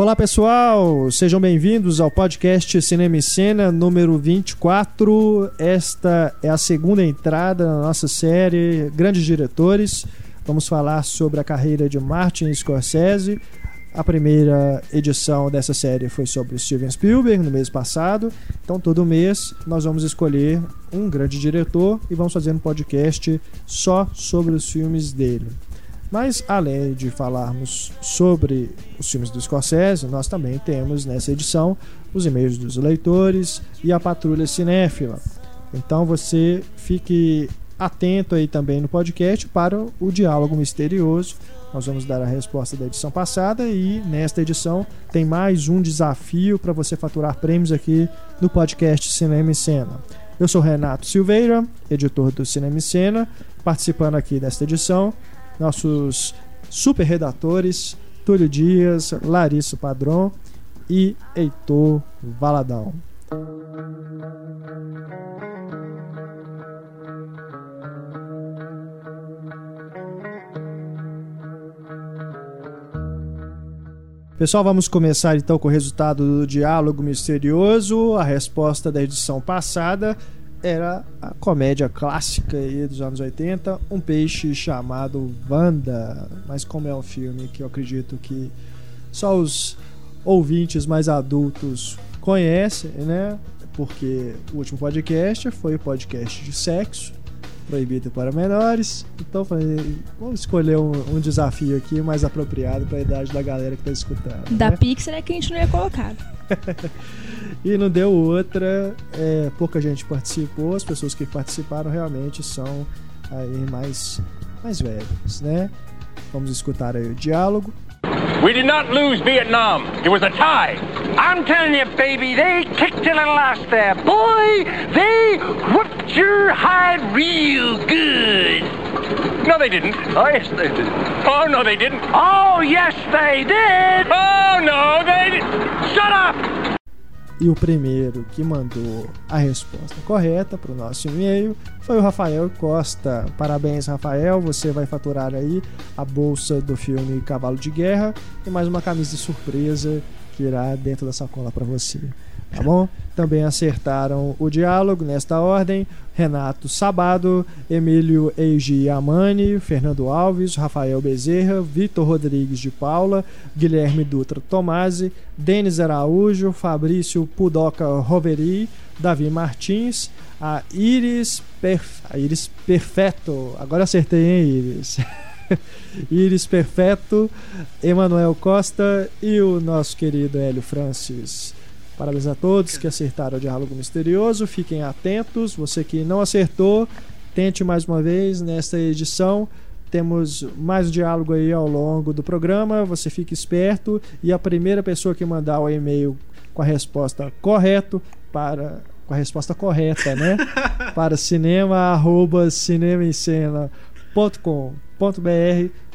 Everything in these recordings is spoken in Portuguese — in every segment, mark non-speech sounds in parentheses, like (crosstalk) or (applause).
Olá pessoal, sejam bem-vindos ao podcast Cinema e Cena número 24. Esta é a segunda entrada na nossa série Grandes Diretores. Vamos falar sobre a carreira de Martin Scorsese. A primeira edição dessa série foi sobre Steven Spielberg no mês passado. Então, todo mês nós vamos escolher um grande diretor e vamos fazer um podcast só sobre os filmes dele. Mas além de falarmos sobre os filmes do Scorsese, nós também temos nessa edição os e-mails dos leitores e a patrulha cinéfila. Então você fique atento aí também no podcast para o diálogo misterioso. Nós vamos dar a resposta da edição passada e nesta edição tem mais um desafio para você faturar prêmios aqui no podcast Cinema e Cena. Eu sou Renato Silveira, editor do Cinema e Cena, participando aqui desta edição nossos super redatores Túlio Dias, Larissa Padrão e Heitor Valadão. Pessoal, vamos começar então com o resultado do diálogo misterioso. A resposta da edição passada era a comédia clássica dos anos 80, Um Peixe Chamado Wanda. Mas como é um filme que eu acredito que só os ouvintes mais adultos conhecem, né? Porque o último podcast foi o podcast de sexo, proibido para menores. Então falei, vamos escolher um, um desafio aqui mais apropriado para a idade da galera que está escutando. Da né? Pixar é que a gente não ia colocar. (laughs) e não deu outra, é, pouca gente participou, as pessoas que participaram realmente são aí mais, mais velhas, né? Vamos escutar aí o diálogo. We did not lose Vietnam. It was a tie. I'm telling you, baby, they kicked a little ass there. Boy, they whooped your hide real good. No, they didn't. Oh, yes, they did. Oh, no, they didn't. Oh, yes, they did. Oh, no, they didn't. Shut up! E o primeiro que mandou a resposta correta para o nosso e-mail foi o Rafael Costa. Parabéns, Rafael. Você vai faturar aí a bolsa do filme Cavalo de Guerra e mais uma camisa de surpresa que irá dentro da sacola para você tá bom? Também acertaram o diálogo nesta ordem: Renato Sabado, Emílio Eiji Amani, Fernando Alves, Rafael Bezerra, Vitor Rodrigues de Paula, Guilherme Dutra Tomasi, Denis Araújo, Fabrício Pudoca Roveri, Davi Martins, a Iris, Perf... a Iris Perfeto. Agora acertei, hein, Iris? (laughs) Iris Perfeto, Emanuel Costa e o nosso querido Hélio Francis. Parabéns a todos que acertaram o diálogo misterioso. Fiquem atentos. Você que não acertou, tente mais uma vez nesta edição. Temos mais diálogo aí ao longo do programa. Você fique esperto e a primeira pessoa que mandar o e-mail com a resposta correto para com a resposta correta, né? (laughs) para cinema arroba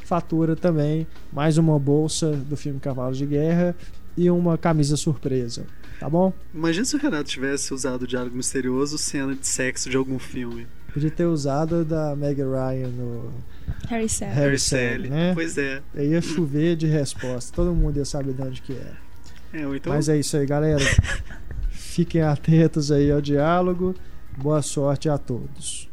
fatura também mais uma bolsa do filme Cavalos de Guerra e uma camisa surpresa. Tá bom? Imagina se o Renato tivesse usado o diálogo misterioso cena de sexo de algum filme. Podia ter usado da Meg Ryan no Harry Sally. Harry Sally, né? Pois é. Aí ia chover de resposta. Todo mundo ia saber de onde que é. é então... Mas é isso aí, galera. (laughs) Fiquem atentos aí ao diálogo. Boa sorte a todos.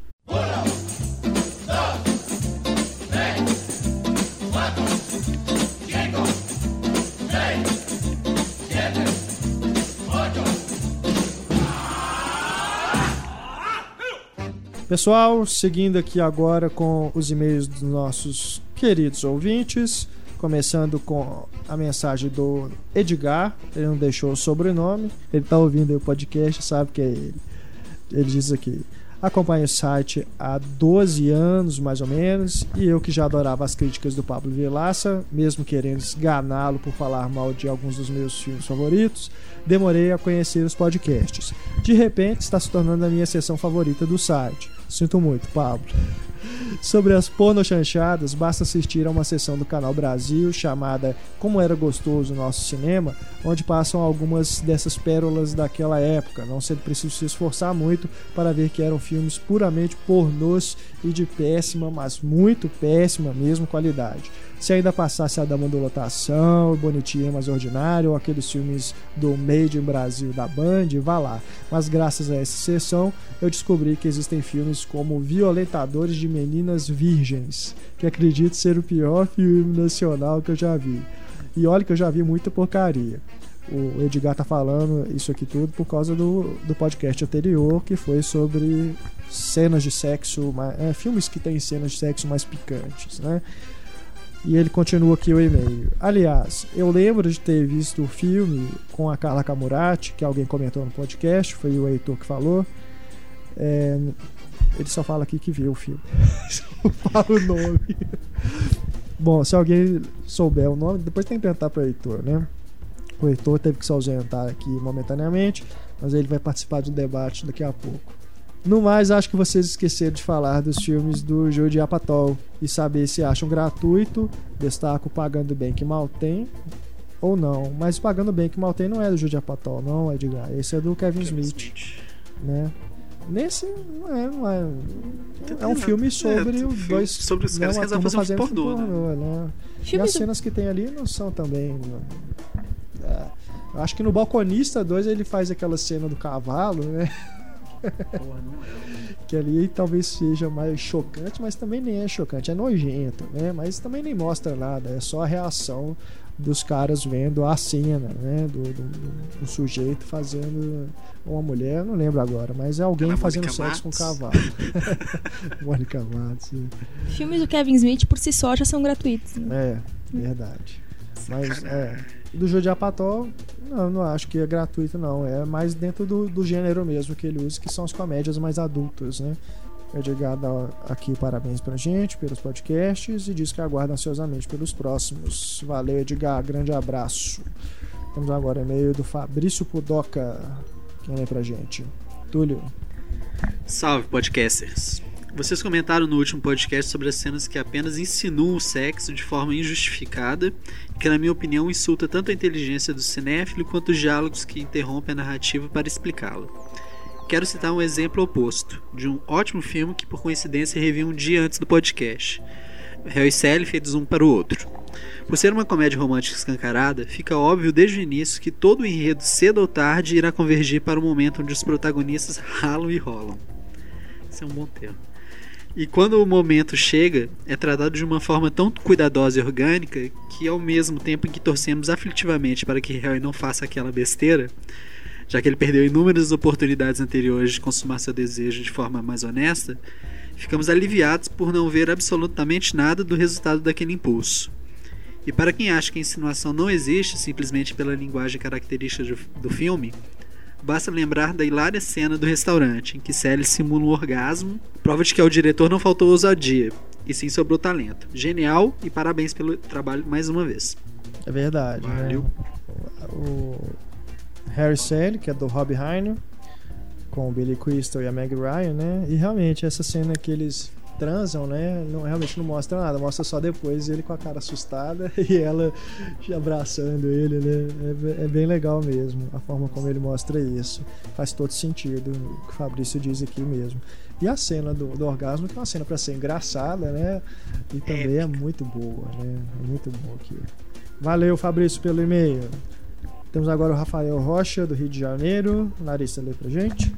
Pessoal, seguindo aqui agora com os e-mails dos nossos queridos ouvintes, começando com a mensagem do Edgar, ele não deixou o sobrenome, ele está ouvindo o podcast, sabe que é ele. Ele diz aqui: acompanho o site há 12 anos, mais ou menos, e eu que já adorava as críticas do Pablo Vilaça, mesmo querendo esganá-lo por falar mal de alguns dos meus filmes favoritos, demorei a conhecer os podcasts. De repente, está se tornando a minha seção favorita do site. Sinto muito, Pablo. Sobre as pornochanchadas, basta assistir a uma sessão do Canal Brasil chamada Como Era Gostoso o Nosso Cinema, onde passam algumas dessas pérolas daquela época. Não sendo preciso se esforçar muito para ver que eram filmes puramente pornôs e de péssima, mas muito péssima mesmo qualidade. Se ainda passasse a Dama do Lotação, Bonitinha Mais Ordinário, ou aqueles filmes do Made in Brasil da Band, vá lá. Mas graças a essa sessão, eu descobri que existem filmes como Violentadores de Meninas Virgens, que acredito ser o pior filme nacional que eu já vi. E olha que eu já vi muita porcaria. O Edgar tá falando isso aqui tudo por causa do, do podcast anterior, que foi sobre cenas de sexo, é, filmes que têm cenas de sexo mais picantes, né? E ele continua aqui o e-mail. Aliás, eu lembro de ter visto o filme com a Carla Camurati, que alguém comentou no podcast, foi o Heitor que falou. É, ele só fala aqui que viu o filme. (laughs) Só fala o nome. Bom, se alguém souber o nome, depois tem que perguntar para o Heitor, né? O Heitor teve que se ausentar aqui momentaneamente, mas ele vai participar do debate daqui a pouco. No mais, acho que vocês esqueceram de falar dos filmes do Jordi Apatol e saber se acham gratuito. Destaco Pagando Bem que Mal Tem ou não. Mas Pagando Bem que Mal Tem não é do Jordi Apatol, não, Edgar. Esse é do Kevin, Kevin Smith, Smith. Né? Nesse não é, não é, é um filme sobre é, os dois. Sobre os caras né, que resolvem fazer um pornô, pornô né? né? E as cenas que tem ali não são também. É, acho que no Balconista 2 ele faz aquela cena do cavalo, né? (laughs) (laughs) que ali talvez seja mais chocante, mas também nem é chocante, é nojento, né? Mas também nem mostra nada, é só a reação dos caras vendo a cena, né? Do, do, do sujeito fazendo uma mulher, não lembro agora, mas é alguém fazendo Mônica sexo Matos. com um cavalo. (laughs) Mônica Matos. Filmes do Kevin Smith por si só já são gratuitos. Né? É, verdade. Mas é do Jô de Apató, não, não acho que é gratuito, não. É mais dentro do, do gênero mesmo que ele usa, que são as comédias mais adultas, né? O Edgar dá aqui parabéns pra gente pelos podcasts e diz que aguarda ansiosamente pelos próximos. Valeu, Edgar. Grande abraço. Temos agora e-mail do Fabrício Pudoca. Quem lê pra gente? Túlio. Salve, podcasters. Vocês comentaram no último podcast sobre as cenas que apenas insinuam o sexo de forma injustificada que, na minha opinião, insulta tanto a inteligência do cinéfilo quanto os diálogos que interrompem a narrativa para explicá-la. Quero citar um exemplo oposto, de um ótimo filme que, por coincidência, revi um dia antes do podcast. Harry e Sally feitos um para o outro. Por ser uma comédia romântica escancarada, fica óbvio desde o início que todo o enredo, cedo ou tarde, irá convergir para o momento onde os protagonistas ralam e rolam. Esse é um bom termo. E quando o momento chega, é tratado de uma forma tão cuidadosa e orgânica que, ao mesmo tempo em que torcemos aflitivamente para que Harry não faça aquela besteira, já que ele perdeu inúmeras oportunidades anteriores de consumar seu desejo de forma mais honesta, ficamos aliviados por não ver absolutamente nada do resultado daquele impulso. E para quem acha que a insinuação não existe simplesmente pela linguagem característica do filme, Basta lembrar da hilária cena do restaurante, em que Sally simula um orgasmo, prova de que ao diretor não faltou ousadia, e sim sobrou talento. Genial e parabéns pelo trabalho mais uma vez. É verdade, né? Valeu. né? O Harry Sally, que é do Rob Reiner, com o Billy Crystal e a Meg Ryan, né? E realmente essa cena que eles transam, né? Não, realmente não mostra nada, mostra só depois ele com a cara assustada (laughs) e ela abraçando ele, né? É, é, bem legal mesmo a forma como ele mostra isso. Faz todo sentido o que o Fabrício diz aqui mesmo. E a cena do, do orgasmo, que é uma cena para ser engraçada, né? E também é muito boa, né? É muito boa aqui. Valeu, Fabrício, pelo e-mail. Temos agora o Rafael Rocha, do Rio de Janeiro. Larissa, lê pra gente.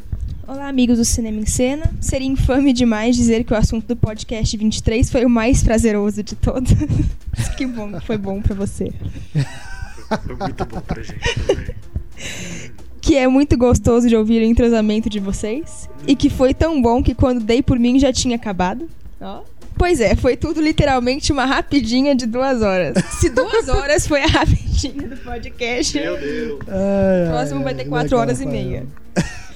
Olá, amigos do Cinema em Cena. Seria infame demais dizer que o assunto do podcast 23 foi o mais prazeroso de todos. (laughs) que bom, foi bom para você. Foi muito bom pra gente também. Que é muito gostoso de ouvir o entrosamento de vocês. E que foi tão bom que quando dei por mim já tinha acabado. Ó. Pois é, foi tudo literalmente uma rapidinha de duas horas. Se duas horas foi a rapidinha do podcast. Meu Deus. o próximo ai, vai ter quatro horas e meia.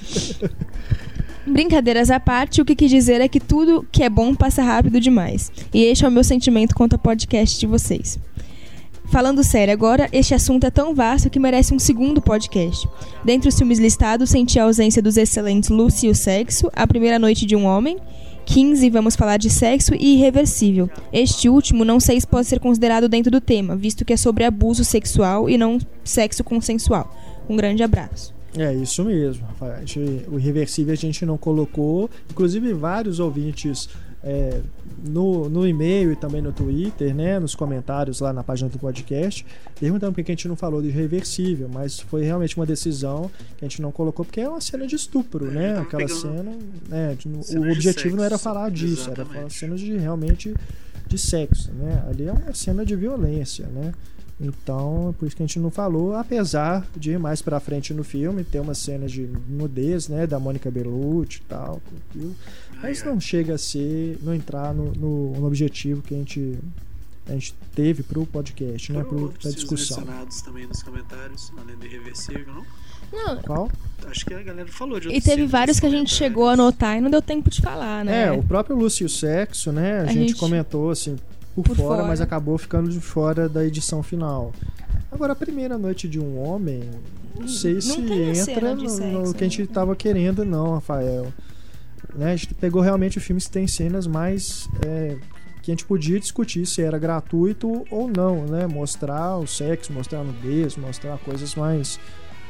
(laughs) Brincadeiras à parte, o que quis dizer é que tudo que é bom passa rápido demais. E este é o meu sentimento quanto ao podcast de vocês. Falando sério agora, este assunto é tão vasto que merece um segundo podcast. Dentre os filmes listados, senti a ausência dos excelentes Lucy e o Sexo, A Primeira Noite de um Homem, 15, vamos falar de sexo e irreversível. Este último não sei se pode ser considerado dentro do tema, visto que é sobre abuso sexual e não sexo consensual. Um grande abraço. É isso mesmo, Rafael. o irreversível a gente não colocou. Inclusive, vários ouvintes é, no, no e-mail e também no Twitter, né, nos comentários lá na página do podcast, perguntando por que a gente não falou de reversível, mas foi realmente uma decisão que a gente não colocou porque é uma cena de estupro, É, né? tava Aquela cena, né, cenas o objetivo não era sexo, falar disso, era exatamente. falar cenas de realmente de sexo, né? Ali é uma cena de violência, né? Então, por isso que a gente não falou, apesar de mais pra frente no filme ter uma cena de nudez, né, da Mônica Bellucci e tal, tudo. mas não chega a ser, não entrar no, no- no objetivo que a gente a gente teve pro podcast, né, pro, pra discussão. mencionados também nos comentários, além do Irreversível, não? Não, Qual? Acho que a galera falou de e teve vários que a gente chegou a anotar e não deu tempo de falar, né? É, o próprio Lúcio Sexo, né, a, A gente, gente- comentou assim por, Por fora, fora. mas acabou ficando de fora da edição final. Agora, a primeira noite de um homem, não sei Não se entra no, sexo, no que a gente né? tava querendo, não, Rafael. Né, a gente pegou realmente filmes que tem cenas mais. é, que a gente podia discutir se era gratuito ou não, né? Mostrar o sexo, mostrar a nudez, mostrar coisas mais.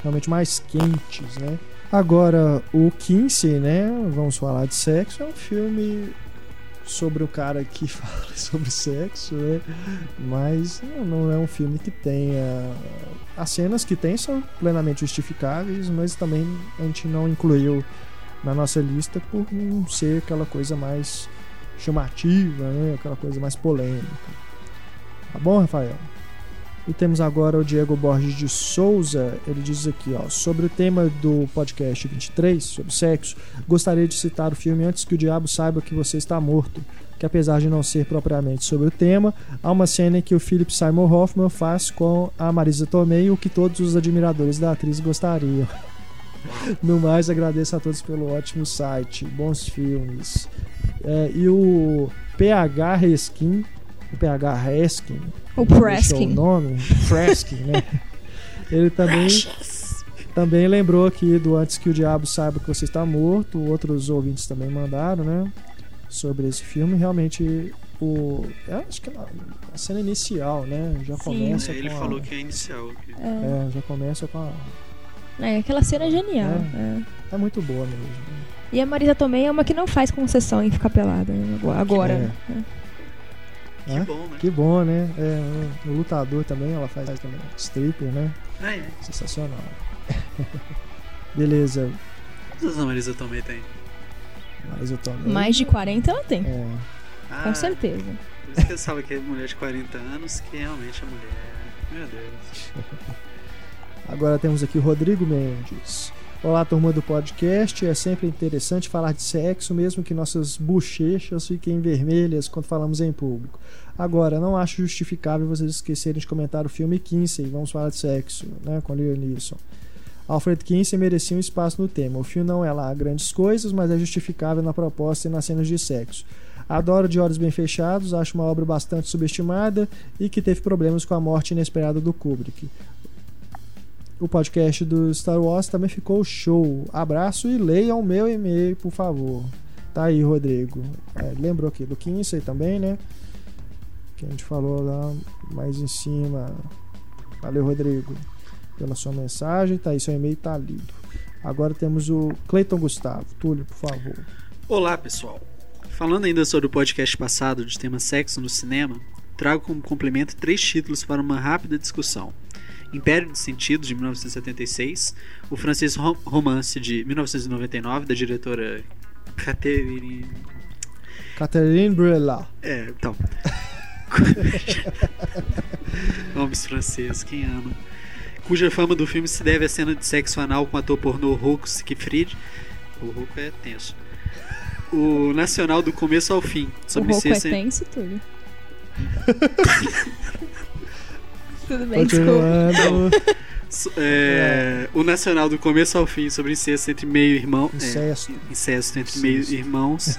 realmente mais quentes, né? Agora, o Kinsey, né? Vamos falar de sexo, é um filme sobre o cara que (laughs) fala sobre sexo, né? Mas não, é um filme que tenha. As cenas que tem são plenamente justificáveis, mas também a gente não incluiu na nossa lista por não ser aquela coisa mais chamativa, né? Aquela coisa mais polêmica. Tá bom, Rafael? E temos agora o Diego Borges de Souza. Ele diz aqui, ó, sobre o tema do podcast 23, sobre sexo, gostaria de citar o filme Antes que o Diabo Saiba que Você Está Morto, que apesar de não ser propriamente sobre o tema, há uma cena em que o Philip Simon Hoffman faz com a Marisa Tomei o que todos os admiradores da atriz gostariam. (laughs) No mais, agradeço a todos pelo ótimo site, bons filmes. É, e o PH Reskin, o PH Reskin, O deixou o Preskin. nome, Freskin, né? (laughs) Ele também, também lembrou aqui do Antes que o Diabo Saiba que Você Está Morto. Outros ouvintes também mandaram, né? Sobre esse filme. Realmente, o. Eu acho que é a cena inicial, né? Já Sim. começa É, ele com. falou a, que é inicial. que- É. É, já começa com a. É, aquela cena é genial. É. é. É muito boa mesmo. E a Marisa Tomei é uma que não faz concessão em ficar pelada né, agora- agora. É. né? Que Hã? bom, né? Que bom, né? É, o lutador também, ela faz também stripper, né? Ah, é. Sensacional. (laughs) Beleza, Quantas a Marisa também tem? também. Mais de 40 ela tem, É, Ah, com certeza. Por isso que eu sabia que é mulher de 40 anos, que realmente é mulher. Meu Deus. (laughs) Agora temos aqui o Rodrigo Mendes. Olá, turma do podcast. É sempre interessante falar de sexo, mesmo que nossas bochechas fiquem vermelhas quando falamos em público. Agora, não acho justificável vocês esquecerem de comentar o filme Kinsey. Vamos falar de sexo, né? Com Liam Neeson. Alfred Kinsey merecia um espaço no tema. O filme não é lá grandes coisas, mas é justificável na proposta e nas cenas de sexo. Adoro De Olhos Bem Fechados, acho uma obra bastante subestimada e que teve problemas com a morte inesperada do Kubrick. O podcast do Star Wars também ficou show. Abraço e leiam o meu e-mail, por favor. Tá aí, Rodrigo. É, lembrou aqui do Kinsey também, né? Que a gente falou lá mais em cima. Valeu, Rodrigo, pela sua mensagem. Tá aí, seu e-mail tá lido. Agora temos o Cleiton Gustavo. Túlio, por favor. Olá, pessoal. Falando ainda sobre o podcast passado de tema sexo no cinema, trago como complemento três títulos para uma rápida discussão. Império de Sentido, de 1976, o francês Rom- Romance, de 1999, da diretora Catherine... Catherine Brelat. É, então... (laughs) Nomes franceses, quem ama? Cuja fama do filme se deve à cena de sexo anal com o ator pornô Rocco Siegfried. O Rocco é tenso. O nacional do começo ao fim, O sobre rouco é tenso tudo. (laughs) tudo bem, desculpa. É, o nacional do começo ao fim sobre incesto entre meio irmão. Incesto. É, incesto entre Incesto. meio irmãos.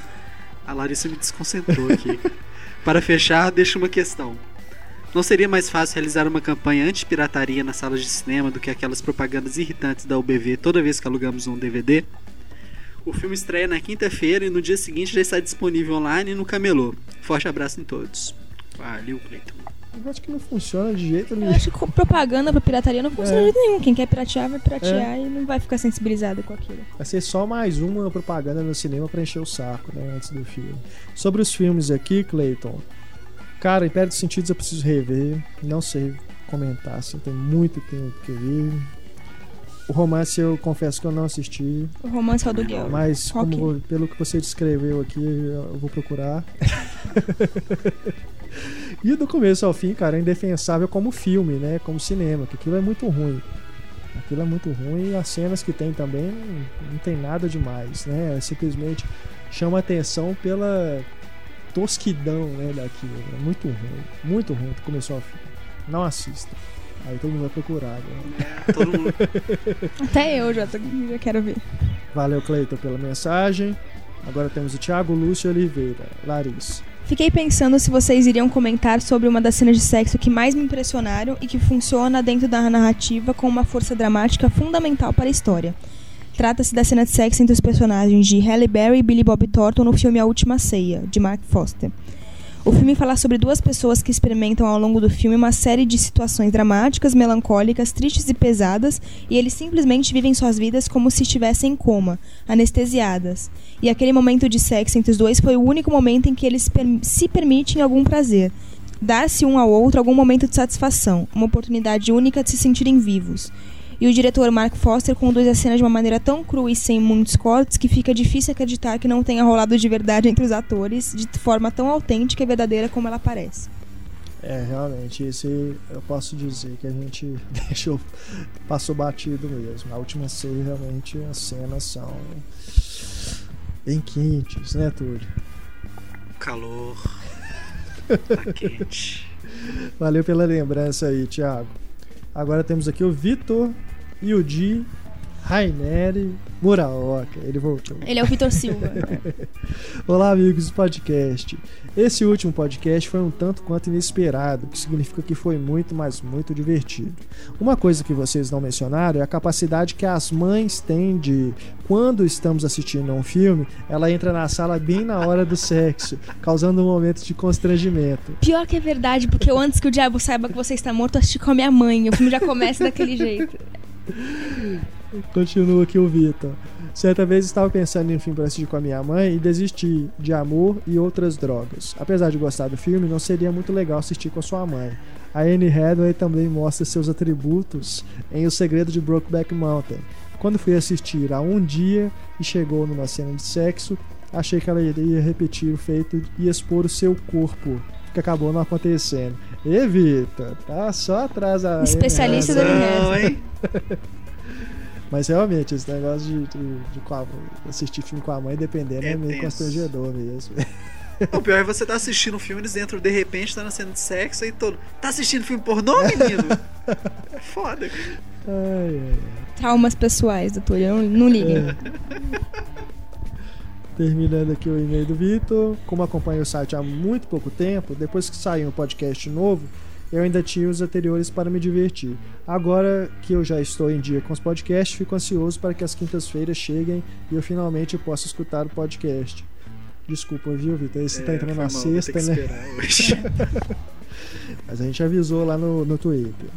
A Larissa me desconcentrou aqui. Para fechar, deixo uma questão. Não seria mais fácil realizar uma campanha anti-pirataria nas salas de cinema do que aquelas propagandas irritantes da UBV toda vez que alugamos um DVD? O filme estreia na quinta-feira e no dia seguinte já está disponível online e no camelô. Forte abraço em todos. Valeu, Cleiton. Eu acho que não funciona de jeito Eu nenhum. acho que propaganda pra pirataria não funciona É. de jeito nenhum. Quem quer piratear, vai piratear e não vai ficar sensibilizado com aquilo. Vai ser só mais uma propaganda no cinema pra encher o saco, né? Antes do filme. Sobre os filmes aqui, Clayton. Cara, Império dos Sentidos eu preciso rever. Não sei comentar, assim, tem muito tempo que eu vi. O romance eu confesso que eu não assisti. O romance é o do Guel. Mas como, pelo que você descreveu aqui, eu vou procurar. (laughs) e do começo ao fim, cara, é indefensável como filme, né? Como cinema, que aquilo é muito ruim. Aquilo é muito ruim e as cenas que tem também não, não tem nada demais, né? É simplesmente chama atenção pela tosquidão, né, daquilo. É muito ruim, muito ruim do começo ao fim. Não assista. Aí todo mundo vai procurar agora. É, todo mundo. (laughs) Até eu já, tô- já quero ver. Valeu, Cleiton, pela mensagem. Agora temos o Thiago Lúcio Oliveira. Larissa. Fiquei pensando se vocês iriam comentar sobre uma das cenas de sexo que mais me impressionaram e que funciona dentro da narrativa com uma força dramática fundamental para a história. Trata-se da cena de sexo entre os personagens de Halle Berry e Billy Bob Thornton no filme A Última Ceia, de Mark Foster. O filme fala sobre duas pessoas que experimentam ao longo do filme uma série de situações dramáticas, melancólicas, tristes e pesadas, e eles simplesmente vivem suas vidas como se estivessem em coma, anestesiadas. E aquele momento de sexo entre os dois foi o único momento em que eles per- se permitem algum prazer. Dar-se um ao outro algum momento de satisfação, uma oportunidade única de se sentirem vivos. E o diretor Mark Foster conduz a cena de uma maneira tão crua e sem muitos cortes que fica difícil acreditar que não tenha rolado de verdade entre os atores, de forma tão autêntica e verdadeira como ela parece. É, realmente, esse eu posso dizer que a gente (laughs) deixou, passou batido mesmo. A última ceia, realmente, as cenas são bem quentes, né, Túlio? Calor. Tá (laughs) quente. Valeu pela lembrança aí, Thiago. Agora temos aqui o Vitor Yudi Raineri Muraoka. Ele voltou. Ele é o Vitor Silva. (laughs) Olá, amigos do podcast. Esse último podcast foi um tanto quanto inesperado, o que significa que foi muito, mas muito divertido. Uma coisa que vocês não mencionaram é a capacidade que as mães têm de, quando estamos assistindo a um filme, ela entra na sala bem na hora do sexo, causando um momento de constrangimento. Pior que é verdade, porque eu, antes que o diabo saiba que você está morto, assisti com a minha mãe. O filme já começa daquele jeito. Continua aqui o Vitor. Certa vez estava pensando em um filme para assistir com a minha mãe e desisti de amor e outras drogas. Apesar de gostar do filme, não seria muito legal assistir com a sua mãe. A Anne Hathaway também mostra seus atributos em O Segredo de Brokeback Mountain. Quando fui assistir há um dia e chegou numa cena de sexo, achei que ela iria repetir o feito e expor o seu corpo, que acabou não acontecendo. E Vitor, tá só atrás a Anne Especialista da hein? (laughs) Mas realmente, esse negócio de, de, de assistir filme com a mãe, dependendo, é, É meio tenso. constrangedor mesmo. O pior é você tá assistindo um filme, eles entram de repente, tá na cena de sexo e todo. Tá assistindo filme pornô, menino? (laughs) É foda. Ai, ai, ai. Traumas pessoais, doutor. Não, não liguem. É. Terminando aqui o e-mail do Vitor. Como acompanho o site há muito pouco tempo, depois que saiu um podcast novo, eu ainda tinha os anteriores para me divertir. Agora que eu já estou em dia com os podcasts, fico ansioso para que as quintas-feiras cheguem e eu finalmente possa escutar o podcast. Desculpa, viu, Vitor? Esse tá É, entrando foi na mal, sexta, né? (laughs) Mas a gente avisou lá no, no Twitter.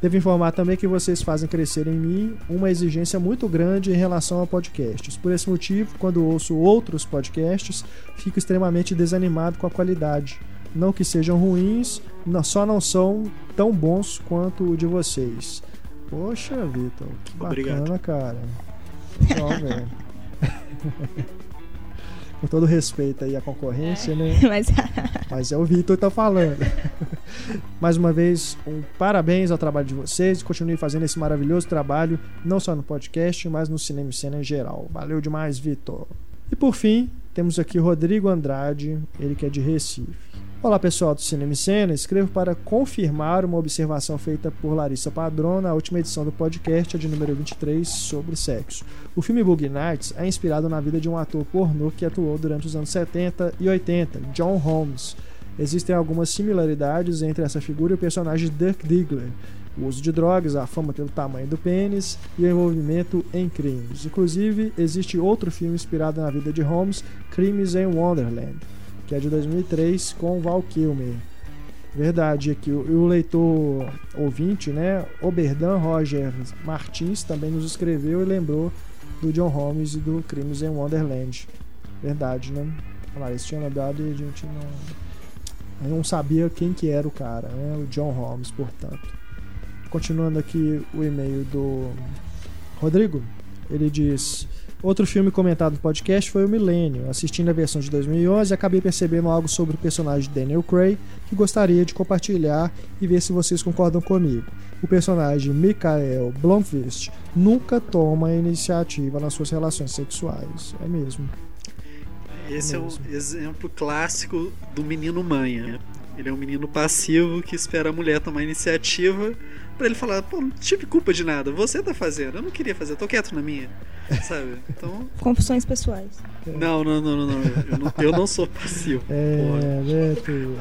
Devo informar também que vocês fazem crescer em mim uma exigência muito grande em relação a podcasts. Por esse motivo, quando ouço outros podcasts, fico extremamente desanimado com a qualidade. Não que sejam ruins, só não são tão bons quanto o de vocês. Poxa, Vitor, que bacana, Obrigado. cara. Ó, velho. (laughs) Com todo respeito aí à concorrência, né? (laughs) Mas Mas é o Vitor que tá falando. (laughs) Mais uma vez, um parabéns ao trabalho de vocês. Continue fazendo esse maravilhoso trabalho, não só no podcast, mas no cinema e cena em geral. Valeu demais, Vitor. E por fim, temos aqui Rodrigo Andrade, ele que é de Recife. Olá pessoal do Cinema e Cena, escrevo para confirmar uma observação feita por Larissa Padrão na última edição do podcast, a de número 23, sobre sexo. O filme Boogie Nights é inspirado na vida de um ator pornô que atuou durante os anos 70 e 80, John Holmes. Existem algumas similaridades entre essa figura e o personagem Dirk Diggler. O uso de drogas, a fama pelo tamanho do pênis e o envolvimento em crimes. Inclusive, existe outro filme inspirado na vida de Holmes, Crimes em Wonderland, que é de 2003 com Val Kilmer. Verdade, aqui o, o leitor ouvinte, né? Oberdan Roger Martins também nos escreveu e lembrou do John Holmes e do Crimes em Wonderland. Verdade, né? A Larissa tinha lembrado e a gente não, não sabia quem que era o cara, né? O John Holmes, portanto. Continuando aqui o e-mail do Rodrigo, ele diz: Outro filme comentado no podcast foi o Milênio. Assistindo a versão de 2011, acabei percebendo algo sobre o personagem Daniel Craig que gostaria de compartilhar e ver se vocês concordam comigo. O personagem Michael Blomqvist nunca toma iniciativa nas suas relações sexuais. É mesmo. Esse é um exemplo clássico do menino manha. Ele é um menino passivo que espera a mulher tomar iniciativa para ele falar: pô, não tive culpa de nada, você tá fazendo, eu não queria fazer, eu tô quieto na minha. Sabe? Então. Confissões pessoais. Não, não, não, não, não. Eu não, eu não sou passivo. É, né, Túlio?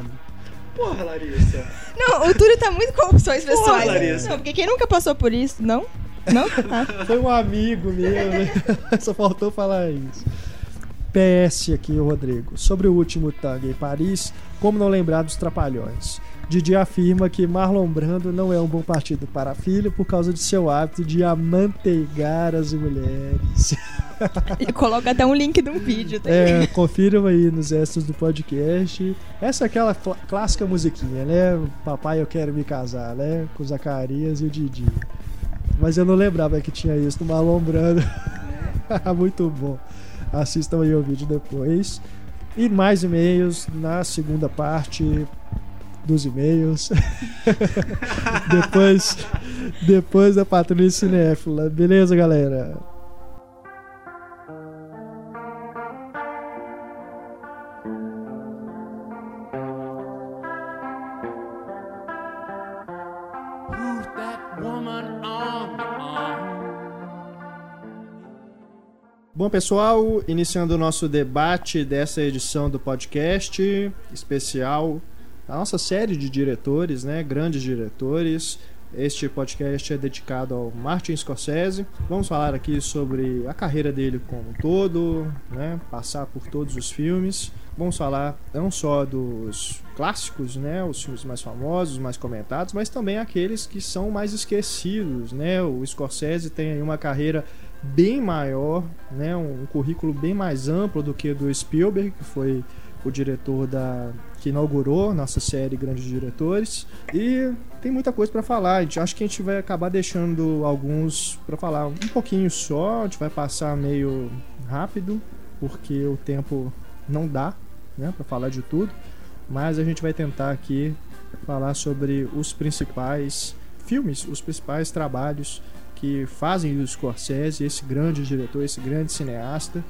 Porra, Larissa. Não, o Túlio tá muito com opções Porra, pessoais. Larissa. Não, porque quem nunca passou por isso, não? Não? Ah. (laughs) Foi um amigo meu, né? (laughs) Só faltou falar isso. PS aqui, o Rodrigo. Sobre o último tango em Paris, como não lembrar dos Trapalhões? Didi afirma que Marlon Brando não é um bom partido para a filha por causa de seu hábito de amanteigar as mulheres. (laughs) E coloca até um link de um vídeo. Tá? É, confiram aí nos extras do podcast. Essa é aquela cl- clássica musiquinha, né? Papai, eu quero me casar, né? Com Zacarias e o Didi. Mas eu não lembrava que tinha isso no Marlon Brando. (laughs) Muito bom. Assistam aí o vídeo depois. E mais e-mails na segunda parte dos e-mails. (laughs) depois, depois da Patrulha Cinéfila. Beleza, galera? Bom, pessoal, iniciando o nosso debate dessa edição do podcast especial da nossa série de diretores, né? Grandes diretores. Este podcast é dedicado ao Martin Scorsese. Vamos falar aqui sobre a carreira dele como um todo, né? Passar por todos os filmes. Vamos falar não só dos clássicos, né? Os filmes mais famosos, mais comentados, mas também aqueles que são mais esquecidos, né? O Scorsese tem uma carreira bem maior, né, um currículo bem mais amplo do que do Spielberg, que foi o diretor da que inaugurou nossa série Grandes Diretores. E tem muita coisa para falar. Acho que a gente vai acabar deixando alguns para falar um pouquinho só. A gente vai passar meio rápido porque o tempo não dá, né, para falar de tudo. Mas a gente vai tentar aqui falar sobre os principais filmes, os principais trabalhos que fazem do Scorsese, esse grande diretor, esse grande cineasta,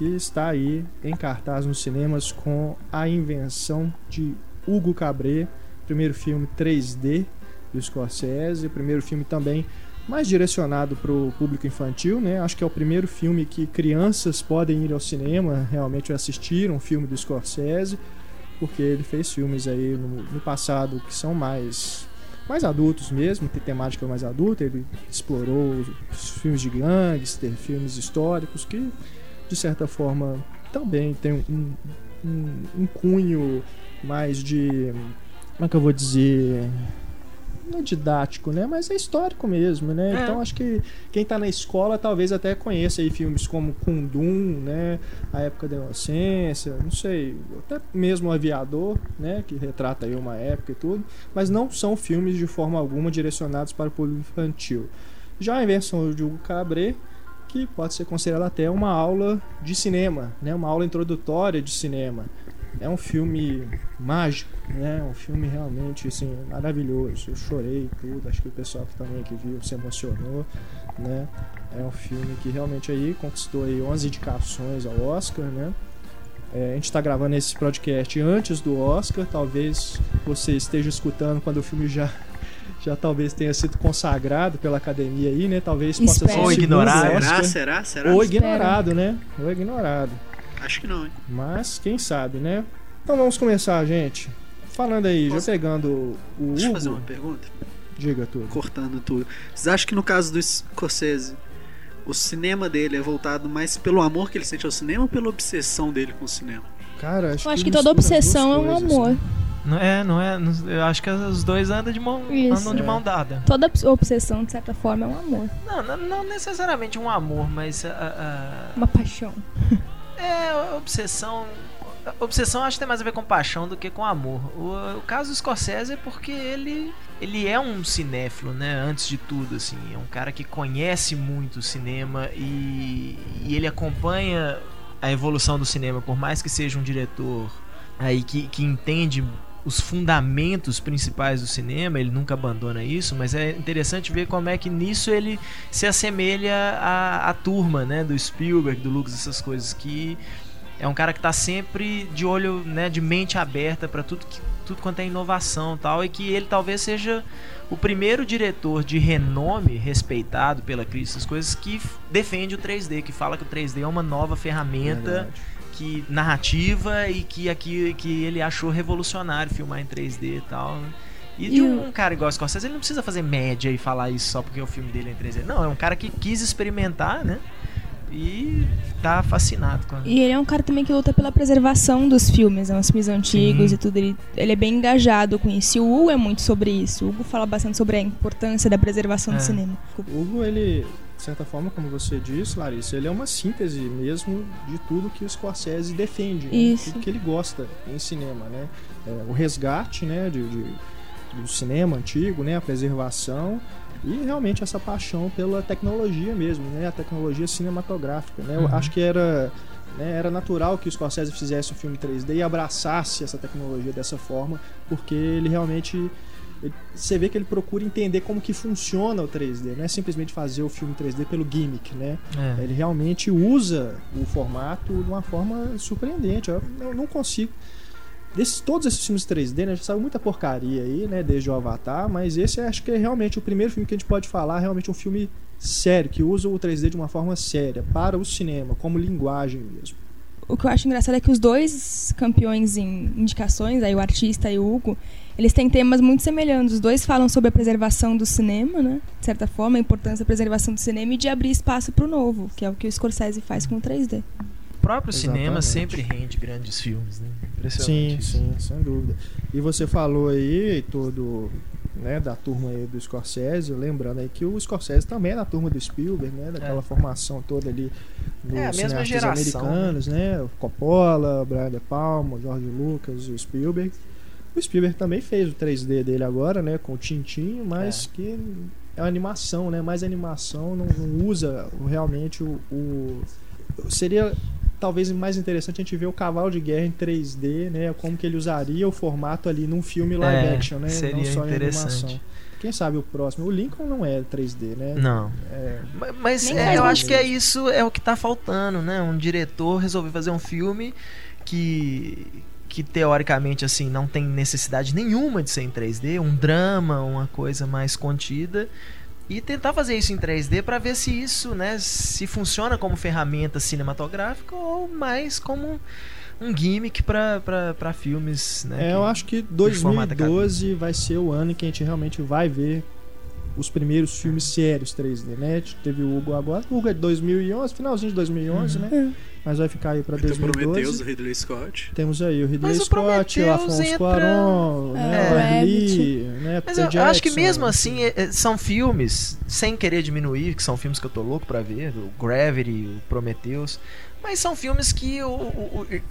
que está aí em cartaz nos cinemas com a invenção de Hugo Cabret, primeiro filme 3D do Scorsese, primeiro filme também mais direcionado para o público infantil, né? Acho que é o primeiro filme que crianças podem ir ao cinema realmente assistir um filme do Scorsese, porque ele fez filmes aí no, no passado que são mais mais adultos mesmo, tem temática mais adulta, ele explorou filmes de gangster, filmes históricos que de certa forma também tem um, um, um cunho mais de como é que eu vou dizer não é didático, né? Mas é histórico mesmo, né? É. Então acho que quem tá na escola talvez até conheça aí filmes como Kundum, né? A época da inocência, não sei, até mesmo o Aviador, né? Que retrata aí uma época e tudo, mas não são filmes de forma alguma direcionados para o público infantil. Já a invenção de Hugo Cabret, que pode ser considerada até uma aula de cinema, né? Uma aula introdutória de cinema. É um filme mágico, né? Um filme realmente assim maravilhoso. Eu chorei tudo. Acho que o pessoal que também que viu se emocionou, né? É um filme que realmente aí conquistou aí 11 indicações ao Oscar, né? É, a gente está gravando esse podcast antes do Oscar. Talvez você esteja escutando quando o filme já já talvez tenha sido consagrado pela academia aí, né? Talvez possa ser Espero. Ou ignorado. Será? Será? Será? Ou Espero. ignorado, né? Ou ignorado. Acho que não, hein? Mas quem sabe, né? Então vamos começar, gente. Falando aí, Posso- já pegando o Deixa eu fazer Hugo. uma pergunta. Diga tudo. Cortando tudo. Vocês acham que no caso do Scorsese, o cinema dele é voltado mais pelo amor que ele sente ao cinema ou pela obsessão dele com o cinema? Cara, acho Eu acho que que toda obsessão é um amor. né? Não é, não é. não- eu acho que os dois andam de mão, Isso. andam de É. mão dada. Toda obs- obsessão, de certa forma, é um amor. Não, não, não necessariamente um amor, mas a, a- Uma paixão. (laughs) é obsessão. Obsessão acho que tem mais a ver com paixão do que com amor. O, o caso do Scorsese é porque ele ele é um cinéfilo, né? Antes de tudo, assim, é um cara que conhece muito o cinema e, e ele acompanha a evolução do cinema, por mais que seja um diretor aí que, que entende os fundamentos principais do cinema, ele nunca abandona isso, mas é interessante ver como é que nisso ele se assemelha à, à turma, né, do Spielberg, do Lucas, essas coisas que é um cara que tá sempre de olho, né, de mente aberta para tudo que tudo quanto é inovação, tal, e que ele talvez seja o primeiro diretor de renome respeitado pela crítica, essas coisas que defende o 3D, que fala que o 3D é uma nova ferramenta. Que narrativa e que aqui que ele achou revolucionário filmar em 3D e tal. né? E, E de o- um cara igual Scorsese, ele não precisa fazer média e falar isso só porque o filme dele é em 3D. Não, é um cara que quis experimentar, né? E tá fascinado com a... E ele é um cara também que luta pela preservação dos filmes, né? Os filmes antigos Sim. e tudo. Ele, ele é bem engajado com isso. E o Hugo é muito sobre isso. O Hugo fala bastante sobre a importância da preservação É. do cinema. O Hugo, ele, de certa forma, como você disse, Larissa, ele é uma síntese mesmo de tudo que o Scorsese defende, né? Isso. tudo que ele gosta em cinema, né? É, o resgate, né, de, de- do cinema antigo, né, a preservação e realmente essa paixão pela tecnologia mesmo, né, a tecnologia cinematográfica, né? Eu Uhum. acho que era né, era natural que o Scorsese fizesse um filme 3D e abraçasse essa tecnologia dessa forma, porque ele realmente ele- você vê que ele procura entender como que funciona o 3D, não é simplesmente fazer o filme 3D pelo gimmick, né? É. Ele realmente usa o formato de uma forma surpreendente. Eu não, não consigo. Desses, todos esses filmes 3D, né? Já saiu muita porcaria aí, né? Desde o Avatar, mas esse acho que é realmente o primeiro filme que a gente pode falar, realmente um filme sério, que usa o 3D de uma forma séria, para o cinema, como linguagem mesmo. O que eu acho engraçado é que os dois campeões em indicações, aí o artista e o Hugo, eles têm temas muito semelhantes. Os dois falam sobre a preservação do cinema, né? De certa forma, a importância da preservação do cinema e de abrir espaço para o novo, que é o que o Scorsese faz com o 3D. O próprio cinema Exatamente. sempre rende grandes filmes, né? Sim, Impressionante isso. sim, sem dúvida. E você falou aí, todo, né, da turma aí do Scorsese, lembrando aí que o Scorsese também é da turma do Spielberg, né, daquela É. formação toda ali dos É, cineastas geração, americanos, né, o Coppola, o Brian De Palma, George Lucas, o Spielberg. O Spielberg também fez o 3D dele agora, né, com o Tintin, mas que é uma animação, né, mais animação, não, não usa realmente o, o seria talvez mais interessante a gente ver o cavalo de guerra em 3D, né? Como que ele usaria o formato ali num filme live É, action, né? seria não só em interessante. animação. Quem sabe o próximo? O Lincoln não é 3D, né? Não. É, Ma- Mas é, eu acho que é isso é o que tá faltando, né? Um diretor resolver fazer um filme que que teoricamente assim não tem necessidade nenhuma de ser em 3D, um drama, uma coisa mais contida e tentar fazer isso em 3D para ver se isso, né, se funciona como ferramenta cinematográfica ou mais como um gimmick para filmes, né? é, eu acho que formato 2012 vai ser o ano que a gente realmente vai ver os primeiros filmes sérios 3D, né? Teve o Hugo agora, o Hugo é de 2011, finalzinho de 2011, Uhum. né? Mas vai ficar aí pra Então, Prometheus, 2012. o Ridley Scott. Temos aí o Ridley Mas o Scott, o Prometheus Afonso entra- Cuarón, né, É, o Gravity. Lee, né, Mas Peter eu, eu acho que Jackson, mesmo assim, é- é- são filmes, sem querer diminuir, que são filmes que eu tô louco pra ver, o Gravity, o Prometheus, mas são filmes que o, o, o-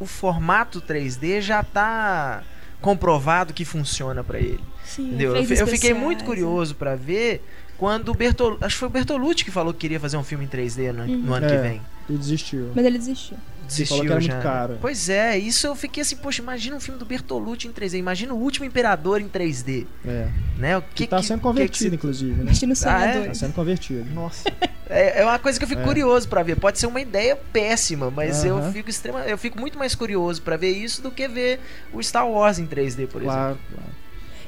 o formato 3D já tá comprovado que funciona pra ele. Sim, Entendeu? Eu, eu fiquei muito né? curioso pra ver quando o Bertol, acho que foi o Bertolucci que falou que queria fazer um filme em 3D no, no Uhum. ano É. que vem. E desistiu. Mas ele desistiu. Desistiu falou que era já. muito caro. Pois é, isso eu fiquei assim, poxa, imagina um filme do Bertolucci em 3D, imagina o último imperador em 3D, É. né? O Que, tá sendo que convertido, que- inclusive, né? Destino Ah, é? Tá sendo convertido. Nossa. É, é uma coisa que eu fico É. curioso pra ver. Pode ser uma ideia péssima, mas eu Aham. fico extrema, eu fico muito mais curioso pra ver isso do que ver o Star Wars em 3D, por exemplo. Claro, claro.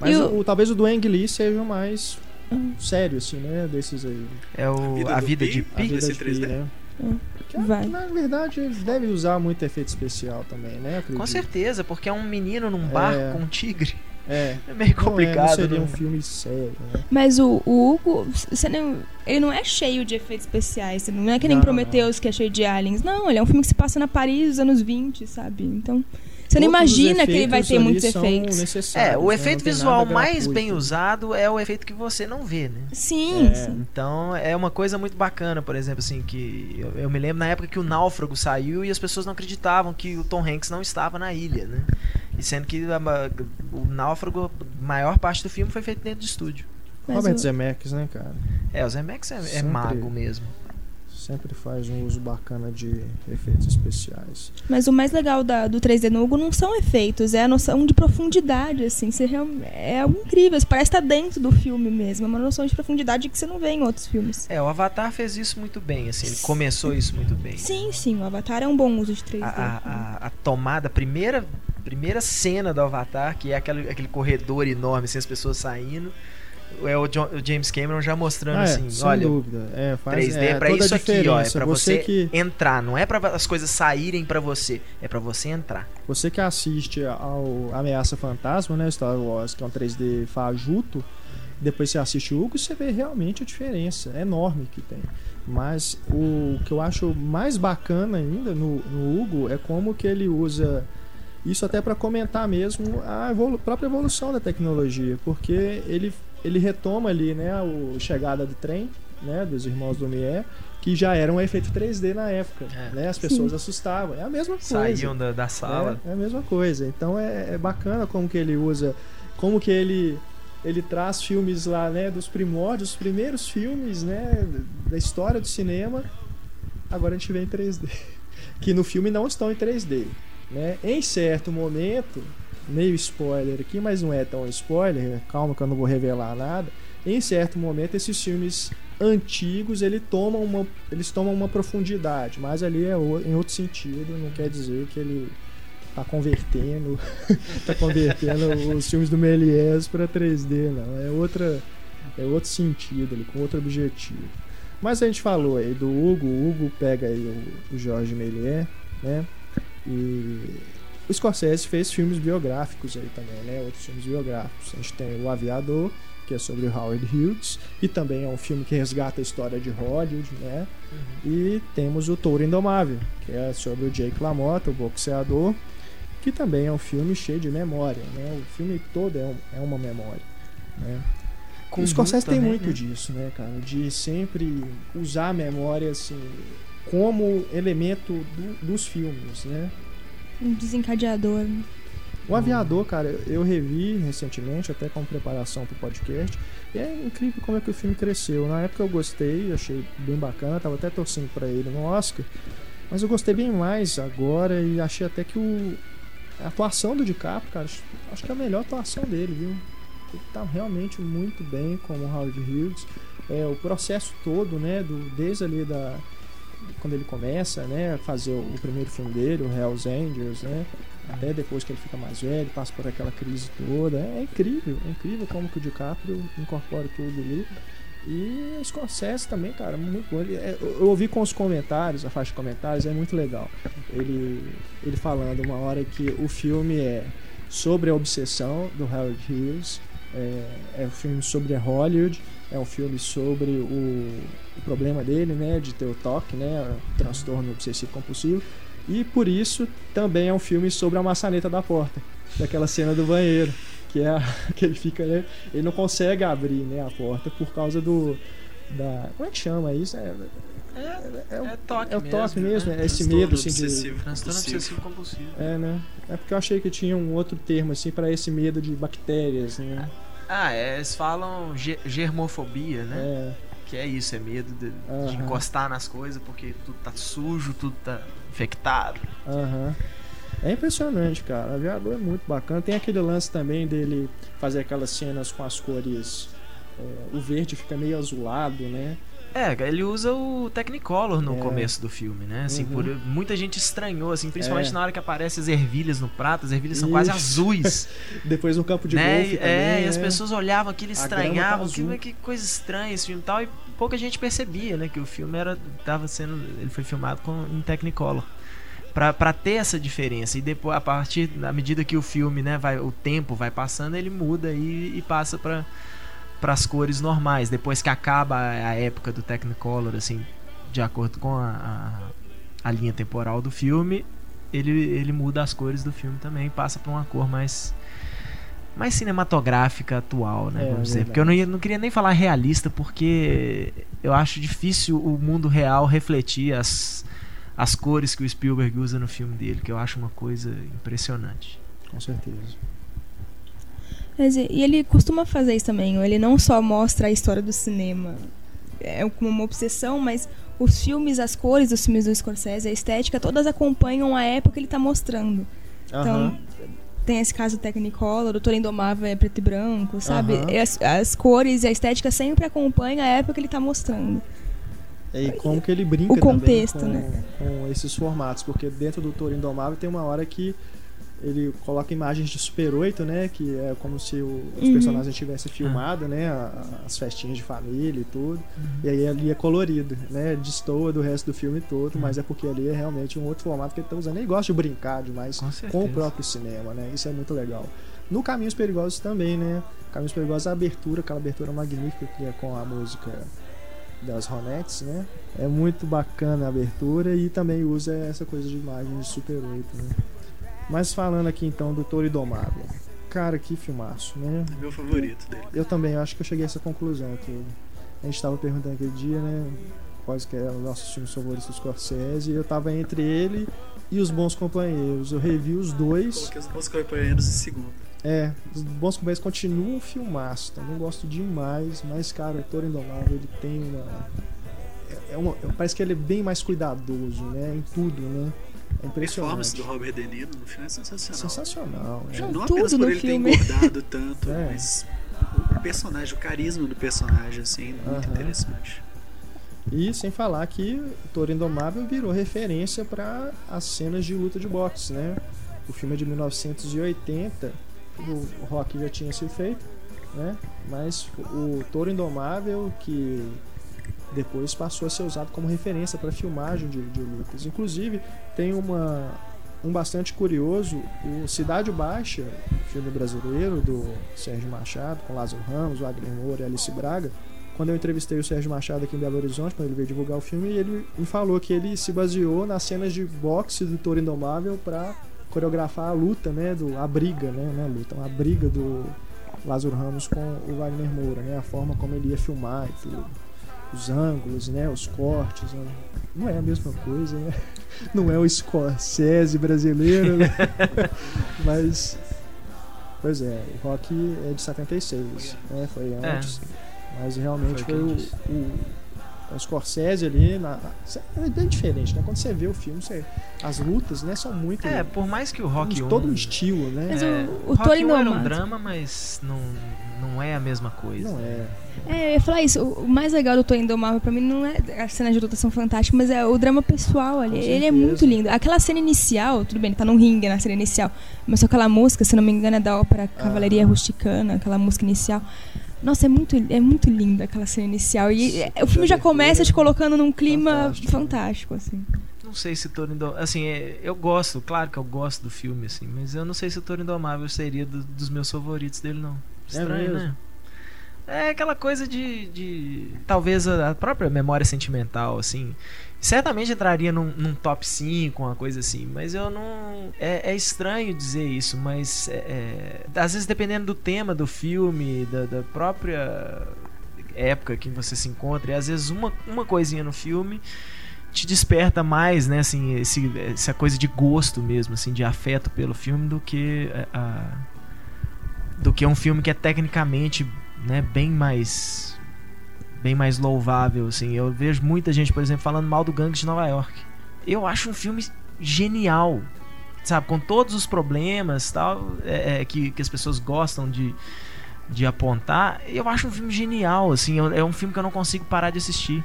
Mas o... o- talvez o do Ang Lee seja o mais Hum. sério, assim, né? Desses aí. É o Vida a vida Pi? de A Pi. vida Esse de 3D? Pi, né? Hum. Que, Vai. Na verdade, eles devem usar muito efeito especial também, né? Acredito. Com certeza, porque é um menino num É. barco com um tigre. É. (laughs) É meio Não, é, complicado. não seria né? um filme sério, né? Mas o, o Hugo, você não- ele não é cheio de efeitos especiais. Não é que nem Não, Prometheus, que é cheio de aliens. Não, ele é um filme que se passa na Paris dos anos 20, sabe? Então, você não imagina que ele vai efeitos ter muitos efeitos. É, o né? efeito visual mais bem usado é o efeito que você não vê, né? Sim, É. sim. Então é uma coisa muito bacana, por exemplo, assim, que eu, eu me lembro na época que o Náufrago saiu e as pessoas não acreditavam que o Tom Hanks não estava na ilha, né? E sendo que a o Náufrago, a maior parte do filme foi feito dentro de estúdio. Mas Robert o- Zemeckis, né, cara? É, o Zemeckis é, é mago mesmo. Sempre faz um uso bacana de efeitos especiais. Mas o mais legal da- do 3D no Hugo não são efeitos, é a noção de profundidade, assim. Você real- é algo incrível, você parece estar dentro do filme mesmo. É uma noção de profundidade que você não vê em outros filmes. É, o Avatar fez isso muito bem, assim, ele começou isso muito bem. Sim, sim, o Avatar é um bom uso de 3D. A, a, a, a tomada, a primeira, primeira cena do Avatar, que é aquele, aquele corredor enorme, assim, as pessoas saindo, é o, John- o James Cameron já mostrando Ah, é, assim, sem olha, dúvida. É, faz, 3D é, é pra toda a isso aqui, ó, é pra você você que entrar, não é pra as coisas saírem pra você, é pra você entrar. Você que assiste ao Ameaça Fantasma, né, Star Wars, que é um 3D fajuto, depois você assiste o Hugo, você vê realmente a diferença enorme que tem. Mas o que eu acho mais bacana ainda no, no Hugo é como que ele usa isso até para comentar mesmo a evolu- própria evolução da tecnologia, porque ele, ele retoma ali, né, a chegada do trem, né, dos irmãos Lumière, que já era um efeito 3D na época, É. né? As pessoas assustavam. É a mesma coisa. Saíam da, da sala. É, é a mesma coisa. Então é, é bacana como que ele usa, como que ele ele traz filmes lá, né, dos primórdios, os primeiros filmes, né, da história do cinema. Agora a gente vê em 3D, (laughs) que no filme não estão em 3D, né? Em certo momento, meio spoiler aqui, mas não é tão spoiler, calma que eu não vou revelar nada. Em certo momento esses filmes antigos ele toma uma, eles tomam uma profundidade, mas ali é em outro sentido, não quer dizer que ele tá convertendo, (laughs) tá convertendo os filmes do Méliès para 3D, não. É outra, é outro sentido ali, com outro objetivo. Mas a gente falou aí do Hugo, o Hugo pega aí o, o Jorge Méliès, né? E o Scorsese fez filmes biográficos aí também, né? Outros filmes biográficos. A gente tem O Aviador, que é sobre o Howard Hughes, e também é um filme que resgata a história de Hollywood, né? E temos o Touro Indomável, que é sobre o Jake LaMotta, o boxeador, que também é um filme cheio de memória, né? O filme todo é, um- é uma memória, né? O Scorsese tem também, muito né? disso, né, cara? De sempre usar a memória, assim, como elemento do- dos filmes, né? Um desencadeador. O Aviador, cara, eu revi recentemente, até com preparação pro podcast. E é incrível como é que o filme cresceu. Na época eu gostei, achei bem bacana, tava até torcendo pra ele no Oscar. Mas eu gostei bem mais agora e achei até que o, a atuação do DiCaprio, cara, acho, que é a melhor atuação dele, viu? Ele tá realmente muito bem como o Howard Hughes. É, o processo todo, né, do, desde ali da quando ele começa, né, a fazer o, primeiro filme dele, o Hell's Angels, né, até depois que ele fica mais velho, passa por aquela crise toda. É, incrível, é incrível como que o DiCaprio incorpora tudo ali. E o Scorsese também, cara, muito bom. Ele, é, eu ouvi com os comentários, a faixa de comentários, é muito legal. Ele, ele falando uma hora que o filme é sobre a obsessão do Howard Hughes, é, é um filme sobre Hollywood, é um filme sobre o, o problema dele, né, de ter o toque, né, o transtorno obsessivo compulsivo. E por isso também é um filme sobre a maçaneta da porta, daquela cena do banheiro, que é a, (laughs) que ele fica, né, ele não consegue abrir, né, a porta por causa do da como é que chama isso? É, é, é, o- É toque é o mesmo, toque mesmo, né? é esse Transtorno medo assim de obsessivo Transtorno compulsivo. obsessivo compulsivo. é, né? É porque eu achei que tinha um outro termo assim para esse medo de bactérias, né? Ah, é, eles falam ge- germofobia, né? É, Que é isso, é medo de, de Aham. encostar nas coisas porque tudo tá sujo, tudo tá infectado. aham. É impressionante, cara. Aviador é muito bacana. Tem aquele lance também dele fazer aquelas cenas com as cores. é, o verde fica meio azulado, né? É, ele usa o Technicolor no É. começo do filme, né? Assim, Uhum. por, muita gente estranhou, assim, principalmente É. na hora que aparecem as ervilhas no prato, as ervilhas são quase azuis, (laughs) Depois no campo de né? golfe E- também. é, e as né? pessoas olhavam aquilo, tá estranhavam, azul. que, que coisa estranha esse filme e tal, e pouca gente percebia, né? Que o filme era, tava sendo, ele foi filmado com, em Technicolor. Pra, pra ter essa diferença. E depois, a partir, na medida que o filme, né, vai, o tempo vai passando, ele muda e, e passa pra, pras cores normais. Depois que acaba a, época do Technicolor, assim, de acordo com a, a, a linha temporal do filme, ele, ele muda as cores do filme também, passa pra uma cor mais mais cinematográfica atual, né? É, vamos dizer. verdade. Porque eu não, ia- não queria nem falar realista, porque eu acho difícil o mundo real refletir as, as cores que o Spielberg usa no filme dele, que eu acho uma coisa impressionante. Com certeza. E ele costuma fazer isso também. Ele não só mostra a história do cinema é como uma obsessão, mas os filmes, as cores dos filmes do Scorsese, a estética, todas acompanham a época que ele está mostrando. Então, tem esse caso Technicolor, o Doutor Indomável é preto e branco, sabe? Aham. E As, as cores e a estética sempre acompanham a época que ele está mostrando. E como que ele brinca O contexto, com, né? com esses formatos, porque dentro do Toro Indomável tem uma hora que ele coloca imagens de Super 8, né? Que é como se o- os Uhum. personagens tivessem filmado, né? a- As festinhas de família e tudo. E aí ali é colorido, né? Destoa do resto do filme todo, mas é porque ali é realmente um outro formato que ele tá usando. Ele gosta de brincar demais Com com o próprio cinema, né? Isso é muito legal. No Caminhos Perigosos também, né? Caminhos Perigosos, a abertura, aquela abertura magnífica que é com a música das Ronettes, né? É muito bacana a abertura e também usa essa coisa de imagem de Super 8, né? Mas falando aqui então do Toro Indomável. Cara, que filmaço, né? É meu favorito dele. Eu também, eu acho que eu cheguei a essa conclusão que a gente estava perguntando aquele dia, né? Quais que eram os nossos filmes favoritos do Scorsese, e eu tava entre ele e Os Bons Companheiros. Eu revi os dois. Coloquei os bons companheiros em segundo. É, Os Bons Companheiros continuam um filmaço, também gosto demais, mas cara, o Toro Indomável ele tem uma. é- É uma parece que ele é bem mais cuidadoso, né? Em tudo, né? É A performance impressionante. do Robert De Niro no filme é sensacional. Sensacional. é. Não Tudo apenas por ele filme. ter engordado tanto, É. mas o personagem, o carisma do personagem, assim, muito Aham. interessante. E sem falar que o Toro Indomável virou referência para as cenas de luta de boxe, né? O filme é de 1980, o Rock já tinha sido feito, né? Mas o Toro Indomável que depois passou a ser usado como referência para filmagem de, de lutas. Inclusive tem uma um bastante curioso, o Cidade Baixa, filme brasileiro do Sérgio Machado, com Lázaro Ramos, Wagner Moura e Alice Braga, quando eu entrevistei o Sérgio Machado aqui em Belo Horizonte, quando ele veio divulgar o filme, ele me falou que ele se baseou nas cenas de boxe do Toro Indomável para coreografar a luta, né, do a briga, né, não é luta, uma briga do Lázaro Ramos com o Wagner Moura, né, a forma como ele ia filmar e tudo. Os ângulos, né, os cortes, né? não é a mesma coisa, né? (laughs) Não é o Scorsese brasileiro, né? (laughs) Mas Pois é, o Rock é de 76, né? Foi antes. Mas realmente Foi foi, o o, o, o Scorsese ali. Na, é bem diferente, né? Quando você vê o filme, você, as lutas né, são muito. É, por mais que o Rock de 1... todo um estilo, né? Mas é, o- o Rock Toro 1 era um drama, mas não, não é a mesma coisa. Não é. É, eu ia falar isso. O mais legal do Tô Indomável pra mim não é as cenas de luta são fantásticas, mas é o drama pessoal ali. Com Ele é muito lindo. Aquela cena inicial, tudo bem, ele tá num ringue na cena inicial, mas só aquela música, se não me engano, é da ópera Cavalaria Ah. Rusticana, aquela música inicial. Nossa, é muito, é muito linda aquela cena inicial. E é, o filme já começa te colocando num clima Fantástico. fantástico, assim. Não sei se Toro Indomável. Assim, é, eu gosto, claro que eu gosto do filme, assim, mas eu não sei se o Toro Indomável seria do- dos meus favoritos dele, não. Estranho, mesmo? né? É aquela coisa de. de talvez a a própria memória sentimental, assim. Certamente entraria num, num top 5, uma coisa assim, mas eu não. É, é estranho dizer isso, mas. é- é, às vezes, dependendo do tema do filme, da, da própria época que você se encontra, e às vezes uma, uma coisinha no filme te desperta mais, né, assim, esse, essa coisa de gosto mesmo, assim, de afeto pelo filme do que é, a, do que um filme que é tecnicamente, né, bem mais bem mais louvável, assim. Eu vejo muita gente, por exemplo, falando mal do Gangue de Nova York. Eu acho um filme genial, sabe, com todos os problemas, tal, é, é, que, que as pessoas gostam de de apontar, eu acho um filme genial, assim, eu- é um filme que eu não consigo parar de assistir.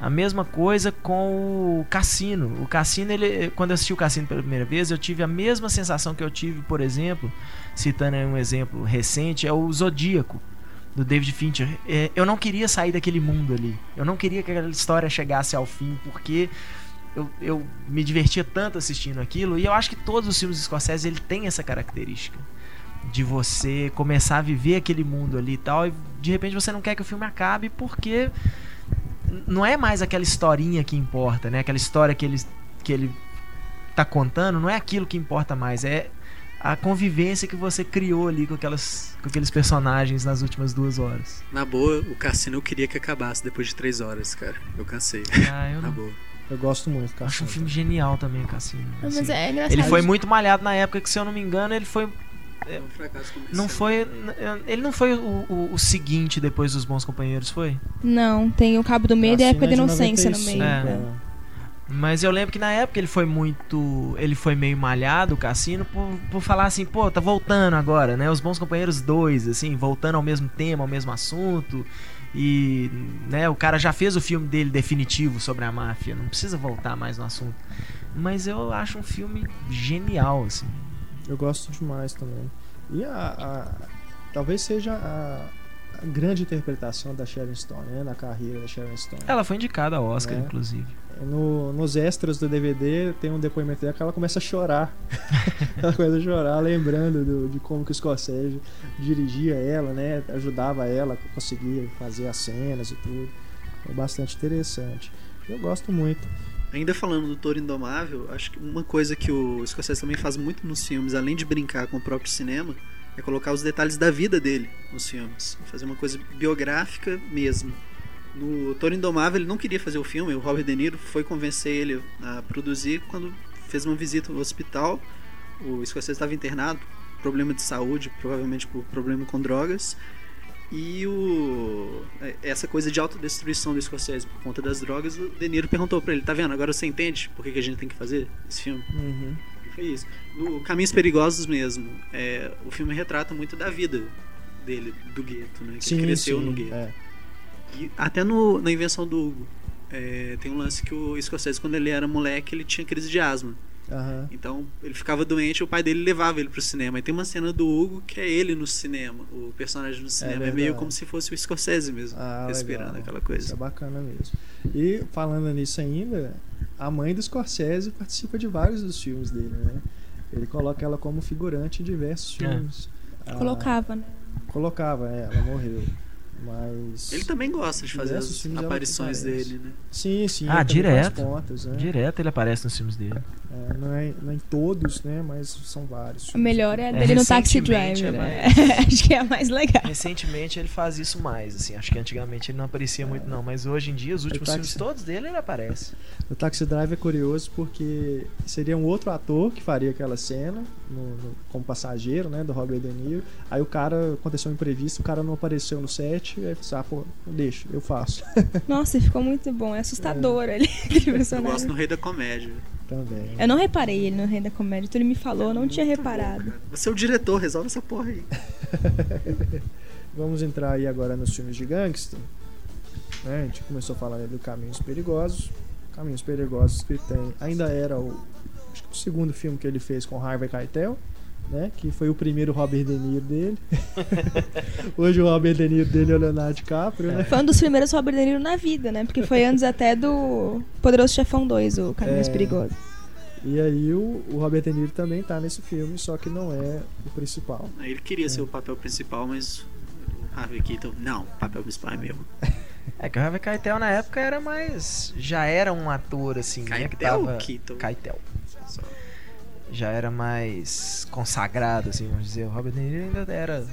A mesma coisa com o Cassino. O Cassino, ele, quando eu assisti o Cassino pela primeira vez, eu tive a mesma sensação que eu tive, por exemplo, citando um exemplo recente, é o Zodíaco, do David Fincher. É, eu não queria sair daquele mundo ali. Eu não queria que aquela história chegasse ao fim, porque eu, eu me divertia tanto assistindo aquilo. E eu acho que todos os filmes do Scorsese ele tem essa característica de você começar a viver aquele mundo ali e tal, e de repente você não quer que o filme acabe porque não é mais aquela historinha que importa, né? Aquela história que ele, que ele tá contando, não é aquilo que importa mais, é a convivência que você criou ali com, aquelas, com aqueles personagens nas últimas duas horas. Na boa, o Cassino eu queria que acabasse depois de três horas, cara. Eu cansei. Ah, eu (laughs) Na não. boa. Eu gosto muito, cara. Acho um filme genial também, Cassino. Não, mas assim. é engraçado. Ele foi muito malhado na época que, se eu não me engano, ele foi. É um fracasso comercial. Não foi. Ele não foi o, o, o seguinte depois dos Bons Companheiros, foi? Não, tem o Cabo do Medo e a época de é inocência no 95, meio. É. Mas eu lembro que na época ele foi muito. Ele foi meio malhado, o Cassino, por, por falar assim, pô, tá voltando agora, né? Os Bons Companheiros 2, assim, voltando ao mesmo tema, ao mesmo assunto. E, né, o cara já fez o filme dele definitivo sobre a máfia, não precisa voltar mais no assunto. Mas eu acho um filme genial, assim. Eu gosto demais também. E a, a- talvez seja a, grande interpretação da Sharon Stone, né, na carreira da Sharon Stone. Ela foi indicada ao Oscar, É. inclusive. No- nos extras do DVD tem um depoimento dela que ela começa a chorar. (laughs) ela começa a chorar, lembrando do- de como que o Scorsese dirigia ela, né? Ajudava ela a conseguir fazer as cenas e tudo. É bastante interessante. Eu gosto muito. Ainda falando do Toro Indomável, acho que uma coisa que o Scorsese também faz muito nos filmes, além de brincar com o próprio cinema, é colocar os detalhes da vida dele nos filmes. Fazer uma coisa biográfica mesmo. No Toro Indomável ele não queria fazer o filme, o Robert De Niro foi convencer ele a produzir quando fez uma visita no hospital. O Scorsese estava internado, problema de saúde, provavelmente por problema com drogas. E o é, essa coisa de autodestruição do Scorsese por conta das drogas, o De Niro perguntou pra ele, tá vendo? Agora você entende por que a gente tem que fazer esse filme? Uhum. Foi isso. No Caminhos Perigosos mesmo, é, o filme retrata muito da vida dele, do gueto, né? Que ele cresceu no gueto. é. E até no, na invenção do Hugo, é, tem um lance que o Scorsese, quando ele era moleque, ele tinha crise de asma. Aham. Então ele ficava doente e o pai dele levava ele pro cinema. E tem uma cena do Hugo que é ele no cinema, o personagem no cinema. É, meio verdade. como se fosse o Scorsese mesmo, Ah, respirando legal. aquela Isso coisa. é bacana mesmo. E falando nisso ainda, a mãe do Scorsese participa de vários dos filmes dele, né? Ele coloca ela como figurante em diversos É. filmes. Ah, Colocava, né? colocava, é, ela morreu. Mas. Ele também gosta de fazer as aparições dele, né? Sim, sim. Ah, direto. Pontas, né? Direto ele aparece nos filmes dele. É, não, é, não é em todos, né? Mas são vários. A melhor é a É, dele no Taxi recentemente Driver. é né? (laughs) Acho que é a mais legal. Recentemente ele faz isso mais, assim. Acho que antigamente ele não aparecia muito, não. Mas hoje em dia, os últimos tá filmes todos dele, ele aparece. O Taxi Drive é curioso porque seria um outro ator que faria aquela cena no, no- como passageiro, né, do Robert De Niro. Aí o cara, aconteceu um imprevisto, o cara não apareceu no set, e aí falou assim, ah, pô, deixa, eu faço Nossa, ficou muito bom. É assustador ali, (laughs) aquele Eu personagem. gosto no Rei da Comédia. também. Eu não reparei ele no Rei da Comédia. Tu ele me falou, eu não tinha bom, reparado. cara. Você é o diretor, resolve essa porra aí. (laughs) Vamos entrar aí agora nos filmes de gangster. Né, a gente começou falando aí do Caminhos Perigosos. Caminhos Perigosos que tem, ainda era o, acho que o segundo filme que ele fez com Harvey Keitel. Né, que foi o primeiro Robert De Niro dele. (laughs) Hoje o Robert De Niro dele é o Leonardo DiCaprio, né? Foi um dos primeiros Robert De Niro na vida, né? Porque foi antes até do Poderoso Chefão 2, o Caminhos É. Perigosos. E aí o, o Robert De Niro também tá nesse filme, só que não é o principal. Ele queria ser o papel principal, mas o Harvey Keitel, não, o papel principal é meu. (laughs) É que o Harvey Keitel na época era mais. Já era um ator, assim, né? Que Keitel ou tava. Keitel? Keitel. Só. Já era mais consagrado, assim, vamos dizer. O Robert De Niro ainda era.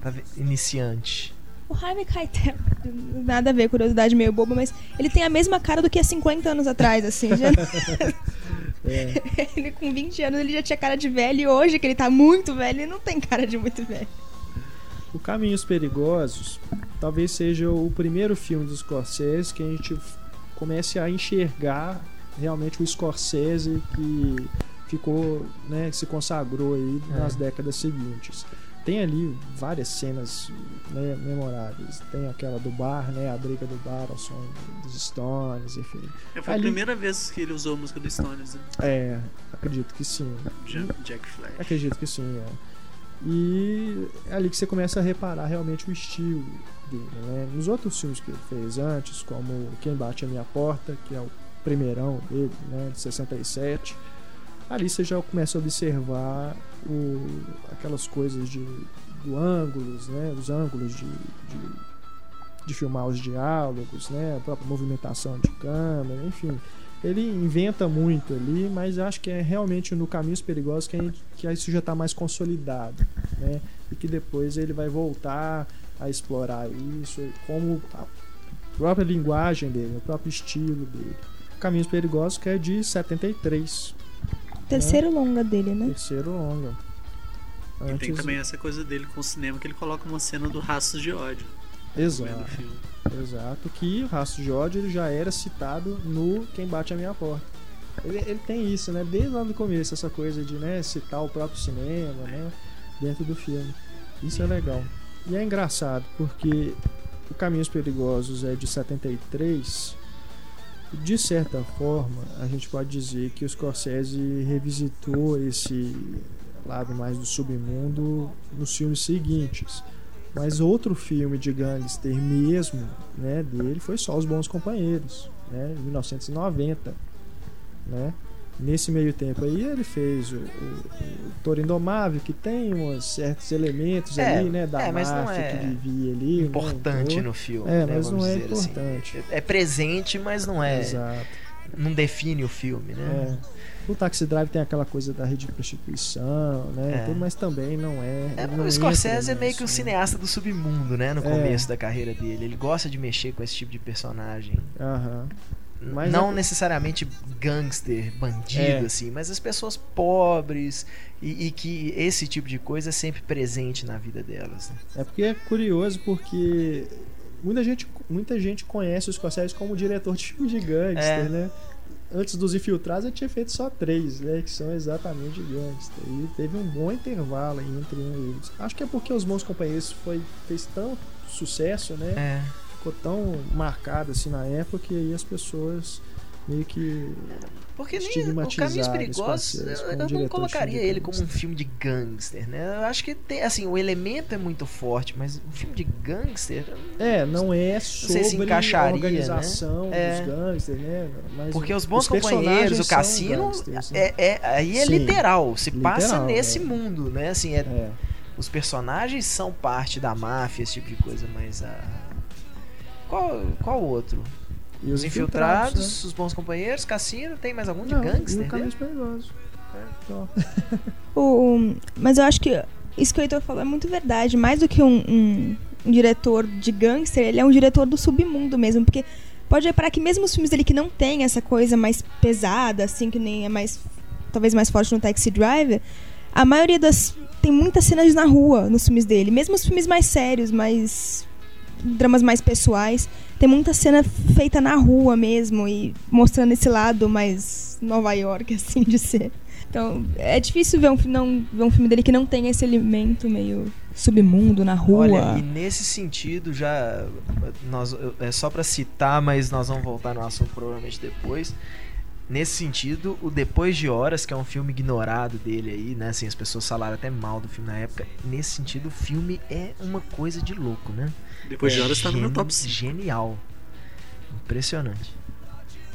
Tava iniciante. O Harvey Keitel, (laughs) nada a ver, curiosidade meio boba, mas ele tem a mesma cara do que há 50 anos atrás, assim. Já... (laughs) É, (laughs) ele com 20 anos ele já tinha cara de velho e hoje que ele tá muito velho, ele não tem cara de muito velho. o Caminhos Perigosos talvez seja o primeiro filme dos Scorsese que a gente comece a enxergar realmente o Scorsese que ficou, né, se consagrou aí É. nas décadas seguintes. Tem ali várias cenas né, memoráveis. Tem aquela do bar, né, a briga do bar ao som dos Stones, enfim. É, Foi Ali- a primeira vez que ele usou a música do Stones, né? É, acredito que sim. Ja- Jack Flash. Acredito que sim, é. E é ali que você começa a reparar realmente o estilo dele, né? Nos outros filmes que ele fez antes, como Quem Bate a Minha Porta, que é o primeirão dele, né, de 67, ali você já começa a observar o, aquelas coisas de, do ângulos, né, os ângulos de, de, de filmar os diálogos, né, a própria movimentação de câmera, enfim. Ele inventa muito ali, mas acho que é realmente no Caminhos Perigosos que, a gente, que isso já está mais consolidado, né, e que depois ele vai voltar a explorar isso, como a própria linguagem dele, o próprio estilo dele. Caminhos Perigosos, que é de 73. Terceiro longa dele, né? Terceiro longa. E tem Antes- também essa coisa dele com o cinema que ele coloca uma cena do Rastros de ódio do Exato, exato. Que o Rastro de Ódio ele já era citado no Quem Bate a Minha Porta. Ele, ele tem isso, né? Desde lá no começo, essa coisa de né, citar o próprio cinema, né? Dentro do filme. Isso é legal. E é engraçado, porque o Caminhos Perigosos é de 73. De certa forma, a gente pode dizer que o Scorsese revisitou esse lado mais do submundo nos filmes seguintes. Mas outro filme de gangster mesmo, né, dele foi só Os Bons Companheiros, né, em 1990, né? Nesse meio tempo aí ele fez o, o, o Toro Indomável, que tem uns certos elementos É, ali, né, da é, mas não máfia é que vivia ali, né, Importante então- no filme. É, né, mas não é assim. importante. É presente, mas não é. Exato. Não define o filme, né? É. O Taxi Drive tem aquela coisa da rede de prostituição, né? É. mas também não é. É, não o Scorsese é meio que nisso, né? cineasta do submundo, né? No É. começo da carreira dele. Ele gosta de mexer com esse tipo de personagem. Aham. Mas não é- necessariamente gangster, bandido, É. assim, mas as pessoas pobres e, e que esse tipo de coisa é sempre presente na vida delas. né? É porque é curioso porque muita gente, muita gente conhece o Scorsese como diretor de filme de gangster, É. né? Antes dos Infiltrados ele tinha feito só três, né? Que são exatamente gangster. E teve um bom intervalo entre um e eles. Acho que é porque Os Bons Companheiros foi, fez tanto sucesso, né? É. Ficou tão marcado assim na época que aí as pessoas meio que Porque nem o Caminhos Perigosos, eu, eu não colocaria ele como um filme de gangster, né? Eu acho que tem, assim, o elemento é muito forte, mas um filme de gangster, É, não é sobre sei se encaixaria, a organização né? É. dos gangsters, né? Mas porque os bons companheiros, personagens o cassino, né? é, é- aí é Sim. literal, se passa Literal, nesse é. mundo, né? Assim, é, É. os personagens são parte da máfia, esse tipo de coisa, mas a qual qual outro? E Os infiltrados, né? os bons companheiros, cassino, tem mais algum de Não, gangster? e o? Caminhos Perigosos. É, só. (laughs) O, o- mas eu acho que isso que o Heitor falou é muito verdade. Mais do que um, um- um diretor de gangster, ele é um diretor do submundo mesmo. Porque pode reparar que mesmo os filmes dele que não tem essa coisa mais pesada, assim, que nem é mais. talvez mais forte no Taxi Driver, a maioria das. tem muitas cenas na rua nos filmes dele. Mesmo os filmes mais sérios, mais. Dramas mais pessoais. Tem muita cena feita na rua mesmo e mostrando esse lado mais Nova York, (laughs) assim, de ser. Então, é difícil ver um, não, ver um filme dele que não tem esse elemento meio submundo na rua. Olha, e nesse sentido já nós é só pra citar, mas nós vamos voltar no assunto provavelmente depois. Nesse sentido, o Depois de Horas, que é um filme ignorado dele aí, né? Assim, as pessoas falaram até mal do filme na época. Nesse sentido, o filme é uma coisa de louco, né? Depois de horas tá no meu top 5. Genial. Impressionante.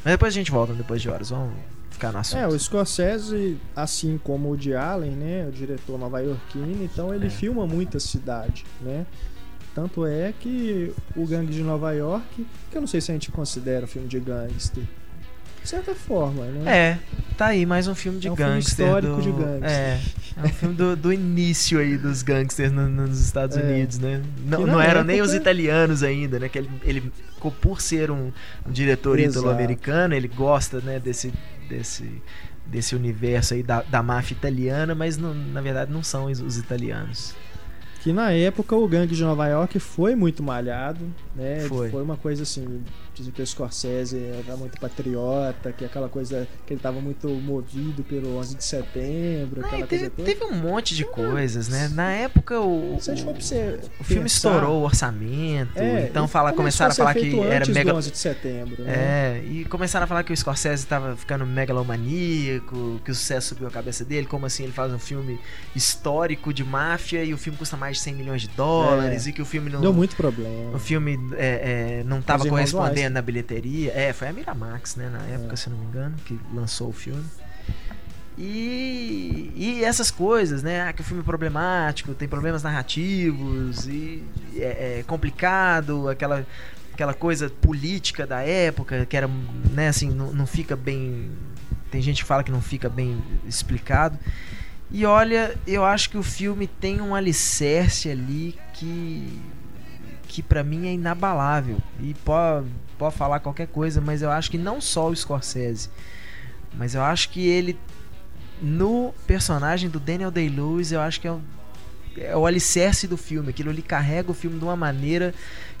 Mas depois a gente volta depois de horas. Vamos ficar no assunto. É, o Scorsese, assim como o de Allen, né, o diretor nova-iorquino, então ele É. filma muita cidade, né? Tanto é que o Gangue de Nova York, que eu não sei se a gente considera um filme de gangster, de certa forma, né? É, tá aí mais um filme de É um filme gangster. histórico do... de gangster. É, é um filme do, do início aí dos gangsters no- nos Estados É. Unidos, né? Não, não eram nem os italianos ainda, né? Que ele, ele por ser um, um diretor italo-americano, ele gosta, né, desse, desse, desse universo aí da, da máfia italiana, mas não- na verdade não são os, os italianos. Que na época o Gangue de Nova York foi muito malhado, né? Foi. uma coisa assim, dizem que o Scorsese era muito patriota, que aquela coisa que ele estava muito movido pelo 11 de setembro, aquela teve, coisa toda. teve um monte de coisas, né? Na época o, Se o, você o filme pensar, estourou o orçamento, é, então fala, começaram a falar que era mega 11 de setembro, né? É, e começaram a falar que o Scorsese tava ficando megalomaníaco, que o sucesso subiu a cabeça dele, como assim ele faz um filme histórico de máfia e o filme custa mais de 100 milhões de dólares É. e que o filme não. Deu muito problema. O filme é, é, não tava Os irmãos correspondendo bem na bilheteria. É, foi a Miramax, né, na época, se eu não me engano, que lançou o filme. E, e essas coisas, né? Ah, que o filme é problemático, tem problemas narrativos e é, é complicado, aquela, aquela coisa política da época que era, né, assim, não, não fica bem. Tem gente que fala que não fica bem explicado. E olha, eu acho que o filme tem um alicerce ali que que para mim é inabalável. E pode, pode falar qualquer coisa, mas eu acho que não só o Scorsese, mas eu acho que ele no personagem do Daniel Day-Lewis, eu acho que é o, é o alicerce do filme. Aquilo ali carrega o filme de uma maneira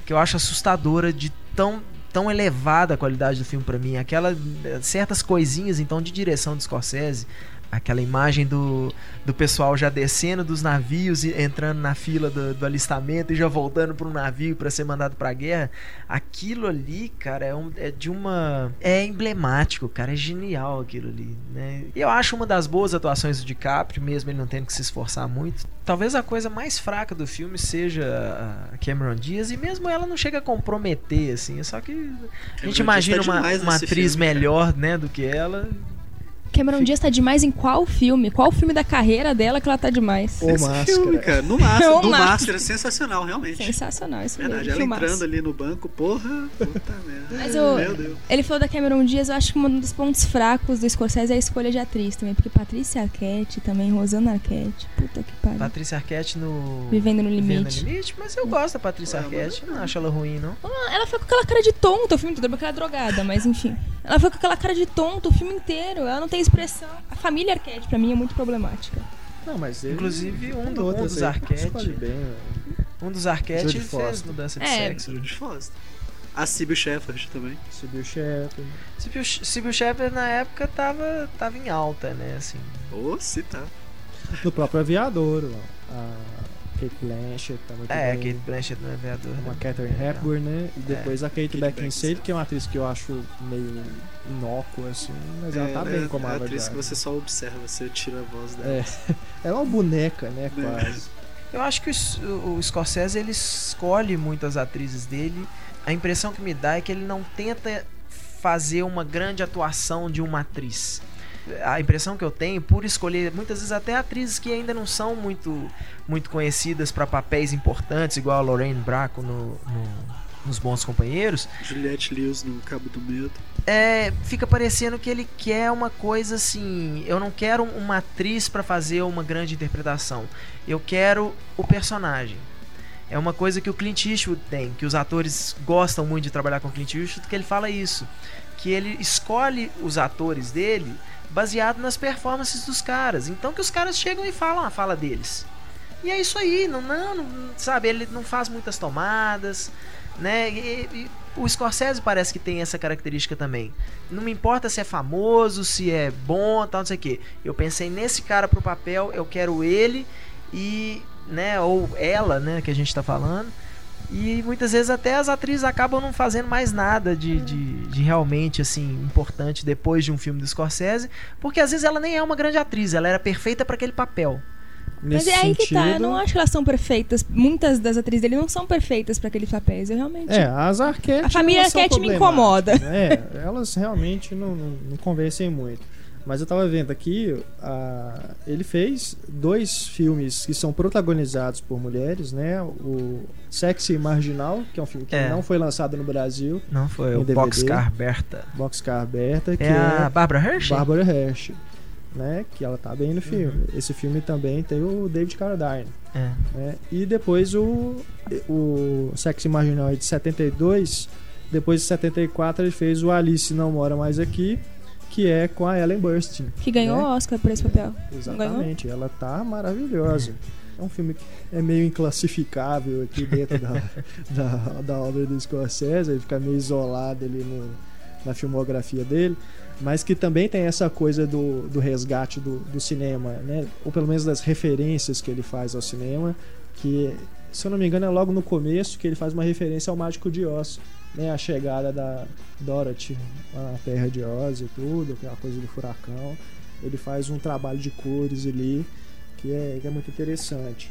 que eu acho assustadora de tão tão elevada a qualidade do filme para mim. Aquela certas coisinhas então de direção do Scorsese, aquela imagem do, do pessoal já descendo dos navios e entrando na fila do, do alistamento e já voltando para um navio para ser mandado para a guerra. Aquilo ali, cara, é, um, é, de uma. É emblemático, cara. É genial aquilo ali. Né? E eu acho uma das boas atuações do DiCaprio, mesmo ele não tendo que se esforçar muito. Talvez a coisa mais fraca do filme seja a Cameron Diaz, e mesmo ela não chega a comprometer, assim. Só que a gente imagina tá uma, uma atriz filme, melhor, né, do que ela. Cameron Diaz tá demais em qual filme? Qual filme da carreira dela que ela tá demais? O Máscara. Filme, cara. No (laughs) Máscara. no Máscara. Sensacional, realmente. Sensacional, isso Verdade, ela filmaço. entrando ali no banco, porra, puta merda. Mas o, Meu Deus. ele falou da Cameron Diaz, eu acho que um dos pontos fracos do Scorsese é a escolha de atriz também, porque Patrícia Arquette também, Rosana Arquette, puta que pariu. Patrícia Arquette no... Vivendo no Limite. Vivendo no Limite, mas eu gosto da Patrícia Arquette, não acho ela ruim, não. Ela foi com aquela cara de tonto o filme todo, porque ela é drogada, mas enfim. Ela foi com aquela cara de tonto o filme inteiro, ela não tem expressão família Arquette, pra mim, é muito problemática. Não, mas ele, Inclusive, um, do, um dos Arquette. Um dos Arquette fez mudança de é. sexo. Jude Foster. A Sibyl Shepard também. Sibyl Shepard. Sibyl, Sibyl Shepard na época tava, tava em alta, né? Assim. Ô, oh, se tá. No próprio Aviador, a Kate Blanchett tá muito é, bem. É, Kate Blanchett no Aviador. Uma Catherine Hepburn, né? E depois é. a Kate, Kate Beckinsale, que é uma atriz que eu acho meio inócua, assim, mas ela tá é, bem como a É uma atriz que você só observa, você tira a voz dela. É, (laughs) é uma boneca, né, quase. Eu acho que o, o Scorsese, ele escolhe muitas atrizes dele. A impressão que me dá é que ele não tenta fazer uma grande atuação de uma atriz a impressão que eu tenho por escolher muitas vezes até atrizes que ainda não são muito muito conhecidas para papéis importantes igual a Lorraine Bracco no, no, nos Bons Companheiros. Juliette Lewis no Cabo do Medo. É, fica parecendo que ele quer uma coisa assim eu não quero uma atriz para fazer uma grande interpretação eu quero o personagem. É uma coisa que o Clint Eastwood tem, que os atores gostam muito de trabalhar com o Clint Eastwood, que ele fala isso, que ele escolhe os atores dele baseado nas performances dos caras. Então que os caras chegam e falam a fala deles. E é isso aí, não, não, não sabe, ele não faz muitas tomadas, né? E, e, o Scorsese parece que tem essa característica também. Não me importa se é famoso, se é bom, tal, não sei o que. Eu pensei nesse cara pro papel, eu quero ele e, né, ou ela, né, que a gente tá falando e muitas vezes até as atrizes acabam não fazendo mais nada de, de, de, realmente assim importante depois de um filme do Scorsese, porque às vezes ela nem é uma grande atriz, ela era perfeita para aquele papel. Nesse Mas é aí sentido... que tá, eu não acho que elas são perfeitas. Muitas das atrizes dele não são perfeitas para aqueles papéis. Eu realmente. É, as Arquette. A família Arquette me incomoda. É, elas realmente não, não, não convencem muito. Mas eu tava vendo aqui, ele fez dois filmes que são protagonizados por mulheres, né? O Sexy Marginal, que é um filme que é. não foi lançado no Brasil. Não foi, o Boxcar Berta. Boxcar Berta, que é, a Barbara Hershey? Barbara Hershey, né? Que ela tá bem no filme. Uhum. Esse filme também tem o David Carradine. É. Né? E depois o, o Sexy Marginal é de 72, depois de 74 ele fez o Alice Não Mora Mais Aqui, que é com a Ellen Burstyn. Que ganhou né? o Oscar por esse papel. Exatamente, ela tá maravilhosa. É um filme que é meio inclassificável aqui dentro da, (laughs) da, da, obra do Scorsese, ele fica meio isolado ali no, na filmografia dele, mas que também tem essa coisa do, do resgate do, do cinema, né? ou pelo menos das referências que ele faz ao cinema, que, se eu não me engano, é logo no começo que ele faz uma referência ao Mágico de Oz né, a chegada da Dorothy à Terra de Oz e tudo, aquela coisa do furacão. Ele faz um trabalho de cores ali que é, que é muito interessante.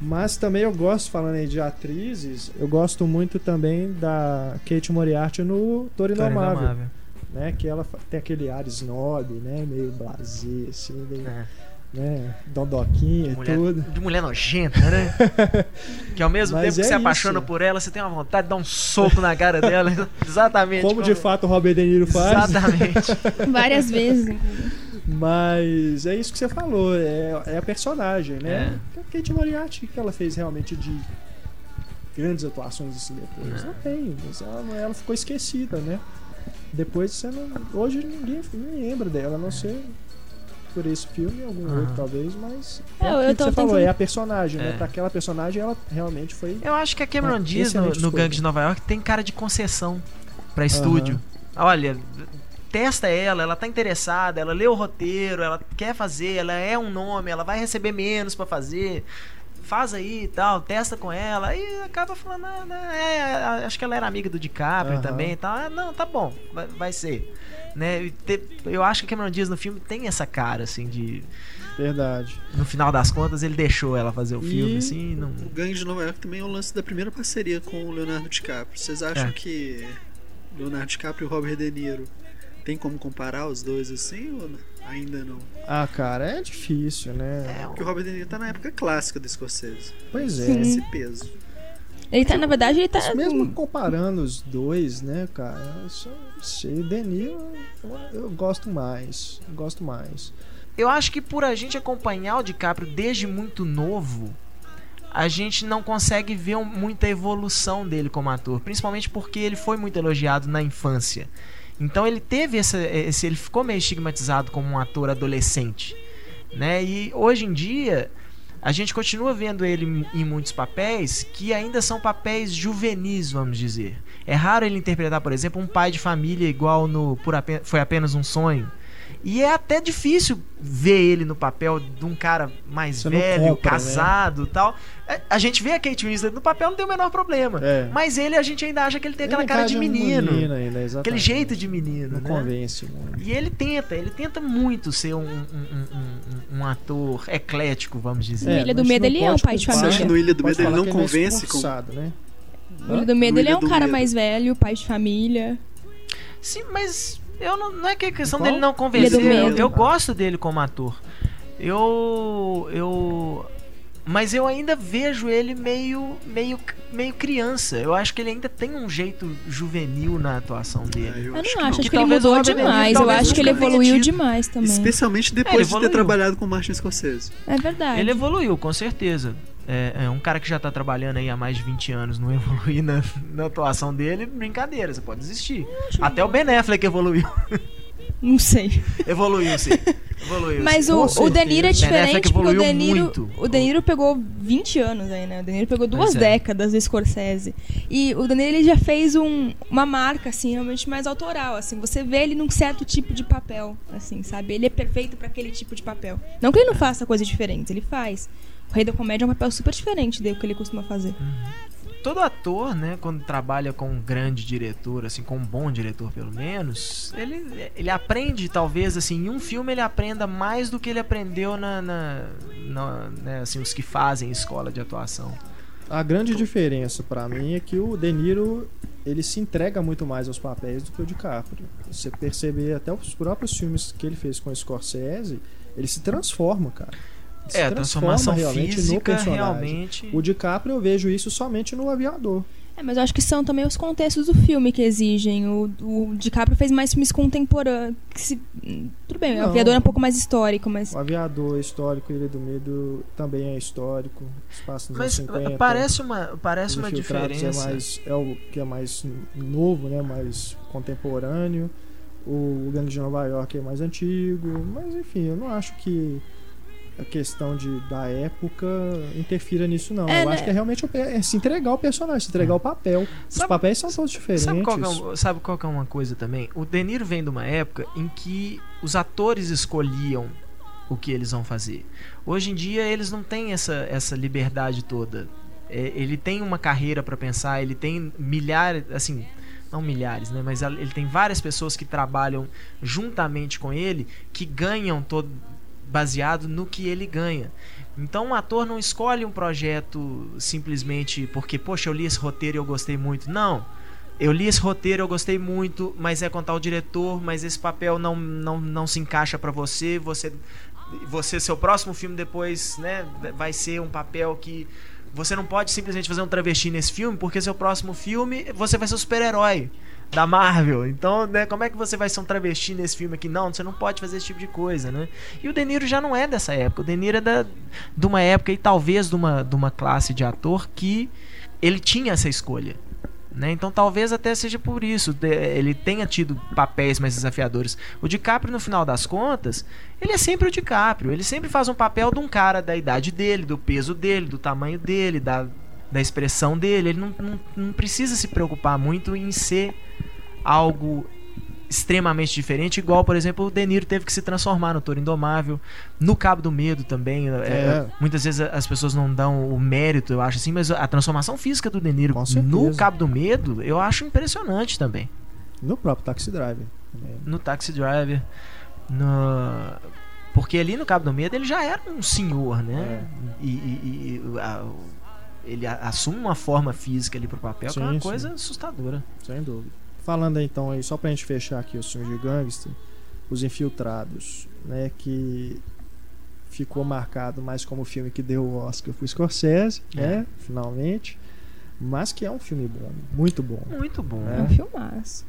Mas também eu gosto, falando aí de atrizes, eu gosto muito também da Kate Moriarty no Toro Indomável. né? Que ela tem aquele ar snob, né? Meio blasé, assim, meio, É. né? Dondoquinha e tudo. de mulher nojenta, né? (laughs) que ao mesmo Mas tempo que é você apaixona por ela, você tem uma vontade de dar um soco na cara dela. (laughs) Exatamente. Como de fato o Robert De Niro faz. Exatamente. (laughs) Várias vezes. Mas é isso que você falou, é, é a personagem, né? É. A Kate Moriarty, que ela fez realmente de grandes atuações assim depois. Não. Não tem, mas ela, ela ficou esquecida, né? Depois você não. Hoje ninguém nem lembra dela, a não ser por esse filme e algum Aham. outro talvez, mas. É, É, eu que você falou, tentando- é a personagem, É. né? Pra aquela personagem ela realmente foi. Eu acho que a Cameron Ah, Diaz no, excelente no escolha. Gangue de Nova York tem cara de concessão pra estúdio. Olha, testa ela, ela tá interessada, ela lê o roteiro, ela quer fazer, ela é um nome, ela vai receber menos pra fazer. Faz aí e tal, testa com ela, aí acaba falando, ah, não, é, acho que ela era amiga do DiCaprio Aham. também e tal. Ah, não, tá bom, vai, vai ser. Né? E eu acho que a Cameron Diaz no filme tem essa cara, assim, de. Verdade. No final das contas, ele deixou ela fazer o E- filme, assim, e não. O Gangue de Nova York também é o lance da primeira parceria com o Leonardo DiCaprio. Vocês acham É. que Leonardo DiCaprio e Robert De Niro tem como comparar os dois assim ou ainda não? Ah, cara, é difícil, né? É, Porque o Robert De Niro tá na época clássica do Scorsese. Pois é. Sim. Esse peso. Ele tá, na verdade, ele tá. Mas mesmo comparando os dois, né, cara? Eu só sei. O Denil eu, eu gosto mais. Eu gosto mais. Eu acho que por a gente acompanhar o DiCaprio desde muito novo, a gente não consegue ver muita evolução dele como ator, principalmente porque ele foi muito elogiado na infância. Então ele teve essa, esse, ele ficou meio estigmatizado como um ator adolescente, né? E hoje em dia a gente continua vendo ele em- muitos papéis que ainda são papéis juvenis, vamos dizer. É raro ele interpretar, por exemplo, um pai de família igual no Por Ape- Foi Apenas um Sonho. E é até difícil ver ele no papel de um cara mais Você velho, compra, né? casado e tal. É, A gente vê a Kate Winslet no papel, não tem o menor problema. É. Mas ele, a gente ainda acha que ele tem aquela Ele cara de menino. menino ainda, aquele jeito de menino, Não né? convence muito. E ele tenta, ele tenta muito ser um, um, um- um- um ator eclético, vamos dizer. É, Ilha do Medo, ele é um pai de culpar, Você acha que no Ilha do Medo ele não é convence com. né? O Ilha do Medo, No ele é um cara Medo. mais velho, pai de família. Sim, mas eu não, não é que é questão Qual? dele não Ilha convencer. Eu, eu gosto dele como ator. Eu. Eu. Mas eu ainda vejo ele meio, meio, meio criança. Eu acho que ele ainda tem um jeito juvenil na atuação É, dele. Eu acho não que acho, Que que ele mudou demais. Eu acho que ele evoluiu demais também. Especialmente É, depois de ter trabalhado com o Martin Scorsese. É verdade. Ele evoluiu, com certeza. É, é um cara que já tá trabalhando aí há mais de 20 anos, não (laughs) evoluir na, na atuação dele, brincadeira, você pode desistir. Até o Ben Affleck evoluiu. (laughs) Não sei. evoluiu, sim. (laughs) Evoluiu. Mas sim. o, o De Niro é diferente porque o evoluiu De Niro, muito. o De Niro pegou 20 anos aí, né? O De Niro pegou duas é. décadas do Scorsese. E o De Niro ele já fez um, uma marca, assim, realmente mais autoral, assim. Você vê ele num certo tipo de papel, assim, sabe? Ele é perfeito pra aquele tipo de papel. Não que ele não faça coisas diferentes, ele faz. O Rei da Comédia é um papel super diferente do que ele costuma fazer. Todo ator, né, quando trabalha com um grande diretor, assim, com um bom diretor pelo menos, ele, ele aprende, talvez, assim, em um filme ele aprenda mais do que ele aprendeu na, na, na- né, assim, os que fazem escola de atuação. A grande diferença pra mim é que o De Niro ele se entrega muito mais aos papéis do que o DiCaprio. Você perceber até os próprios filmes que ele fez com o Scorsese, ele se transforma, cara. Se É, a transforma transformação realmente no física personagem. realmente. O DiCaprio eu vejo isso somente no Aviador. É, mas eu acho que são também os contextos do filme que exigem. O, o DiCaprio fez mais filmes contemporâneos. se- tudo bem, o Não. Aviador é um pouco mais histórico, mas. O Aviador é histórico, Ilha do Medo também é histórico. Espaço nos Mas anos 50. parece uma, parece uma Infiltrados diferença. É, mais, é o que é mais novo, né? Mais contemporâneo. O, o Gangue de Nova York é mais antigo. Mas enfim, eu não acho que a questão de, da época interfira nisso, não. É, eu né? acho que é realmente é se entregar o personagem, se entregar o papel. Os Sabe- papéis são todos diferentes. Sabe qual, que é, sabe qual é uma coisa também? O De Niro vem de uma época em que os atores escolhiam o que eles vão fazer. Hoje em dia eles não têm essa, essa liberdade toda. É, ele tem uma carreira pra pensar, ele tem milhares, assim, não milhares, né? Mas ele tem várias pessoas que trabalham juntamente com ele que ganham todo baseado no que ele ganha. Então um ator não escolhe um projeto simplesmente porque, poxa, eu li esse roteiro e eu gostei muito. Não. Eu li esse roteiro, eu gostei muito, mas é contar o diretor, mas esse papel não, não, não se encaixa para você, você você seu próximo filme depois, né, vai ser um papel que você não pode simplesmente fazer um travesti nesse filme, porque seu próximo filme você vai ser o super-herói da Marvel. Então, né, como é que você vai ser um travesti nesse filme aqui? Não, você não pode fazer esse tipo de coisa, né? E o De Niro já não é dessa época. O De Niro é da, de uma época e talvez de uma, de uma classe de ator que ele tinha essa escolha. Né? Então talvez até seja por isso ele tenha tido papéis mais desafiadores. O DiCaprio, no final das contas, ele é sempre o DiCaprio. Ele sempre faz um papel de um cara da idade dele, do peso dele, do tamanho dele, da, da expressão dele. Ele não, não, não precisa se preocupar muito em ser algo extremamente diferente, igual, por exemplo, o De Niro teve que se transformar no Toro Indomável, no Cabo do Medo também. É. É, muitas vezes as pessoas não dão o mérito, eu acho assim, mas a transformação física do De Niro no Cabo do Medo, eu acho impressionante também. No próprio Taxi Driver. No Taxi Driver. No... Porque ali no Cabo do Medo ele já era um senhor, né? É. E, e, e a, ele assume uma forma física ali pro papel sim, que é uma coisa sim. assustadora. Sem dúvida. Falando então aí, só pra gente fechar aqui os filmes de gangster, Os Infiltrados, né, que ficou marcado mais como o filme que deu o Oscar pro Scorsese, é. né, finalmente, mas que é um filme bom, muito bom. Muito bom. É, é um filmaço.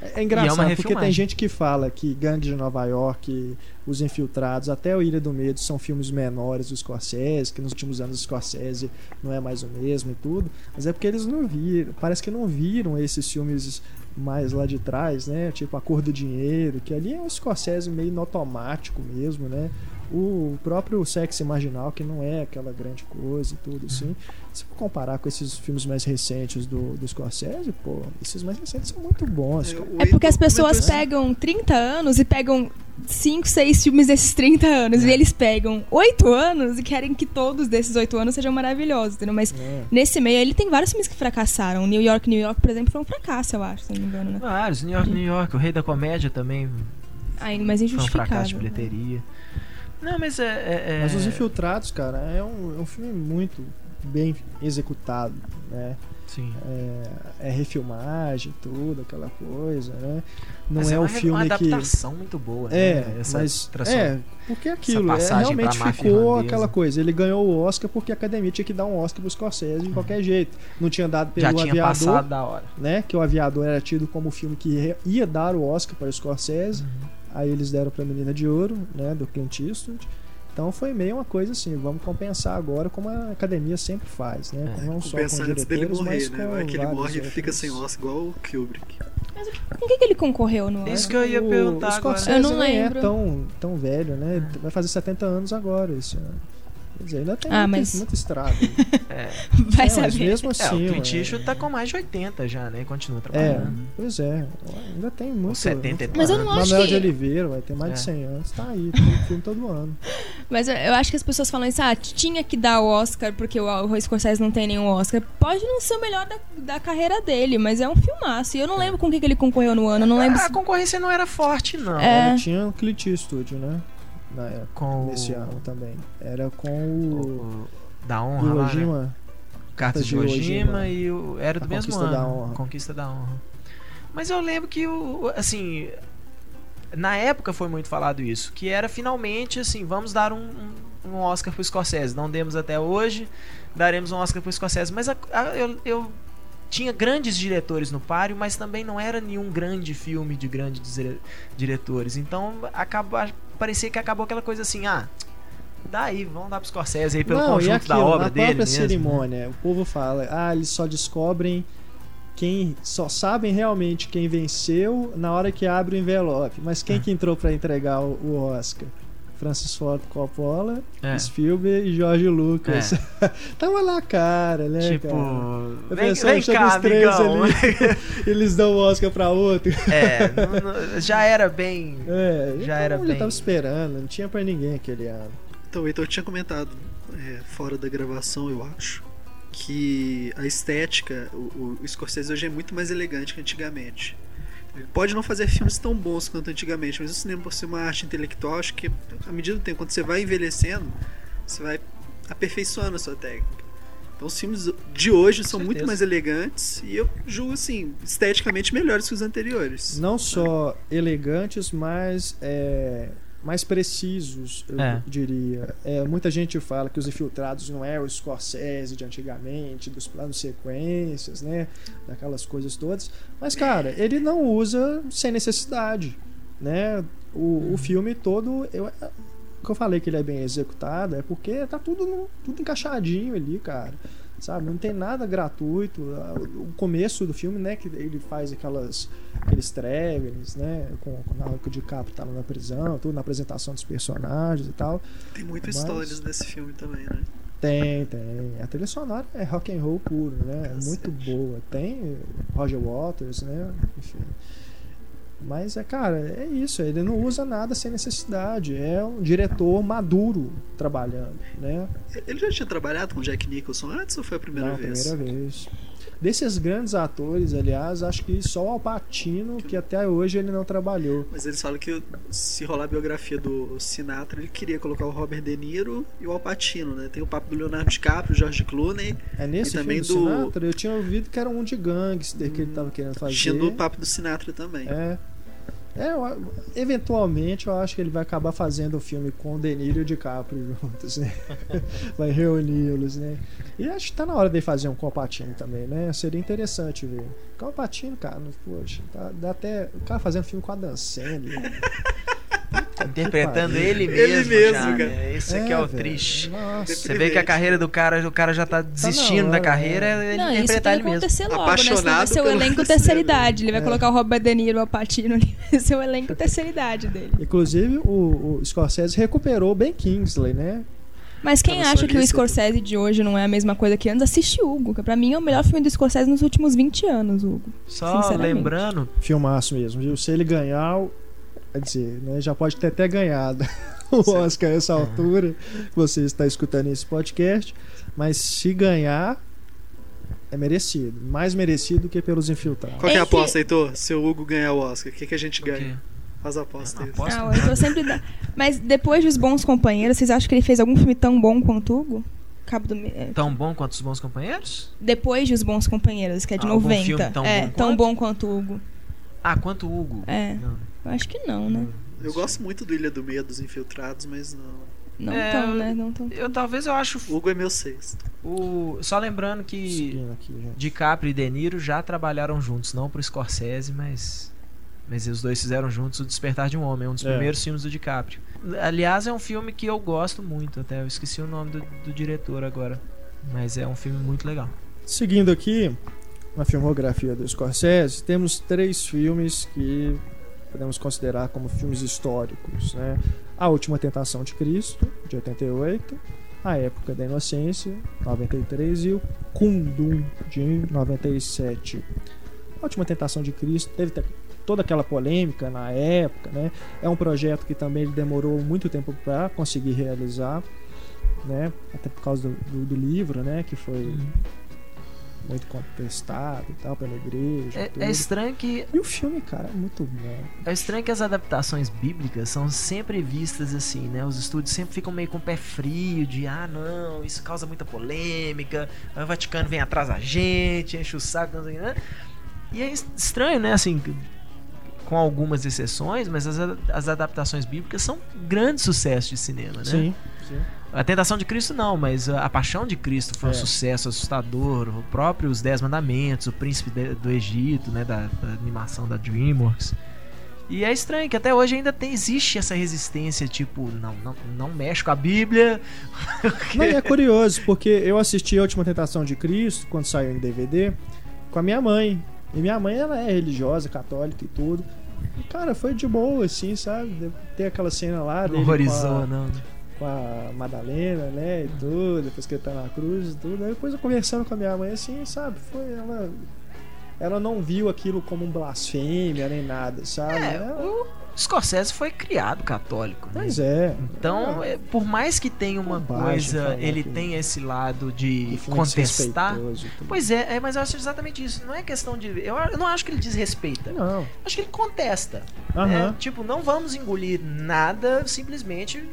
É, engraçado, é porque tem gente que fala que Gangue de Nova York, Os Infiltrados, até o Ilha do Medo são filmes menores do Scorsese, que nos últimos anos o Scorsese não é mais o mesmo e tudo, mas é porque eles não viram, parece que não viram esses filmes mais lá de trás, né? Tipo A Cor do Dinheiro, que ali é um Scorsese meio no automático mesmo, né? O próprio sexo marginal, que não é aquela grande coisa e tudo assim. Se for comparar com esses filmes mais recentes do, do Scorsese, pô, esses mais recentes são muito bons. É, é porque as pessoas pegam 30 anos e pegam 5, 6 filmes desses 30 anos. É. E eles pegam 8 anos e querem que todos desses 8 anos sejam maravilhosos, entendeu? Mas é. nesse meio ele tem vários filmes que fracassaram. New York, New York, por exemplo, foi um fracasso, eu acho, se não me engano, né? Vários. New York, New York, O Rei da Comédia também. Ai, mas injustificado. Foi um fracasso de bilheteria. Né? Não, mas é, é, é, Mas Os Infiltrados, cara, é um, é um filme muito bem executado, né? Sim. É, é refilmagem, tudo, aquela coisa, né? Não mas é, é o filme que. Uma adaptação muito boa, né? É, Essa mas. É, porque aquilo, é, realmente ficou aquela coisa. Ele ganhou o Oscar porque a academia tinha que dar um Oscar pro Scorsese de qualquer jeito. Não tinha dado pelo Já tinha aviador. Passado da hora. Né? Que o aviador era tido como o filme que ia dar o Oscar para o Scorsese. Uhum. Aí eles deram para Menina de Ouro, né, do Clint Eastwood. Então foi meio uma coisa assim, vamos compensar agora como a academia sempre faz, né? É. Não só com antes dele morrer, né? Não é que ele morre e fica sem Oscar igual o Kubrick. Mas com que, que ele concorreu no Isso que eu ia perguntar o agora. Eu não lembro. é tão, tão velho, né? Vai fazer 70 anos agora esse ano. Quer dizer, ainda tem ah, muito, mas... muito estrada. (laughs) é. Vai é, saber. Mas mesmo assim. É, o Clint Eastwood tá com mais de 80 já, né? Continua trabalhando. É, pois é. Ainda tem muito. 70 muito... Mas eu não acho Manuel que... de Oliveira vai ter mais é. de 100 anos. Tá aí, tem filme todo ano. (laughs) Mas eu acho que as pessoas falam isso, ah, tinha que dar o Oscar porque o Roy Scorsese não tem nenhum Oscar. Pode não ser o melhor da, da carreira dele, mas é um filmaço. E eu não é. lembro com o que, que ele concorreu no ano. Não lembro a, se... a concorrência não era forte, não. É. Ele tinha o Clint Eastwood, né? Na com nesse o... ano também. Era com o. o da honra lá, né? Cartas de Ojima e o. Era do a mesmo Conquista ano. Da. Conquista da Honra. Mas eu lembro que o. Assim. Na época foi muito falado isso. Que era finalmente assim, vamos dar um, um, um Oscar pro Scorsese. Não demos até hoje, daremos um Oscar pro Scorsese. Mas a, a, eu, eu tinha grandes diretores no páreo, mas também não era nenhum grande filme de grandes diretores. Então acaba, parecia que acabou aquela coisa assim, ah, daí, vamos dar pro Scorsese aí pelo não, conjunto aquilo, da obra na dele. Na própria cerimônia, o povo fala, ah, eles só descobrem quem só sabem realmente quem venceu na hora que abre o envelope. Mas quem ah. que entrou para entregar o, o Oscar? Francis Ford Coppola, é. Spielberg e George Lucas. É. (laughs) Tava lá, cara, né? Tipo, cara? vem, vem cá, os três ali, (laughs) eles dão o Oscar pra outro. (laughs) É, não, não, já era bem. É, já era então, bem. tava esperando, não tinha pra ninguém aquele ano. Então, o Heitor tinha comentado é, fora da gravação, eu acho, que a estética, o, o Scorsese hoje é muito mais elegante que antigamente. Pode não fazer filmes tão bons quanto antigamente, mas o cinema, por ser uma arte intelectual, acho que à medida do tempo, quando você vai envelhecendo, você vai aperfeiçoando a sua técnica. Então os filmes de hoje são muito mais elegantes e eu julgo assim, esteticamente melhores que os anteriores. Não só elegantes, mas é, mais precisos, eu É. diria. É, muita gente fala que os infiltrados não é o Scorsese de antigamente, dos planos sequências, né? Daquelas coisas todas. Mas, cara, ele não usa sem necessidade, né? O, o filme todo, eu, o que eu falei que ele é bem executado é porque tá tudo, tudo encaixadinho ali, cara. Sabe? Não tem nada gratuito. O começo do filme, né? Que ele faz aquelas, aqueles travelings, né? Com, com na hora que o DiCaprio tá lá na prisão, tudo na apresentação dos personagens e tal. Tem muitas Mas- histórias nesse filme também, né? Tem, tem. A trilha sonora é rock and roll puro, né? É muito boa. Tem Roger Waters, né? Enfim. Mas é, cara, é isso. Ele não usa nada sem necessidade. É um diretor maduro trabalhando, né? Ele já tinha trabalhado com Jack Nicholson antes ou foi a primeira Não, vez? primeira vez. Desses grandes atores, aliás, acho que só o Alpatino, que até hoje ele não trabalhou. Mas eles falam que se rolar a biografia do Sinatra, ele queria colocar o Robert De Niro e o Al Pacino, né? Tem o papo do Leonardo DiCaprio, George Clooney, É nesse E também do do- Sinatra, eu tinha ouvido que era um de gangster que ele tava querendo fazer. tinha o papo do Sinatra também. É. É, eu- eventualmente eu acho que ele vai acabar fazendo o filme com o De Niro e o DiCaprio (laughs) juntos, né? (laughs) vai reuni-los, né? E acho que tá na hora de fazer um Compatino também, né? Seria interessante ver. Compatino, cara, poxa, tá- dá até. O cara fazendo filme com a Dan Sandler. (laughs) Interpretando pariu. ele Ele mesmo. mesmo, já, cara. né? Esse aqui é, o velho. triste. Nossa. Você vê que a carreira do cara, o cara já tá desistindo hora, da carreira, ele Não, isso interpretar tem ele que mesmo. acontecer logo, né? Senão vai Apaixonado ser o pelo elenco terceira idade. Ele vai É. colocar o Robert De Niro, o Alpatino ali. Vai ser o elenco terceira idade dele. Inclusive, o, o Scorsese recuperou o Ben Kingsley, né? Mas quem Tá acha que o Scorsese de hoje não é a mesma coisa que antes, assiste Hugo. Que pra mim é o melhor filme do Scorsese nos últimos 20 anos, Hugo. Só lembrando, Filmaço mesmo, viu? Se ele ganhar, quer dizer, né, já pode ter até ganhado (laughs) o Certo. Oscar a essa altura. Você está escutando esse podcast, mas se ganhar, é merecido. Mais merecido do que pelos infiltrados. Qual que é a Entre- aposta, Heitor? Se o Hugo ganhar o Oscar, o que, que a gente o ganha? Faz a aposta aí. Aposta Ah, nada. eu tô sempre. da- Mas depois dos Bons Companheiros, vocês acham que ele fez algum filme tão bom quanto Hugo? Cabo do. É, tão bom quanto os bons companheiros? Depois dos Bons Companheiros, que é de Ah, algum 90. filme tão é, bom tão quanto? bom quanto Hugo. Ah, quanto o Hugo? É, Não, eu acho que não, né? Eu gosto muito do Ilha do Meio dos Infiltrados, mas não. Não É, tão, né? Não tão. Eu talvez eu acho O Hugo é meu sexto. o só lembrando que Seguindo aqui. DiCaprio e De Niro já trabalharam juntos, não pro Scorsese, mas mas os dois fizeram juntos o Despertar de um Homem, é um dos É. primeiros filmes do DiCaprio. Aliás, é um filme que eu gosto muito, até eu esqueci o nome do, do diretor agora, mas é um filme muito legal. Seguindo aqui, na filmografia do Scorsese, temos três filmes que podemos considerar como filmes históricos, né? A Última Tentação de Cristo, de 88, A Época da Inocência, 93 e o Kundum, de 97. A Última Tentação de Cristo teve te- toda aquela polêmica na época, né? É um projeto que também demorou muito tempo para conseguir realizar, né? Até por causa do, do- do livro, né? Que foi muito contestado e tal pela igreja. É, é estranho que E o filme, cara, é muito bom. É estranho que as adaptações bíblicas são sempre vistas assim, né? Os estúdios sempre ficam meio com o pé frio de ah, não, isso causa muita polêmica, o Vaticano vem atrás da gente, enche o saco, não sei né? E é es- estranho, né? Assim, com algumas exceções, mas as, as adaptações bíblicas são grandes sucessos de cinema, né? Sim, sim. A Tentação de Cristo não, mas a a Paixão de Cristo foi um É. sucesso assustador. O próprio Os Dez Mandamentos, O Príncipe de- do Egito, né, da, da animação da DreamWorks. E é estranho que até hoje ainda tem, existe essa resistência, tipo, não, não, não mexe com a Bíblia. (laughs) Não, e é curioso, porque eu assisti A Última Tentação de Cristo, quando saiu em DVD, com a minha mãe. E minha mãe, ela é religiosa, católica e tudo. E, cara, foi de boa, assim, sabe? Tem aquela cena lá Não horrorizou, a, não. né? Com a Madalena, né? E tudo, depois que ele tá na cruz e tudo. Aí depois eu conversando com a minha mãe, assim, sabe? Foi ela... Ela não viu aquilo como um blasfêmia nem nada, sabe? É, Ela- o- Scorsese foi criado católico, né? Mas é. Então, é, por mais que tenha uma coisa, ele que- tem esse lado de contestar. Pois é, é, mas eu acho exatamente isso. Não é questão de. Eu, eu não acho que ele desrespeita. Não. Acho que ele contesta. Aham. né? Tipo, não vamos engolir nada simplesmente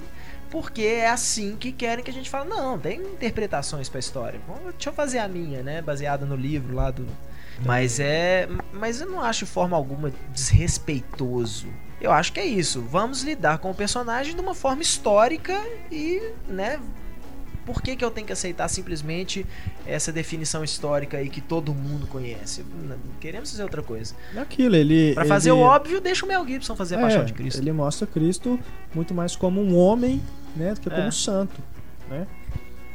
porque é assim que querem que a gente fale. Não, tem interpretações pra história. Bom, Deixa eu fazer a minha, né? Baseada no livro lá do. Mas é. Mas eu não acho de forma alguma desrespeitoso. Eu acho que é isso. Vamos lidar com o personagem de uma forma histórica e, né? Por que, que eu tenho que aceitar simplesmente essa definição histórica aí que todo mundo conhece? Queremos fazer outra coisa. Aquilo, ele. Pra fazer ele- o óbvio, deixa o Mel Gibson fazer a é, Paixão de Cristo. Ele mostra Cristo muito mais como um homem, né? Que como É. um santo, né?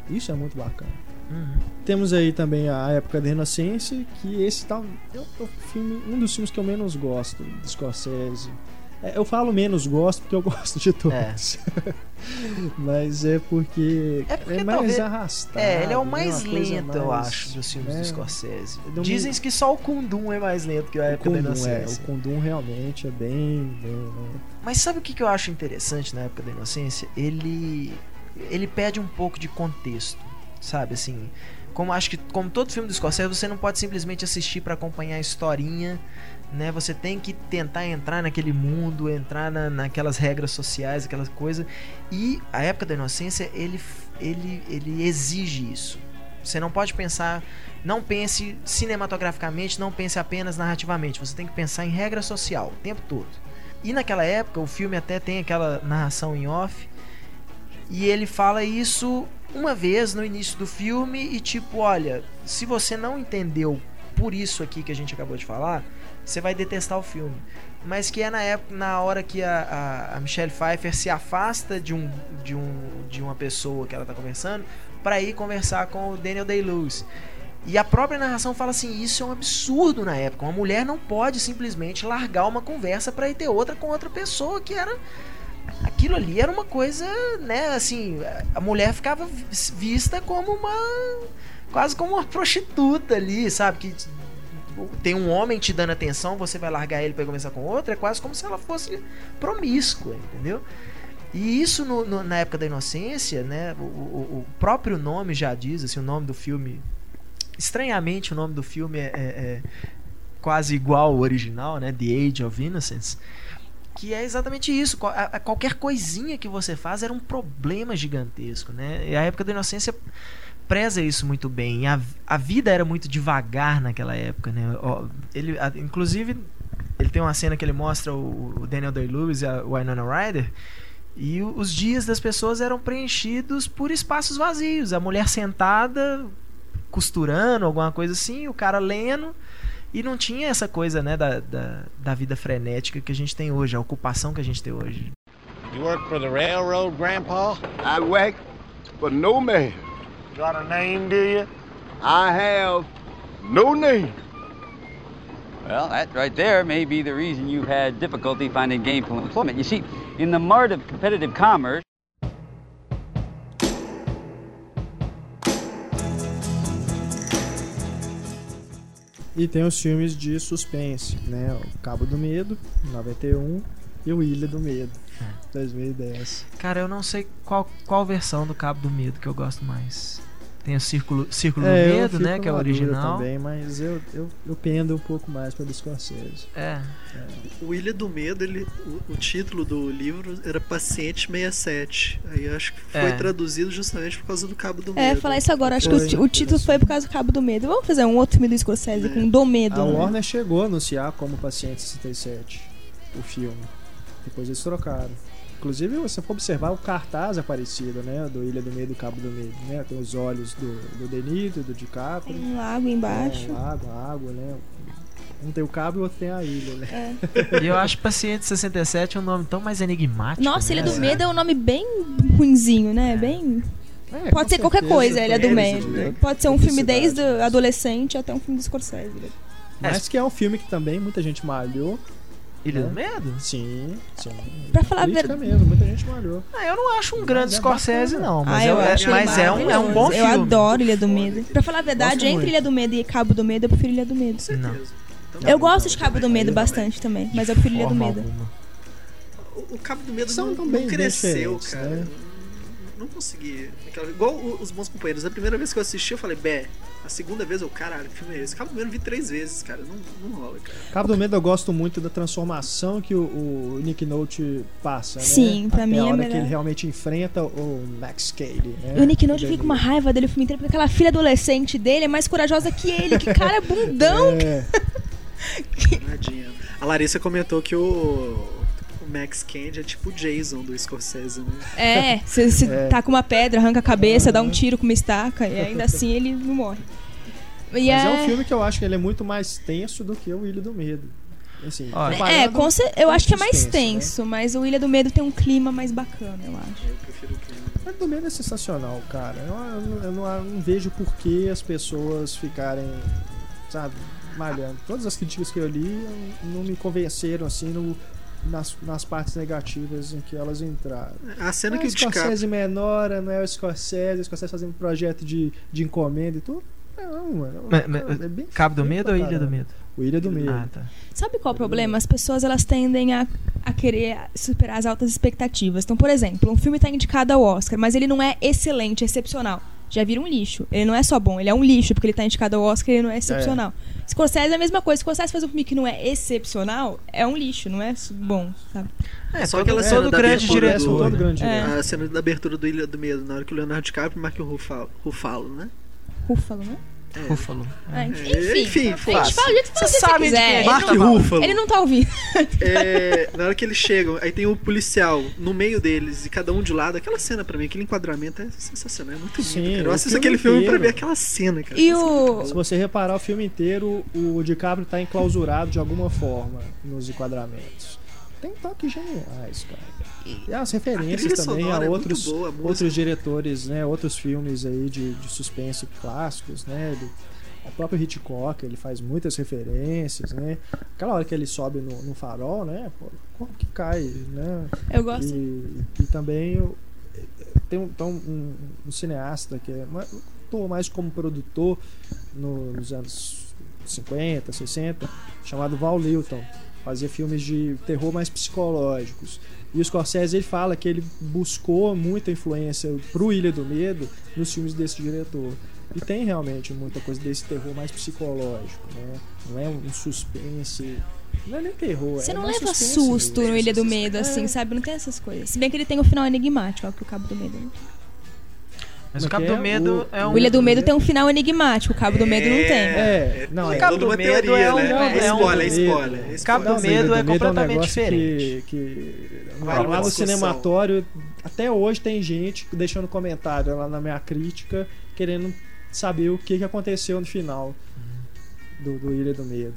Isso é muito bacana. Uhum. Temos aí também a época da Inocência, que esse tá é o filme, um dos filmes que eu menos gosto do Scorsese. É, eu falo menos gosto porque eu (laughs) gosto de todos. (laughs) Mas é porque É porque mais talvez- arrastado. É, ele é o né? mais lento, eu mais, acho, dos filmes né? do Scorsese. Eu Dizem que só o Kundum é mais lento que a O época da Kundum, é, o Inocência. Kundum realmente é bem, bem? Mas sabe o que eu acho interessante na época da Inocência? Ele ele pede um pouco de contexto, sabe? Assim, como acho que como todo filme do Scorsese, você não pode simplesmente assistir pra acompanhar a historinha, né? Você tem que tentar entrar naquele mundo, entrar na, naquelas regras sociais, aquelas coisas. E a época da Inocência, ele ele ele exige isso. Você não pode pensar, não pense cinematograficamente, não pense apenas narrativamente. Você tem que pensar em regra social o tempo todo. E naquela época, o filme até tem aquela narração em off. E ele fala isso uma vez no início do filme e tipo, olha, se você não entendeu por isso aqui que a gente acabou de falar, você vai detestar o filme. Mas que é na época, na hora que a, a, Michelle Pfeiffer se afasta de um, de um de uma pessoa que ela tá conversando para ir conversar com o Daniel Day-Lewis. E a própria narração fala assim: isso é um absurdo na época. Uma mulher não pode simplesmente largar uma conversa para ir ter outra com outra pessoa que era. Aquilo ali era uma coisa, né? Assim, a mulher ficava vis- vista como uma. quase como uma prostituta ali, sabe? Que tem um homem te dando atenção, você vai largar ele pra ir conversar com outra, é quase como se ela fosse promíscua, entendeu? E isso no- no- na época da inocência, né? O, o- o próprio nome já diz, assim, o nome do filme. Estranhamente, o nome do filme é, é- é quase igual ao original, né? The Age of Innocence. Que é exatamente isso. Qualquer coisinha que você faz era um problema gigantesco, né? E a época da inocência preza isso muito bem. A, a vida era muito devagar naquela época, né? Ele, a- inclusive, ele tem uma cena que ele mostra o, o Daniel Day-Lewis e a Winona Ryder e o- os dias das pessoas eram preenchidos por espaços vazios. A mulher sentada, costurando, alguma coisa assim, o cara lendo. E não tinha essa coisa, né, da, da, da vida frenética que a gente tem hoje, a ocupação que a gente tem hoje. You work for the railroad, Grandpa? I work for no man. Got a name, do you? I have no name. Well, that right there may be the reason you've had difficulty finding gainful employment. You see, in the mart of competitive commerce, E tem os filmes de suspense, né? O Cabo do Medo, 91, e o Ilha do Medo, 2010. Cara, eu não sei qual, qual versão do Cabo do Medo que eu gosto mais. Tem o Círculo, Círculo É, do Medo, né, que é o original. também, mas eu, eu, eu pendo um pouco mais pelo Scorsese. É. O Ilha do Medo, ele, o, o título do livro era Paciente 67. Aí eu acho que foi É. traduzido justamente por causa do Cabo do É, Medo. falar isso agora. Acho que Foi. o, ti- o título foi por causa do Cabo do Medo. Vamos fazer um outro filme do Scorsese com Do Medo. A né? Warner chegou a anunciar como Paciente 67 o filme. Depois eles trocaram. Inclusive, se você for observar, o cartaz é parecido, né? Do Ilha do Medo e Cabo do Medo, né? Tem os olhos do, do Denito, do DiCaprio. Tem um lago embaixo. É, um lago, água, né? Um tem o cabo e o outro tem a ilha, né? E eu acho Paciente 67 um nome tão mais enigmático. Nossa, né? Ilha do Medo é um nome bem ruinzinho, né? Bem. É, Pode ser qualquer certeza, coisa, Ilha do Medo. Pode ser um filme desde adolescente até um filme do Scorsese. né? Mas que é um filme que também muita gente malhou. Ilha do né? Medo? Sim, sim. Pra falar a verdade. mesmo, muita gente malhou. Ah, eu não acho um grande é Scorsese, não. Mas, Ah, eu é, acho mas é, um, é um bom filme. Eu adoro Ilha do Medo. Pra falar a verdade, Gosto entre muito. Ilha do Medo e Cabo do Medo, eu prefiro Ilha do Medo. Não. Eu gosto de Cabo do Medo bastante também, mas eu prefiro Ilha do Medo. alguma. o, Cabo do Medo São não, cresceu, cara. né? Não consegui. Aquela- igual os bons companheiros. A primeira vez que eu assisti, eu falei, bé. A segunda vez, eu, caralho, que filme é esse? Cabo do Medo eu vi três vezes, cara. Não, não rola, cara. Cabo do Medo eu gosto muito da transformação que o, o Nick Note passa, né? Sim, pra Até mim a é hora melhor. que ele realmente enfrenta o Max Cady, né? E o Nick Note fica com uma raiva dele o filme inteiro, porque aquela filha adolescente dele é mais corajosa que ele. Que cara (laughs) é (laughs) bundão! É, Tadinha. A Larissa comentou que o Max Candy é tipo o Jason do Scorsese, né? É, você se É. tá com uma pedra, arranca a cabeça, dá um tiro com uma estaca e ainda assim (laughs) ele não morre. E Mas é um filme que eu acho que ele é muito mais tenso do que o Ilha do Medo. Assim. É, cer- eu com acho que é mais né? tenso, mas o Ilha do Medo tem um clima mais bacana, eu acho. Eu prefiro. O Ilha do Medo é sensacional, cara. Eu, eu não- eu não, eu não vejo por que as pessoas ficarem, sabe, malhando. Todas as críticas que eu li não me convenceram, assim, no- nas, nas partes negativas em que elas entraram. A cena é que o DiCaprio. Scorsese menor, não é o Scorsese, o Scorsese fazendo projeto de, de encomenda e tudo. Não, mano. Mas- mas- é bem Cabo do Medo ou Ilha do. Medo? O Ilha do Medo. Ah, tá. Sabe qual é o problema? As pessoas elas tendem a, a querer superar as altas expectativas. Então, por exemplo, um filme tá indicado ao Oscar, mas ele não é excelente, excepcional. Já vira um lixo. Ele não é só bom, ele é um lixo, porque ele tá indicado ao Oscar e ele não é excepcional. Scorsese é a mesma coisa. Scorsese faz um filme que não é excepcional, é um lixo, não é bom, sabe? É, Só todo, aquela todo cena da grande diretor. do- todo grande É. A cena da abertura do Ilha do Medo, na hora que o Leonardo DiCaprio marca o Rufalo, Rufalo né? Rúfalo, né? Rúfalo. Ah, É, enfim, enfim, a gente fácil. Você sabe de quem é. Ele Mark não- Ruffalo. Ele não tá ouvindo. É, na hora que eles chegam, aí tem o policial no meio deles e cada um de lado. Aquela cena pra mim, aquele enquadramento é sensacional, é muito Sim, lindo, cara. Eu assisto aquele filme pra ver aquela cena, cara. E é o. Se você reparar o filme inteiro, o DiCaprio tá enclausurado de alguma forma nos enquadramentos. Tem toques geniais, cara. E as A referências trilha também a é outros, muito boa, a outros diretores, né? Outros filmes aí de, de suspense clássicos, né? Do, o próprio Hitchcock, ele faz muitas referências, né? Aquela hora que ele sobe no, no farol, né? Pô, como que cai, né? Eu gosto. E, e também eu- tem um, tem um, um cineasta que é, atuou mais como produtor no- nos anos 50, 60, chamado Val Lewton. Fazia filmes de terror mais psicológicos. E o Scorsese ele fala que ele buscou muita influência pro Ilha do Medo nos filmes desse diretor. E tem realmente muita coisa desse terror mais psicológico, né? Não é um suspense. Não é nem terror. Você é não leva susto mesmo. no Ilha do Medo, É. assim, sabe? Não tem essas coisas. Se bem que ele tem um final enigmático, ó, que o Cabo do Medo. né? Mas o é Cabo que do é? Medo O- é um. O Ilha do Medo tem um final enigmático, o Cabo do Medo não tem. É, não, não, é. é Cabo do Medo teoria, é um- né? é um- spoiler, é spoiler. é Cabo do Medo é completamente diferente. Que, lá no cinematório, até hoje tem gente deixando comentário lá na minha crítica, querendo saber o que, que aconteceu no final do, do Ilha do Medo.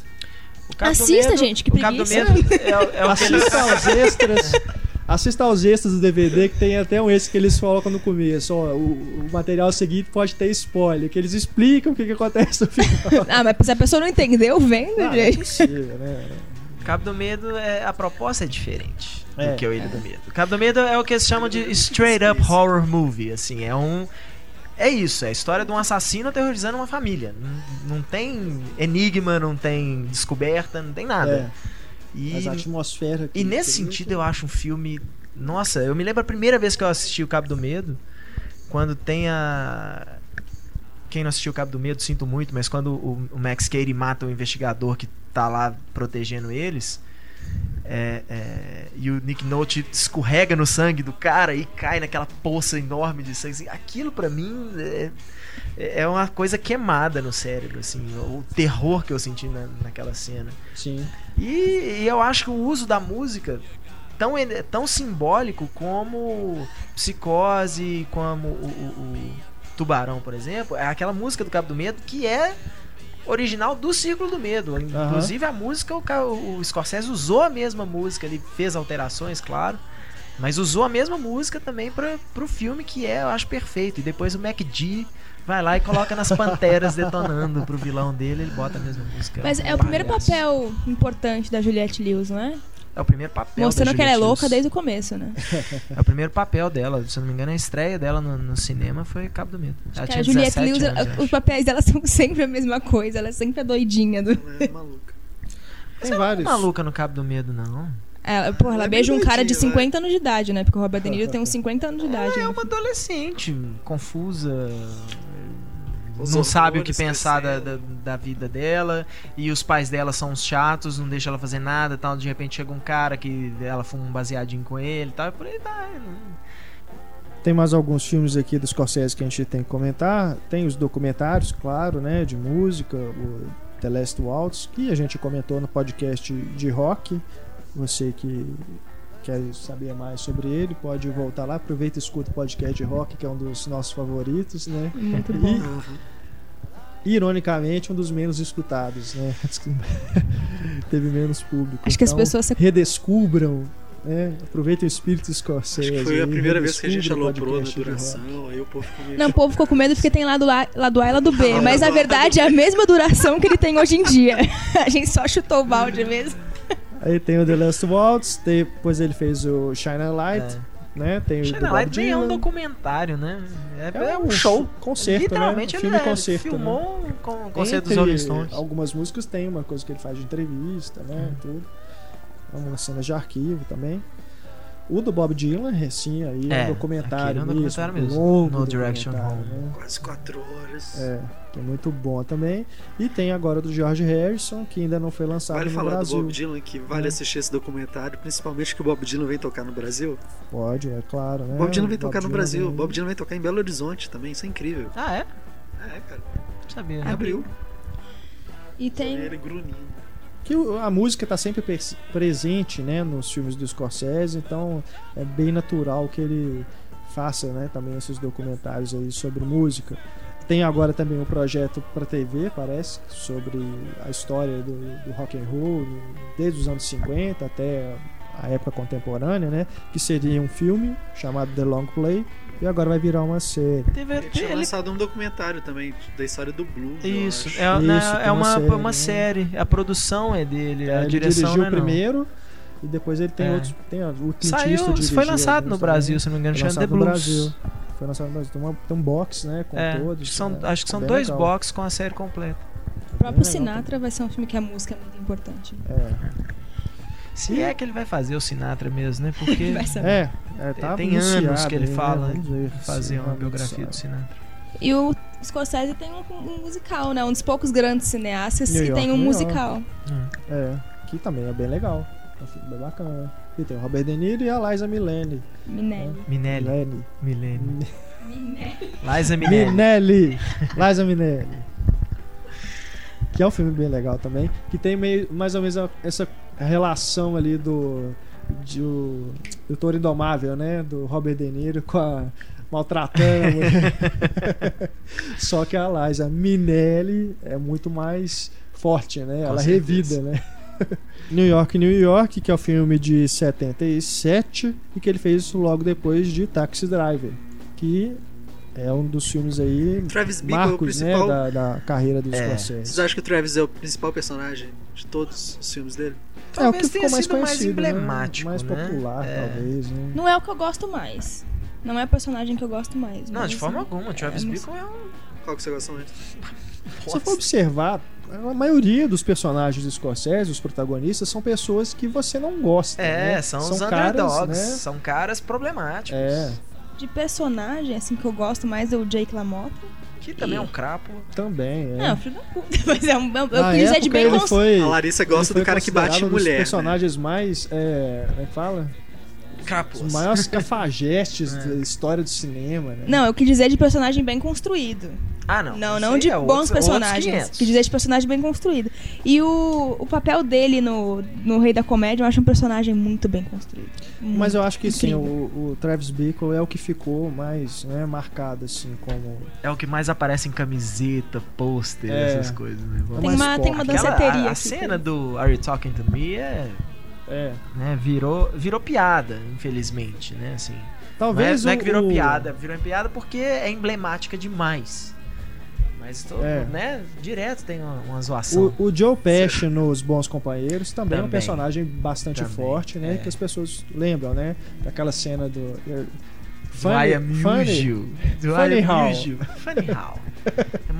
O Cabo do Assista, Medo- gente, que O Cabo do preguiça. Medo é, o- é o eles. Assista aos extras. (laughs) Assista aos extras do DVD, que tem até um extra que eles colocam no começo. Ó, o, o material seguinte pode ter spoiler, que eles explicam o que, que acontece no final. (laughs) Ah, mas se a pessoa não entendeu, vendo, Ah, não é gente. possível, né? Cabo do Medo, é, a proposta é diferente É, do que o Ilha do Medo. Cabo do Medo é o que eles chamam de straight up horror movie, assim, é um é isso, é a história de um assassino aterrorizando uma família. Não, não tem enigma, não tem descoberta, não tem nada. É, E, mas a atmosfera que e nesse sentido eu acho um filme. Nossa, eu me lembro a primeira vez que eu assisti o Cabo do Medo, quando tem a. Quem não assistiu o Cabo do Medo, sinto muito, mas quando o, o Max Cady mata o investigador que tá lá protegendo eles. É, é, e o Nick Note escorrega no sangue do cara e cai naquela poça enorme de sangue. assim, aquilo pra mim é, é uma coisa queimada no cérebro, assim, o terror que eu senti na, naquela cena. Sim. E, e eu acho que o uso da música tão, tão simbólico como Psicose, como o, o- o Tubarão, por exemplo, é aquela música do Cabo do Medo que é original do Círculo do Medo. Inclusive a música, o, o Scorsese usou a mesma música, ele fez alterações, claro. Mas usou a mesma música também para pro filme que é, eu acho, perfeito. E depois o MacD vai lá e coloca nas panteras detonando pro vilão dele, ele bota a mesma música. Mas é o primeiro papel importante da Juliette Lewis, não é? É o primeiro papel. Mostrando da que ela é louca desde o começo, né? (laughs) É o primeiro papel dela. Se eu não me engano, a estreia dela no, no cinema foi Cabo do Medo. Ela Cara, a tinha Juliette 17 Lewis, anos, os papéis dela (laughs) são sempre a mesma coisa, ela é sempre a doidinha do. Ela é maluca. Tem Não é vários. maluca no Cabo do Medo, não. Ela, porra, ela Ela é bem beija um cara de doidinha, 50 anos de idade, né? Porque o Robert De Niro tem uns 50 anos de idade. Ela é né? uma adolescente, confusa. Os não sabe o que pensar da, da, da vida dela. E os pais dela são uns chatos, não deixam ela fazer nada tal. De repente chega um cara que ela fuma um baseadinho com ele e tal. E por aí vai. né? Tem mais alguns filmes aqui do Scorsese que a gente tem que comentar. Tem os documentários, claro, né, de música, o The Last Waltz, que a gente comentou no podcast de rock. Você que quer saber mais sobre ele, pode voltar lá, aproveita e escuta o podcast de rock, que é um dos nossos favoritos, né? Muito E, bom. ironicamente, um dos menos escutados, né? (laughs) Teve menos público. Acho que as Então, pessoas se- redescubram, né? Aproveitem o espírito Scorsese. Acho que foi a primeira vez que a gente aloprou na duração, aí o povo ficou meio Não, o povo ficou com medo porque tem lado A, lado A e lado B. Ah, Mas na verdade é a mesma duração que ele tem hoje em dia. (laughs) A gente só chutou o balde mesmo. Aí tem o The Last Waltz, depois ele fez o Shine a Light, né? Tem o Bob Light nem é um documentário, né? É, É é um um show. concerto, Literalmente né? ele, Filme é, concerto, filmou um con- concerto dos Entre Rolling Stones. Algumas músicas tem uma coisa que ele faz de entrevista, né? Hum. Tudo. Algumas cenas de arquivo também. O do Bob Dylan, recém aí, é É, um documentário é um documentário mesmo. longo No Direction Home. né? quase quatro horas. É, que é muito bom também. E tem agora do George Harrison, que ainda não foi lançado Vale no falar Brasil. do Bob Dylan que vale É. assistir esse documentário, principalmente que o Bob Dylan vem tocar no Brasil. Pode, é claro, né? O Bob Dylan vem Bob tocar no Dylan Brasil. O vem- Bob Dylan vem tocar em Belo Horizonte também, isso é incrível. Ah, é? É, cara. Não sabia. Em abril. E tem. Ele grunindo. que o- a música está sempre presente né, nos filmes do Scorsese, então é bem natural que ele faça né, também esses documentários aí sobre música. Tem agora também um projeto para TV, parece, sobre a história do, do rock and roll, desde os anos 50 até a época contemporânea, né? Que seria um filme chamado The Long Play e agora vai virar uma série. Teve, Ele tinha ele- lançado um documentário também da história do blues. eu Isso, acho. é, Isso, né, é uma uma, série, uma né? série. A produção é dele, É, a ele direção dirigiu não é o não. primeiro e depois ele tem É. outros. Tem o Clint Saiu, isso foi lançado no Brasil, também. se não me engano, chama The Blues. Foi lançado no Brasil. Tem, uma- tem um box, né? Com É, todos. acho que são, né, acho que são dois legal. boxes com a série completa. O próprio Bem legal Sinatra vai ser um filme que a música é muito importante. É. Se é que ele vai fazer o Sinatra mesmo, né? Porque (laughs) Vai saber. É, é, tá tem anos que ele aí, né? fala ver fazer uma biografia do Sinatra. E o Scorsese tem um, um musical, né? Um dos poucos grandes cineastas New que York, tem um York. musical. É, que também é bem legal. É um filme bem bacana. E tem o Robert De Niro e a Liza Milene. Minelli. Minelli. Milene. Milene. Minelli. Liza Minelli. Minelli. Liza Minelli. Que é um filme bem legal também. Que tem meio, mais ou menos a- essa relação ali do. De, o, do Toro Indomável, né? Do Robert De Niro com a. Maltratando. (laughs) Só que a Liza Minelli é muito mais forte, né? Ela certeza. revida, né? New York, New York, que é o filme de 77 e que ele fez isso logo depois de Taxi Driver, que é um dos filmes aí Travis Bickle é o marcos né, principal. da, da carreira do É. Scorsese. Vocês acham que o Travis é o principal personagem de todos os filmes dele? É o Talvez que ficou tenha mais sido mais né? emblemático, mais né? popular, É. talvez. Né? Não é o que eu gosto mais. Não é o personagem que eu gosto mais. Não, de forma assim, alguma. Travis é, mas- Bickle é um. Qual que você gosta mais? Se você for observar, a maioria dos personagens do Scorsese, os protagonistas, são pessoas que você não gosta. É, né? são, os caras, underdogs. né? São caras problemáticos. É, De personagem, assim, que eu gosto mais é o Jake LaMotta. Que também E- é um crápula. também. É. Não, filho da puta. (laughs) Mas é um. Eu, eu Na quis dizer de bem ele foi, A Larissa gosta do cara que bate considerado em um dos mulher. né? personagens mais. É, como é que fala? Crápulas. Os maiores (laughs) cafajestes É. da história do cinema, né? Não, eu quis dizer de personagem bem construído. Ah, não. Não, não de é bons outros- outros personagens. 500. Quis dizer de personagem bem construído. E o, o papel dele no, no Rei da Comédia, eu acho um personagem muito bem construído. Mas eu acho que sim, o, Incrível. o Travis Bickle é o que ficou mais né, marcado, assim, como. É o que mais aparece em camiseta, pôster, É. essas coisas. Né? Tem uma, tem uma. Aquela- danceteria a, a cena tem. do Are You Talking to Me é, É. né, virou, virou piada, infelizmente, né, assim. Talvez não é, não é o- que virou o- piada, virou piada porque é emblemática demais. Mas todo, É. né, direto tem uma, uma zoação. O, o Joe Pesci nos Bons Companheiros também, é um Também. personagem bastante Também, forte, né? é. Que as pessoas lembram, né? Daquela cena do. Do I am funny, Funny I am how. Funny how.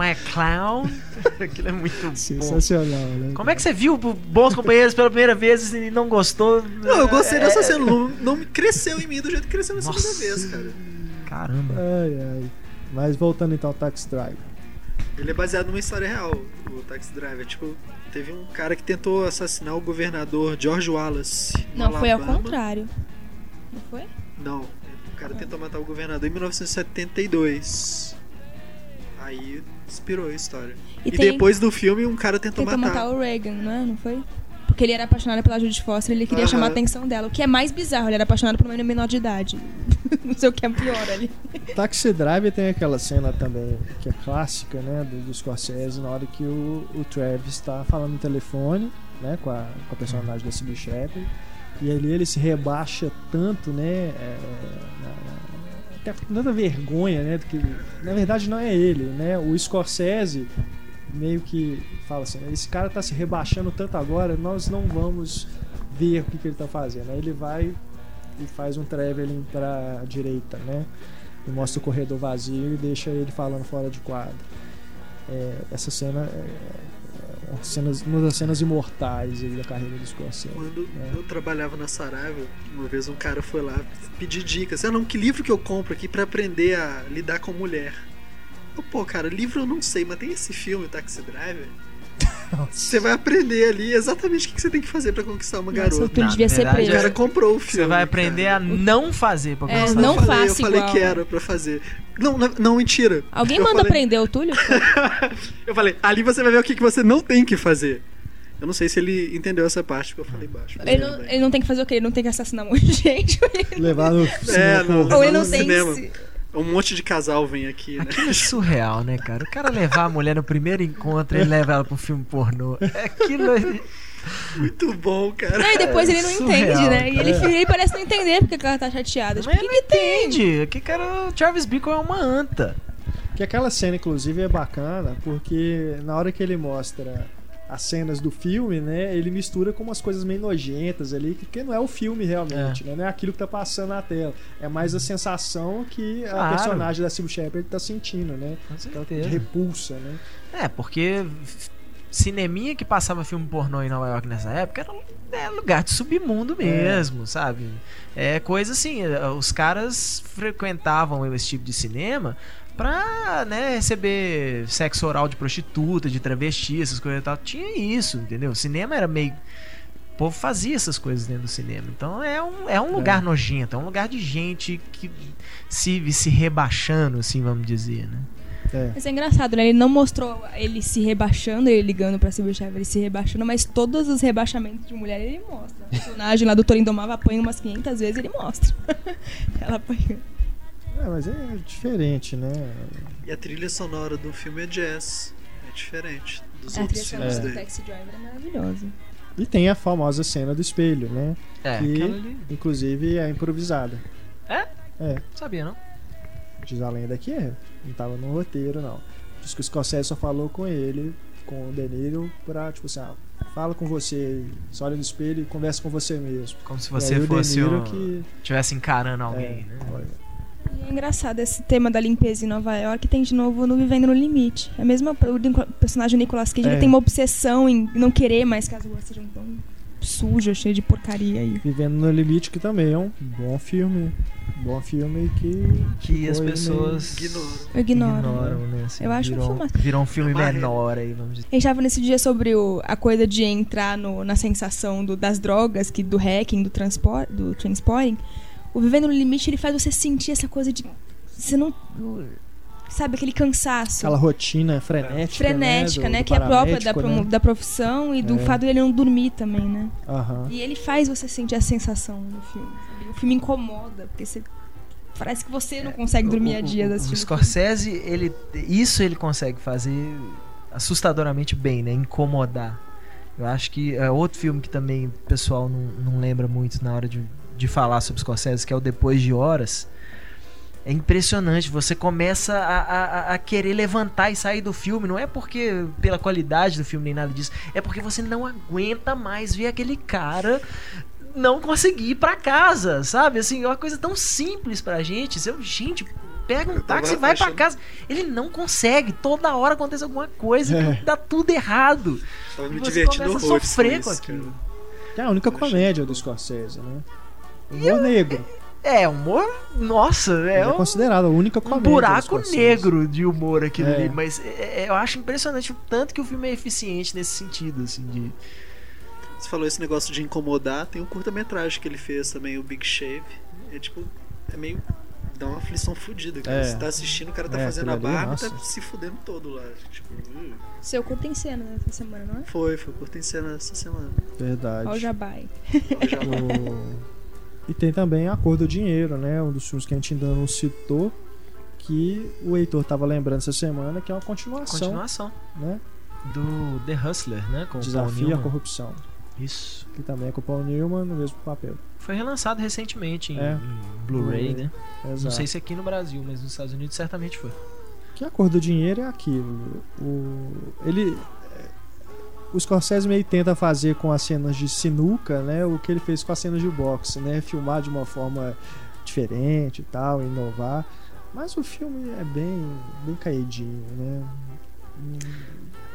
É clown. (laughs) Aquilo é muito bom. Sensacional, né? Como é que você viu Bons Companheiros pela primeira vez e não gostou? Não, eu gostei dessa É- cena. Não, cresceu em mim do jeito que cresceu na segunda Nossa. vez, cara. Caramba. Ai, ai. Mas voltando então ao Taxi Driver. Ele é baseado numa história real, o Taxi Driver. Tipo, teve um cara que tentou assassinar o governador George Wallace. Não, foi ao Alabama. contrário. Não foi? Não, o cara tentou matar o governador em 1972. Aí inspirou a história. E E, tem- depois do filme, um cara tentou, Tentou matar. matar o Reagan, não é? Não foi? Porque ele era apaixonado pela Judy Foster, ele queria Aham. chamar a atenção dela. O que é mais bizarro, ele era apaixonado por uma menor de idade. (laughs) não sei o que é pior ali. Taxi Driver tem aquela cena também que é clássica, né, do, do Scorsese, na hora que o, o Travis está falando no telefone, né, com a, com a personagem da Cybill Shepherd, e ali ele se rebaixa tanto, né, é, na- até com tanta vergonha, né, que na verdade não é ele, né, o Scorsese meio que fala assim, esse cara tá se rebaixando tanto agora, nós não vamos ver o que, que ele tá fazendo. Aí ele vai e faz um traveling pra direita, né? E mostra o corredor vazio e deixa ele falando fora de quadro. É, essa cena é, é uma, cenas, uma das cenas imortais da carreira do Scorsese. Quando É. eu trabalhava na Saraiva, uma vez um cara foi lá pedir dicas. Ah, não, que livro que eu compro aqui pra aprender a lidar com mulher? Pô, cara, livro eu não sei, mas tem esse filme, Taxi Driver. (laughs) Você vai aprender ali exatamente o que você tem que fazer pra conquistar uma Nossa, garota. tu Na devia ser verdade, O preso. cara comprou o filme. Você vai aprender cara. a não fazer pra É, gostar. não eu falei, faça Eu falei igual. que era pra fazer. Não, não, não, mentira. Alguém Eu manda falei- prender o Túlio? (laughs) Eu falei, ali você vai ver o que, que você não tem que fazer. Eu não sei se ele entendeu essa parte que eu falei baixo. Ele não, ele não tem que fazer o quê? Ele não tem que assassinar um monte de gente. Levar no cinema não. pornô. Ou ele não no tem cinema. se- Um monte de casal vem aqui, né? Aquilo é surreal, né, cara? O cara levar a mulher no primeiro encontro e leva ela pro filme pornô. Aquilo é... Muito bom, cara. Não, e depois ele não surreal, entende, né? E ele, ele parece não entender porque que ela tá chateada. Tipo, Mas o ele que, não que tem? entende. Que cara, o Travis Bickle é uma anta. Que aquela cena, inclusive, é bacana, porque na hora que ele mostra as cenas do filme, né, ele mistura com umas coisas meio nojentas ali, que- que não é o filme realmente, né, não é aquilo que tá passando na tela, é mais a sensação que a Claro. personagem da Sybil Shepard tá sentindo, né, Com certeza. repulsa, né. É, porque cineminha que passava filme pornô em Nova York nessa época era, é lugar de submundo mesmo, sabe? É coisa assim, eh, os caras frequentavam esse tipo de cinema pra, né, receber sexo oral de prostituta, de travesti, essas coisas e tal. Tinha isso, entendeu? O cinema era meio... O povo fazia essas coisas dentro do cinema. Então é um, é um lugar nojento, é um lugar de gente que se, se rebaixando, assim, vamos dizer, né? É. Mas é engraçado, né? Ele não mostrou ele se rebaixando, ele ligando pra Silvia Shepard, ele se rebaixando, mas todos os rebaixamentos de mulher ele mostra. O personagem lá do Torin Domava apanha umas 500 vezes, ele mostra. (laughs) Ela apanha. É, mas é diferente, né. E a trilha sonora do filme é jazz. É diferente dos A outros trilha filmes sonora do dele. Taxi Driver é maravilhosa. E tem a famosa cena do espelho, né, É, que aquela ali. inclusive é improvisada. É? É. Sabia, não? Diz a lenda que é. Não tava no roteiro, não. Diz que o Scorsese só falou com ele, com o De Niro, pra, tipo assim, ah, fala com você, só olha no espelho e conversa com você mesmo. Como se você fosse um... que... Tivesse encarando É, alguém, né? olha, é engraçado, esse tema da limpeza em Nova York tem de novo no Vivendo no Limite. É mesmo o personagem Nicolas Cage, É. ele tem uma obsessão em não querer mais que as ruas sejam tão sujas, cheias de porcaria aí. Vivendo no Limite, que também é um bom filme. Bom filme que. Que as pessoas Ignoram. Eu ignoro. ignoram, né? Assim, Eu acho um virou, filme- virou um filme Amarelo. menor aí, vamos dizer. A gente tava nesse dia sobre o- a coisa de entrar no- na sensação do- das drogas, que do hacking, do, transpor, do transporting. O Vivendo no Limite, ele faz você sentir essa coisa de... Você não... Sabe, aquele cansaço. Aquela rotina frenética. frenética, né? né? do- do que é própria da, né? da profissão e do É. fato dele não dormir também, né? Aham. E ele faz você sentir a sensação no filme. sabe? O filme incomoda, porque você. Parece que você não consegue dormir o, a dias o, o. Scorsese, ele, isso ele consegue fazer assustadoramente bem, né? Incomodar. Eu acho que é outro filme que também o pessoal não, não lembra muito na hora de, de falar sobre Scorsese, que é o Depois de Horas. É impressionante, você começa a, a- a querer levantar e sair do filme. Não é porque pela qualidade do filme nem nada disso, é porque você não aguenta mais ver aquele cara não conseguir ir pra casa, sabe? Assim, é uma coisa tão simples pra gente. Você, gente, pega um Eu táxi e vai pra achando- casa. Ele não consegue. Toda hora acontece alguma coisa, É. dá tudo errado. Tava me E você divertindo começa a horrores sofrer com com isso, aquilo. cara. Que é a única comédia do Scorsese, né? Humor negro. É, humor. Nossa, é, É, um, considerado a única um comédia. do buraco negro de humor aquilo É. ali. Mas é- é- eu acho impressionante o tanto que o filme é eficiente nesse sentido, assim, de. Você falou esse negócio de incomodar, tem um curta-metragem que ele fez também, o Big Shave. É tipo, é meio. dá uma aflição fodida. É. Você tá assistindo, o cara tá É, fazendo a barba e tá se fudendo todo lá. Tipo, uh, Seu curto em cena nessa semana, não é? foi, foi curta em cena essa semana. Verdade. Ó o Jabai. Já- O- (laughs) E tem também A Cor do Dinheiro, né? Um dos filmes que a gente ainda não citou, que o Heitor tava lembrando essa semana, que é uma continuação, Continuação né? do The Hustler, né? Com Desafio a Newman. Corrupção. Isso. Que também é com o Paul Newman no mesmo papel. Foi relançado recentemente em, É. em Blu-ray, né? Exato. Não sei se aqui no Brasil, mas nos Estados Unidos certamente foi. Que a cor do dinheiro é aquilo. O, ele. O Scorsese meio tenta fazer com as cenas de sinuca, né? O que ele fez com as cenas de boxe, né? Filmar de uma forma diferente e tal, inovar. Mas o filme é bem, bem caidinho, né?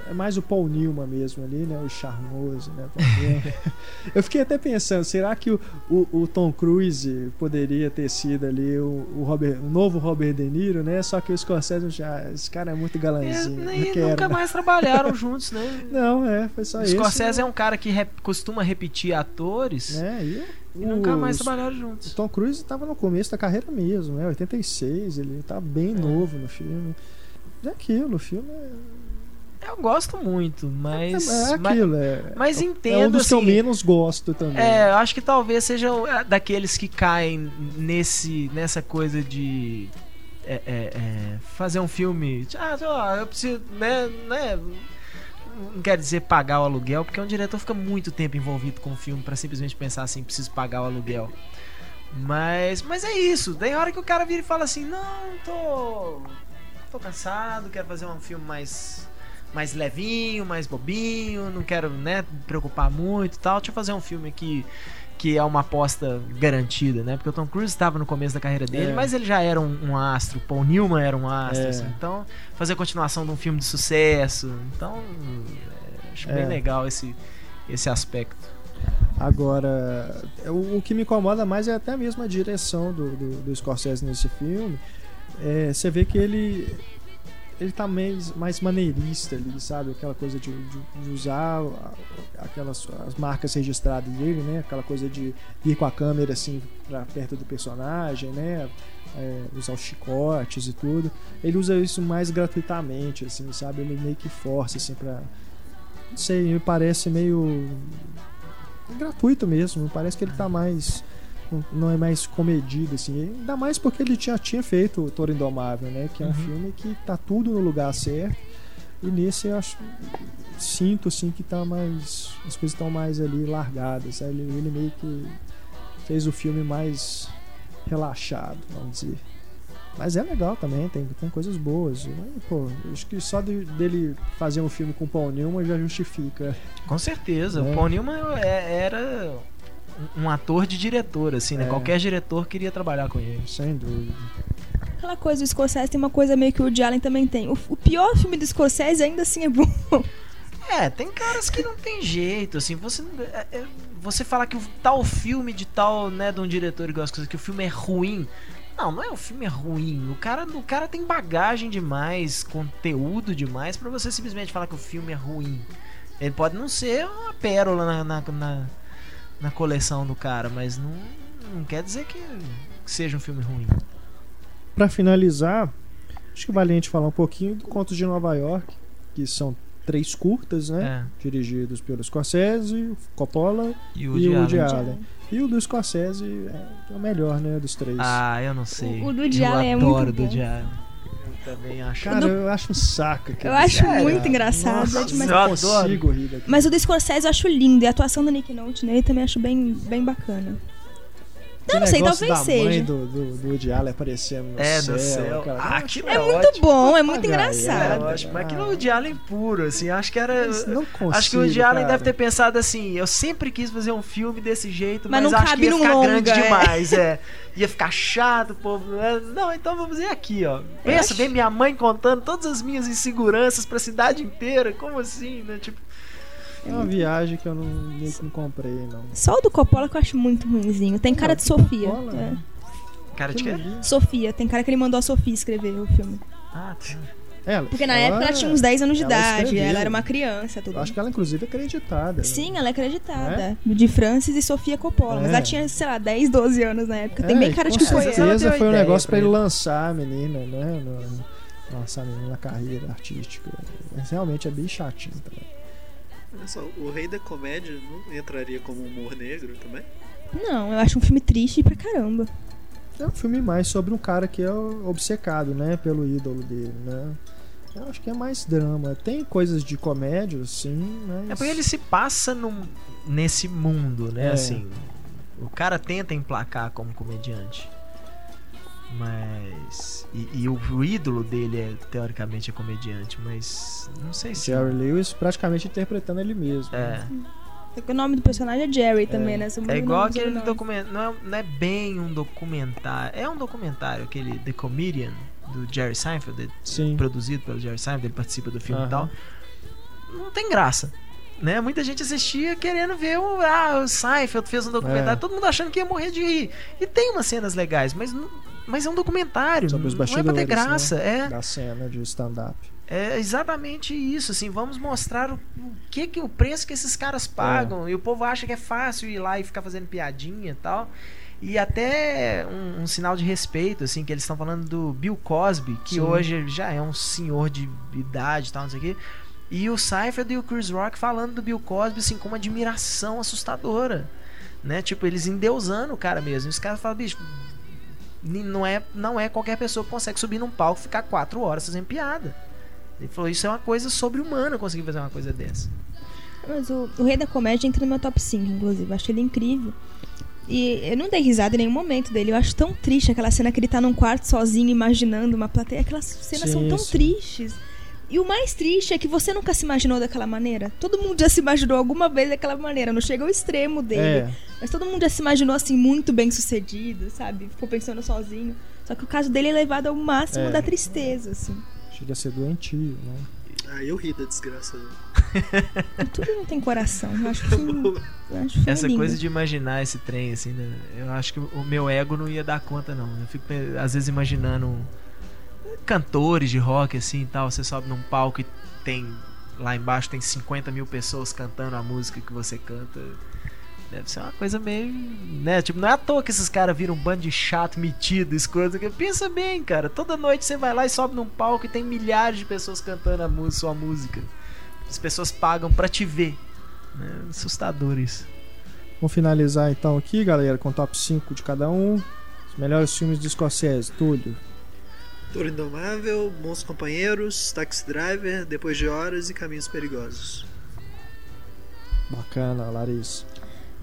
É mais o Paul Newman mesmo ali, né? O charmoso, né? Eu fiquei até pensando, será que o, o, o Tom Cruise poderia ter sido ali o, o, Robert, o novo Robert De Niro, né? Só que o Scorsese já, esse cara é muito galanzinho. É, e nunca mais trabalharam juntos, né? (laughs) Não, é, foi só O isso. Scorsese é um cara que rep- costuma repetir atores né? E, e nunca mais trabalharam O juntos. Tom Cruise estava no começo da carreira mesmo, né? 86, ele tá bem É. novo no filme. É aquilo, o filme é, Eu gosto muito, mas. é, é mas- aquilo, é, mas é entendo um dos que eu assim, menos gosto também. É, eu acho que talvez seja é, daqueles que caem nesse, nessa coisa de é, é, é, fazer um filme. Ah, eu preciso, né, né, Não quer dizer pagar o aluguel, porque um diretor fica muito tempo envolvido com o filme pra simplesmente pensar assim, preciso pagar o aluguel. Mas, mas é isso. Daí a hora que o cara vira e fala assim, não, tô, tô cansado, quero fazer um filme mais mais levinho, mais bobinho, não quero, né, me preocupar muito e tal. Deixa eu fazer um filme aqui que é uma aposta garantida, né? Porque o Tom Cruise estava no começo da carreira dele, É. mas ele já era um, um astro, Paul Newman era um astro, É. assim. Então, fazer a continuação de um filme de sucesso. Então, é, acho bem É. legal esse, esse aspecto. Agora, o, o que me incomoda mais é até mesmo a direção do, do, do Scorsese nesse filme. É, você vê que ele ele tá mais, mais maneirista ali, sabe? Aquela coisa de, de- de usar aquelas as marcas registradas dele, né? Aquela coisa de ir com a câmera assim pra perto do personagem, né? É, usar os chicotes e tudo. Ele usa isso mais gratuitamente, assim, sabe? Ele meio que força, assim, pra. Não sei, me parece meio gratuito mesmo. Parece que ele tá mais. Não- é mais comedido, assim. Ainda mais porque ele já tinha feito o Toro Indomável, né? Que é um Uhum. filme que tá tudo no lugar certo. E nesse eu acho. Sinto, assim, que tá mais. As coisas estão mais ali largadas. Ele, ele meio que fez o filme mais relaxado, vamos dizer. Mas é legal também, tem, tem coisas boas. Mas, pô, acho que só de- dele fazer um filme com o Paul Newman já justifica. Com certeza. É. O Paul Newman é- era um- ator de diretor, assim, né? É. Qualquer diretor queria trabalhar com ele. Sem dúvida. Aquela coisa do Scorsese tem uma coisa meio que o Woody Allen também tem. O, o pior filme do Scorsese ainda assim é bom. (laughs) É, tem caras que não tem jeito, assim, você é- é- você falar que o tal filme de tal, né, de um diretor igual as coisas que o filme é ruim. Não, não é o filme é ruim. O cara, o cara tem bagagem demais, conteúdo demais pra você simplesmente falar que o filme é ruim. Ele pode não ser uma pérola na, na, na, na coleção do cara, mas não, não quer dizer que seja um filme ruim. Pra finalizar, acho que vale a gente falar um pouquinho do Contos de Nova York, que são três curtas, né? É. Dirigidos pelo Scorsese, Coppola E o o Woody Woody Allen. Allen. E o do Scorsese é o melhor, né? Dos três. Ah, eu não sei. O- o do Woody eu Allen é adoro muito o do bom. Woody Allen. Eu também acho. Cara, eu acho um saco. Eu acho cara. muito engraçado. Nossa, é eu demais. eu consigo rir daquilo. Mas o do Scorsese eu acho lindo. E a atuação do Nick Nolte nele também acho bem, bem bacana. Que Não sei, talvez da mãe seja. do, do, do Woody Allen aparecendo no É, céu. no céu. cara. Ah, aquilo É, é muito ótimo. bom, é muito Papagaio, É, engraçado. lógico, mas aquilo é o Woody Allen puro, assim, acho que era... Não Acho que o Woody consigo, Allen cara. deve ter pensado assim, eu sempre quis fazer um filme desse jeito, Mas mas, não acho cabe que ia ficar longa, grande é. demais, é. Ia ficar chato, o povo. né? Não, então vamos ver aqui, ó. Pensa, acho- vem minha mãe contando todas as minhas inseguranças pra cidade inteira, como assim, né? Tipo, É uma viagem que eu não, meio que não comprei, não. Só o do Coppola que eu acho muito ruimzinho. Tem cara de Sofia. Coppola? é. cara de quê? Sofia, tem cara que ele mandou a Sofia escrever o filme. Ah, tá. Ela, Porque na ela- época ela tinha uns 10 anos de ela idade, escreveu. ela era uma criança, tudo. Eu acho que ela, inclusive, é acreditada. né? Sim, ela é acreditada. De Francis e Sofia Coppola. Mas É. ela tinha, sei lá, 10, 12 anos na época. Tem É, bem cara de com que foi ela certeza foi um negócio pra ele. lançar a menina, né? No, lançar a menina na carreira artística. Mas realmente é bem chatinho também. Olha só, o Rei da Comédia não entraria como humor negro também? Não, eu acho um filme triste pra caramba. É um filme mais sobre um cara que é obcecado, né? Pelo ídolo dele, né? Eu acho que é mais drama. Tem coisas de comédia, sim, mas... É porque ele se passa num, nesse mundo, né? É. Assim, o cara tenta emplacar como comediante. Mas. E, e o, o ídolo dele é, teoricamente, é comediante, mas. Não sei se. Jerry Lewis praticamente interpretando ele mesmo. É. O nome do personagem é Jerry também, né? São É igual aquele documentário. Não é, não é bem um documentário. É um documentário, aquele The Comedian, do Jerry Seinfeld, Sim. produzido pelo Jerry Seinfeld, ele participa do filme e Aham. tal. Não tem graça. Né? Muita gente assistia querendo ver o, ah, o Seinfeld fez um documentário, É. todo mundo achando que ia morrer de rir. E tem umas cenas legais, mas, não- mas é um documentário. Sobre os não é pra ter bastidores, graça. né? É, Da cena de stand-up. é exatamente isso, assim, vamos mostrar o, o que que o preço que esses caras pagam. E o povo acha que é fácil ir lá e ficar fazendo piadinha e tal. E até um, um sinal de respeito, assim, que eles estão falando do Bill Cosby, que Sim. hoje já é um senhor de idade e tal, não sei o quê. E o Seinfeld e o Chris Rock falando do Bill Cosby, assim, com uma admiração assustadora. Né? Tipo, eles endeusando o cara mesmo. Os caras falam, bicho, não é, não é qualquer pessoa que consegue subir num palco e ficar quatro horas fazendo piada. Ele falou, isso é uma coisa sobre-humana conseguir fazer uma coisa dessa. Mas o, o Rei da Comédia entra no meu top 5, inclusive. Eu acho ele incrível. E eu não dei risada em nenhum momento dele. Eu acho tão triste aquela cena que ele tá num quarto sozinho, imaginando uma plateia. Aquelas cenas são Sim, tão sim. tristes. E o mais triste é que você nunca se imaginou daquela maneira. Todo mundo já se imaginou alguma vez daquela maneira. Não chega ao extremo dele. É. Mas todo mundo já se imaginou assim, muito bem sucedido, sabe? Ficou pensando sozinho. Só que o caso dele é levado ao máximo É. da tristeza, assim. Chega a ser doentio, né? Ah, eu ri da desgraça dele. Tudo não tem coração. Eu acho (laughs) que eu acho filme Essa lindo. coisa de imaginar esse trem, assim, né? eu acho que o meu ego não ia dar conta, não. Eu fico, às vezes, imaginando cantores de rock, assim e tal. Você sobe num palco e tem. Lá embaixo tem 50 mil pessoas cantando a música que você canta. Deve ser uma coisa meio. né? Tipo, não é à toa que esses caras viram um bando de chato, metido, escroto. Pensa bem, cara. Toda noite você vai lá e sobe num palco e tem milhares de pessoas cantando a mu- sua música. As pessoas pagam pra te ver. Né? Assustador isso. Vamos finalizar então aqui, galera, com o top 5 de cada um. Os melhores filmes de Scorsese, Túlio. Toro Indomável, Bons Companheiros, Taxi Driver, Depois de Horas e Caminhos Perigosos. Bacana, Larissa.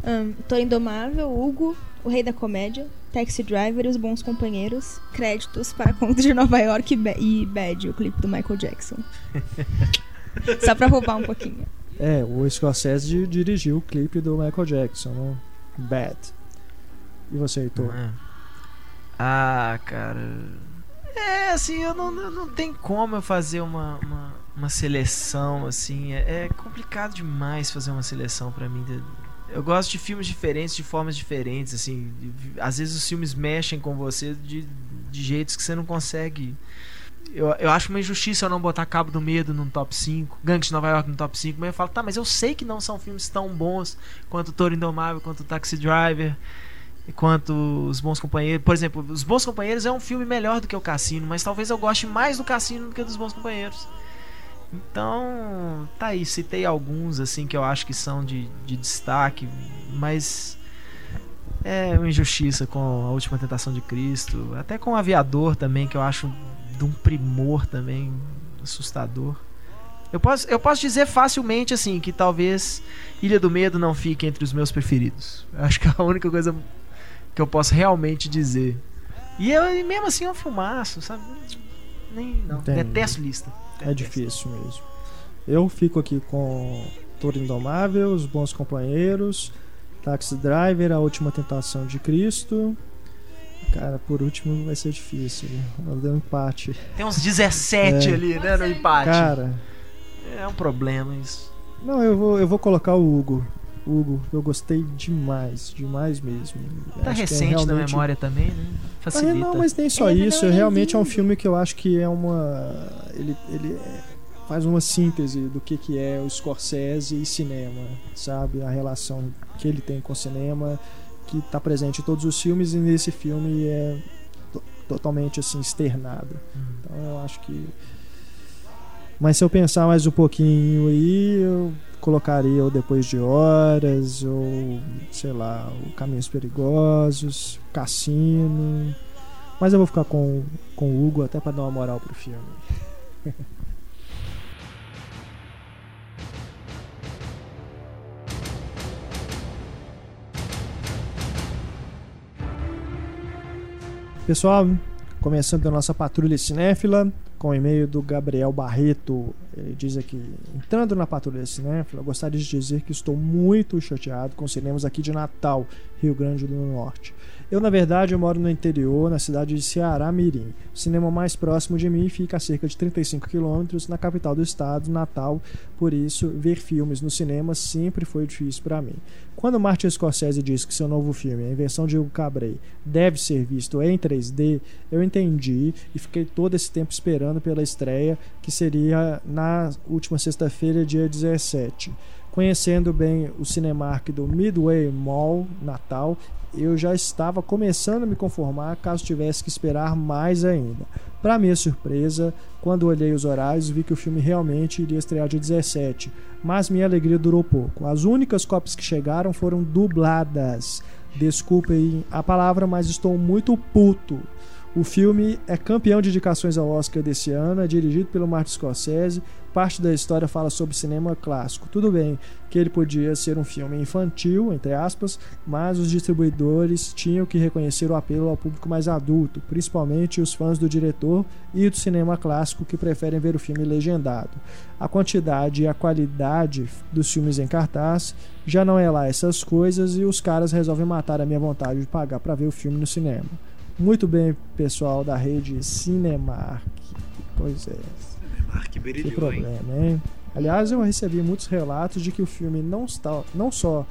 Ahn, Tô Indomável, Hugo, O Rei da Comédia, Taxi Driver e Os Bons Companheiros. Créditos para Conto de Nova York e, e Bad, o clipe do Michael Jackson. (laughs) Só pra roubar um pouquinho. É, o Scorsese di- dirigiu o clipe do Michael Jackson, né? Bad. E você, Heitor? Ah, cara. É, assim, eu não, não, tem como eu fazer uma, uma, uma seleção, assim. É, é complicado demais fazer uma seleção pra mim. Eu gosto de filmes diferentes, de formas diferentes, assim. Às vezes os filmes mexem com você de, de jeitos que você não consegue. Eu, eu acho uma injustiça eu não botar Cabo do Medo no top 5, Gangue de Nova York no top 5, mas eu falo, tá, mas eu sei que não são filmes tão bons quanto Toro Indomável, quanto Taxi Driver, quanto Os Bons Companheiros. Por exemplo, Os Bons Companheiros é um filme melhor do que o Cassino, mas talvez eu goste mais do Cassino do que dos Bons Companheiros. Então, tá aí, citei alguns assim que eu acho que são de, de destaque, mas é uma injustiça com a Última Tentação de Cristo, até com o Aviador também, que eu acho de um primor também assustador. Eu posso, eu posso dizer facilmente assim que talvez Ilha do Medo não fique entre os meus preferidos. Acho que a única coisa que eu posso realmente dizer. E, eu, e mesmo assim é um filmaço, sabe? Nem, não. Entendi. Detesto lista. É difícil mesmo. Eu fico aqui com Toro Indomável, Os Bons Companheiros, Taxi Driver, A Última Tentação de Cristo. Cara, por último vai ser difícil. né? Eu dei um empate. Tem uns 17 É. ali, né, no empate. Cara, É um problema isso. não, eu vou, eu vou colocar o Hugo. Hugo, eu gostei demais, demais mesmo. Tá Acho é recente na realmente- memória também, né? Ah, Facilita. não, mas nem só É, isso. é realmente é um filme que eu acho que é uma. Ele, ele é- faz uma síntese do que, que é o Scorsese e cinema, sabe? A relação que ele tem com o cinema, que está presente em todos os filmes e nesse filme é to- totalmente assim externado. Então eu acho que. Mas se eu pensar mais um pouquinho aí, eu colocaria o Depois de Horas, ou sei lá, o Caminhos Perigosos, Cassino. Mas eu vou ficar com, com o Hugo até pra dar uma moral pro filme. (laughs) Pessoal, começando a nossa patrulha cinéfila, com o e-mail do Gabriel Barreto. Ele diz aqui: entrando na patrulha cinéfila, gostaria de dizer que estou muito chateado com os cinemas aqui de Natal, Rio Grande do Norte. Eu, na verdade, eu moro no interior, na cidade de Ceará Mirim. O cinema mais próximo de mim fica a cerca de 35 quilômetros na capital do estado, Natal. Por isso, ver filmes no cinema sempre foi difícil para mim. Quando Martin Scorsese disse que seu novo filme, a invenção de Hugo Cabret, deve ser visto em 3D, eu entendi e fiquei todo esse tempo esperando pela estreia, que seria na última sexta-feira, dia 17. Conhecendo bem o Cinemark do Midway Mall, Natal, eu já estava começando a me conformar caso tivesse que esperar mais ainda. Para minha surpresa, quando olhei os horários, vi que o filme realmente iria estrear dia 17, mas minha alegria durou pouco. As únicas cópias que chegaram foram dubladas. Desculpem a palavra, mas estou muito puto. O filme é campeão de indicações ao Oscar desse ano, é dirigido pelo Martin Scorsese. Parte da história fala sobre cinema clássico. Tudo bem que ele podia ser um filme infantil, entre aspas, mas os distribuidores tinham que reconhecer o apelo ao público mais adulto, principalmente os fãs do diretor e do cinema clássico que preferem ver o filme legendado. A quantidade e a qualidade dos filmes em cartaz já não é lá essas coisas e os caras resolvem matar a minha vontade de pagar para ver o filme no cinema. Muito bem, pessoal da rede Cinemark. Pois é, Que brilhou, hein? problema, hein? Aliás, eu recebi muitos relatos de que o filme não, está, não só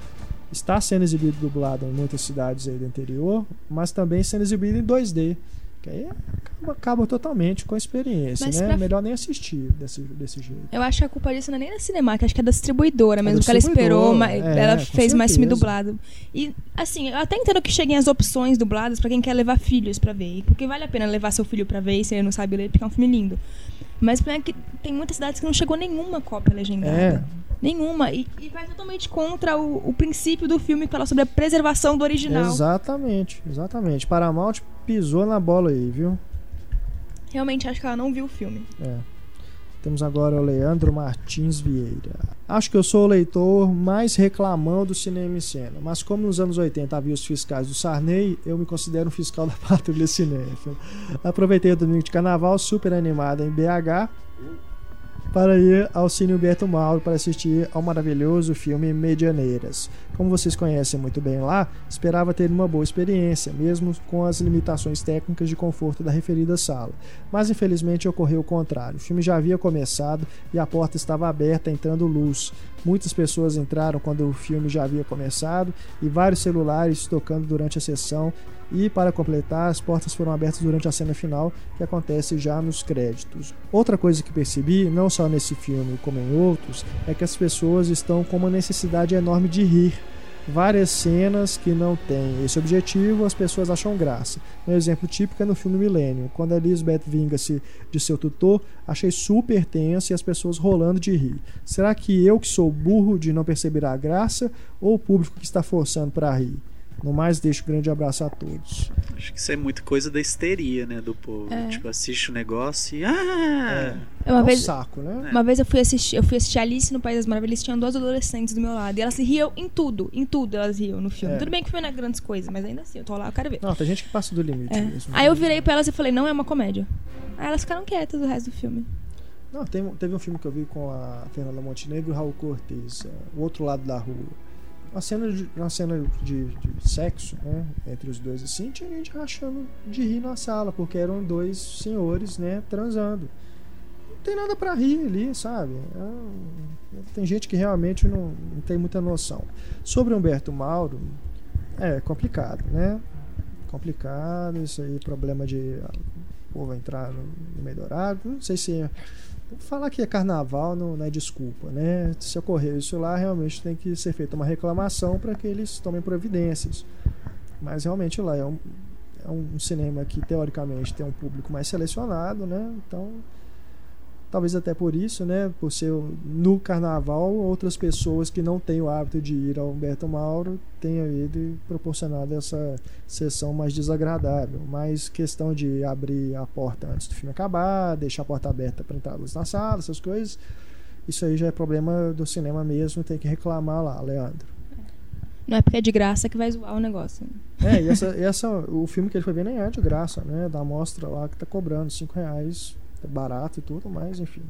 está sendo exibido dublado em muitas cidades aí do interior, mas também sendo exibido em 2D. Que aí acaba, acaba totalmente com a experiência, Mas né? pra- Melhor nem assistir desse, desse jeito. Eu acho que a culpa disso não é nem da Cinemark, acho que é da distribuidora mesmo, da que ela esperou, mas é, ela fez mais filme dublado. E, assim, eu até entendo que cheguem as opções dubladas pra quem quer levar filhos pra ver, porque vale a pena levar seu filho pra ver, se ele não sabe ler, porque é um filme lindo. Mas o problema é que tem muitas cidades que não chegou nenhuma cópia legendada. É. Nenhuma. E, e vai totalmente contra o, o princípio do filme que fala sobre a preservação do original. Exatamente, exatamente. Paramount pisou na bola aí, viu? Realmente acho que ela não viu o filme. É. Temos agora o Leandro Martins Vieira. Acho que eu sou o leitor mais reclamão do cinema em cena, mas como nos anos 80 havia os fiscais do Sarney, eu me considero um fiscal (laughs) da patrulha cinéfila. Aproveitei o domingo de carnaval super animado em BH para ir ao Cine Humberto Mauro para assistir ao maravilhoso filme Medianeiras. Como vocês conhecem muito bem lá, esperava ter uma boa experiência, mesmo com as limitações técnicas de conforto da referida sala. Mas infelizmente ocorreu o contrário. O filme já havia começado e a porta estava aberta, entrando luz. Muitas pessoas entraram quando o filme já havia começado e vários celulares tocando durante a sessão. E para completar, as portas foram abertas durante a cena final, que acontece já nos créditos. Outra coisa que percebi, não só nesse filme como em outros, é que as pessoas estão com uma necessidade enorme de rir. Várias cenas que não têm esse objetivo, as pessoas acham graça. Um exemplo típico é no filme Millennium, quando Elizabeth vinga-se de seu tutor, achei super tenso e as pessoas rolando de rir. Será que eu que sou burro de não perceber a graça ou o público que está forçando para rir? No mais, deixo um grande abraço a todos. Acho que isso é muito coisa da histeria, né? Do povo. É. Tipo, assiste o negócio e. Ah! É Uma um vez, saco, né? uma vez eu fui assistir, eu fui assistir Alice no País das Maravilhas, tinham duas adolescentes do meu lado. E elas riam em tudo, em tudo elas riam no filme. É. Tudo bem que foi na grandes coisas, mas ainda assim, eu tô lá, eu quero ver. Não, tem gente que passa do limite É. mesmo. Aí eu virei pra elas e falei, não é uma comédia. Aí elas ficaram quietas o resto do filme. Não, tem- teve um filme que eu vi com a Fernanda Montenegro e o Raul Cortez, é, O Outro Lado da Rua. Uma cena de, uma cena de, de sexo, né? Entre os dois, assim, tinha gente rachando de rir na sala, porque eram dois senhores, né? Transando. Não tem nada pra rir ali, sabe? É, tem gente que realmente não, não tem muita noção. Sobre Humberto Mauro, é complicado, né? Complicado, isso aí, problema de ah, o povo entrar no, no meio do horário. Não sei se é. Falar que é carnaval não, não é desculpa, né? Se ocorrer isso lá, realmente tem que ser feita uma reclamação para que eles tomem providências. Mas realmente lá é um, é um cinema que teoricamente tem um público mais selecionado, né? Então, talvez até por isso, né? Por ser no carnaval, outras pessoas que não têm o hábito de ir ao Humberto Mauro tenham ido e proporcionado essa sessão mais desagradável. Mas questão de abrir a porta antes do filme acabar, deixar a porta aberta para entrar luz na sala, essas coisas, isso aí já é problema do cinema mesmo, tem que reclamar lá, Leandro. Não é porque é de graça que vai zoar o negócio. É, e essa, essa, o filme que ele foi ver nem é de graça, né? Da amostra lá que tá cobrando 5 reais, é barato e tudo, mas enfim.